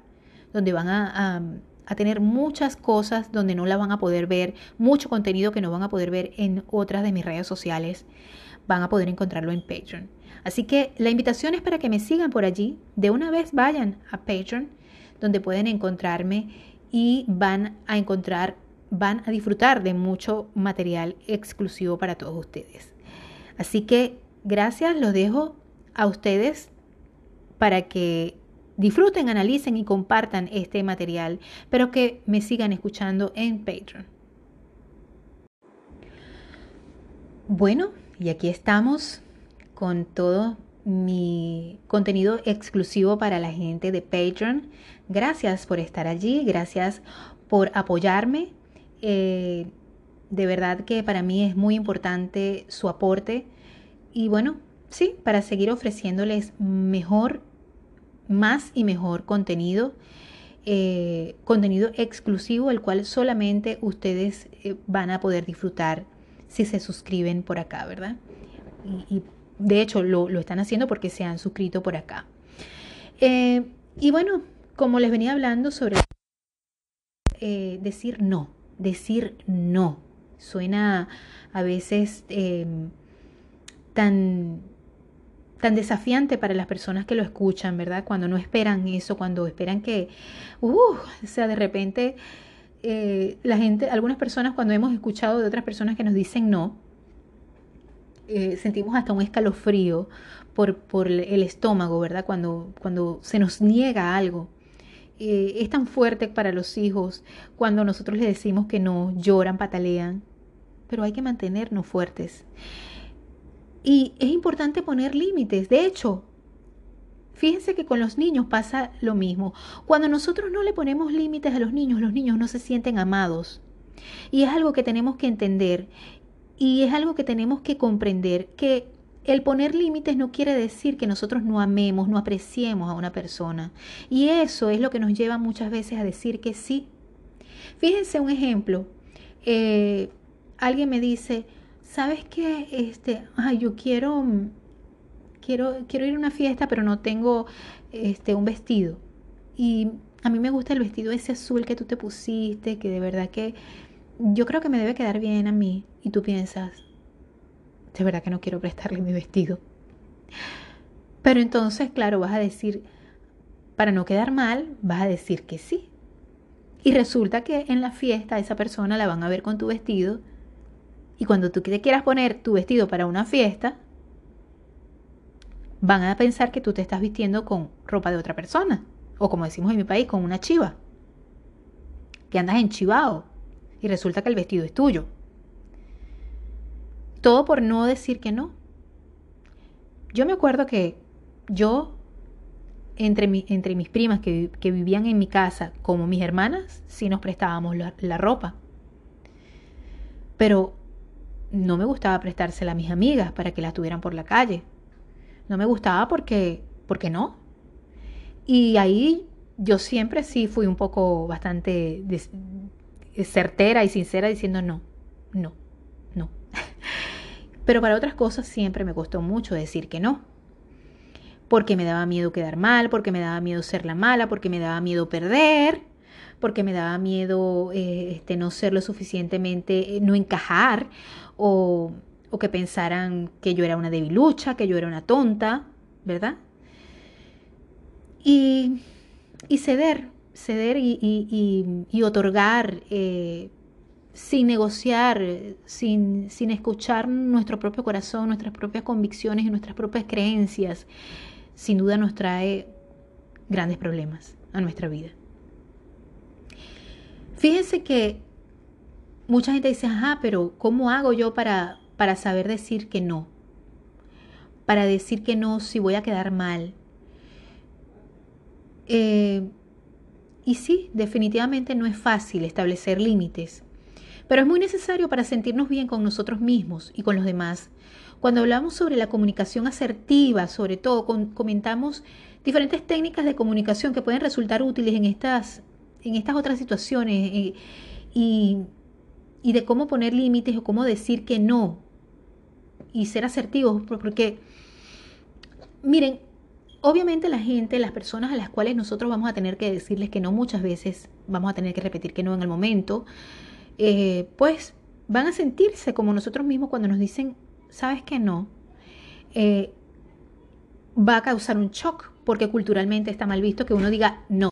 A: donde van a, a, tener muchas cosas donde no la van a poder ver, mucho contenido que no van a poder ver en otras de mis redes sociales, van a poder encontrarlo en Patreon. Así que la invitación es para que me sigan por allí, de una vez vayan a Patreon, donde pueden encontrarme y van a encontrar, van a disfrutar de mucho material exclusivo para todos ustedes. Así que Gracias, los dejo a ustedes para que disfruten, analicen y compartan este material, pero que me sigan escuchando en Patreon. Bueno, y aquí estamos con todo mi contenido exclusivo para la gente de Patreon. Gracias por estar allí, gracias por apoyarme. Eh, de verdad que para mí es muy importante su aporte y bueno, sí, para seguir ofreciéndoles mejor, más y mejor contenido. eh, contenido exclusivo, el cual solamente ustedes eh, van a poder disfrutar si se suscriben por acá, ¿verdad? De hecho lo, están haciendo porque se han suscrito por acá. Eh, y bueno, como les venía hablando sobre decir no, decir no, suena a veces tan tan desafiante para las personas que lo escuchan, ¿verdad? Cuando no esperan eso, cuando esperan que, uh, o sea, de repente eh, la gente, algunas personas cuando hemos escuchado de otras personas que nos dicen no, eh, sentimos hasta un escalofrío por, por, el estómago, ¿verdad? Cuando, cuando se nos niega algo. Eh, es tan fuerte para los hijos cuando nosotros les decimos que no, lloran, patalean, pero hay que mantenernos fuertes. Y es importante poner límites. De hecho, fíjense que con los niños pasa lo mismo. Cuando nosotros no le ponemos límites a los niños, los niños no se sienten amados. Y es algo que tenemos que entender y es algo que tenemos que comprender, que el poner límites no quiere decir que nosotros no amemos, no apreciemos a una persona. Y eso es lo que nos lleva muchas veces a decir que sí. Fíjense un ejemplo. Eh, alguien me dice, ¿sabes qué? Este, ay, yo quiero, quiero, quiero ir a una fiesta, pero no tengo este, un vestido. Y a mí me gusta el vestido ese azul que tú te pusiste, que de verdad que yo creo que me debe quedar bien a mí. Y tú piensas, de verdad que no quiero prestarle mi vestido. Pero entonces, claro, vas a decir, para no quedar mal, vas a decir que sí. Y resulta que en la fiesta esa persona la van a ver con tu vestido y cuando tú te quieras poner tu vestido para una fiesta, van a pensar que tú te estás vistiendo con ropa de otra persona. O como decimos en mi país, con una chiva. Que andas enchivado. Y resulta que el vestido es tuyo. Todo por no decir que no. Yo me acuerdo que yo, entre, entre mis primas que, vivían en mi casa, como mis hermanas, sí nos prestábamos la, la ropa. Pero no me gustaba prestársela a mis amigas para que la tuvieran por la calle. No me gustaba porque, porque no. Y ahí yo siempre sí fui un poco bastante certera y sincera diciendo no, no, no. Pero para otras cosas siempre me costó mucho decir que no. Porque me daba miedo quedar mal, porque me daba miedo ser la mala, porque me daba miedo perder, porque me daba miedo eh, este, no ser lo suficientemente, eh, no encajar o, que pensaran que yo era una debilucha, que yo era una tonta, ¿verdad? Y, ceder, ceder y, otorgar eh, sin negociar, sin, sin escuchar nuestro propio corazón, nuestras propias convicciones y nuestras propias creencias, sin duda nos trae grandes problemas a nuestra vida. Fíjense que mucha gente dice, ajá, pero ¿cómo hago yo para, para saber decir que no? Para decir que no si voy a quedar mal. Eh, y sí, definitivamente no es fácil establecer límites, pero es muy necesario para sentirnos bien con nosotros mismos y con los demás. Cuando hablamos sobre la comunicación asertiva, sobre todo, comentamos diferentes técnicas de comunicación que pueden resultar útiles en estas, en estas otras situaciones. Eh, y, y de cómo poner límites o cómo decir que no y ser asertivos, porque miren, obviamente la gente, las personas a las cuales nosotros vamos a tener que decirles que no muchas veces, vamos a tener que repetir que no en el momento, eh, pues van a sentirse como nosotros mismos cuando nos dicen, sabes que no, eh, va a causar un shock, porque culturalmente está mal visto que uno diga no.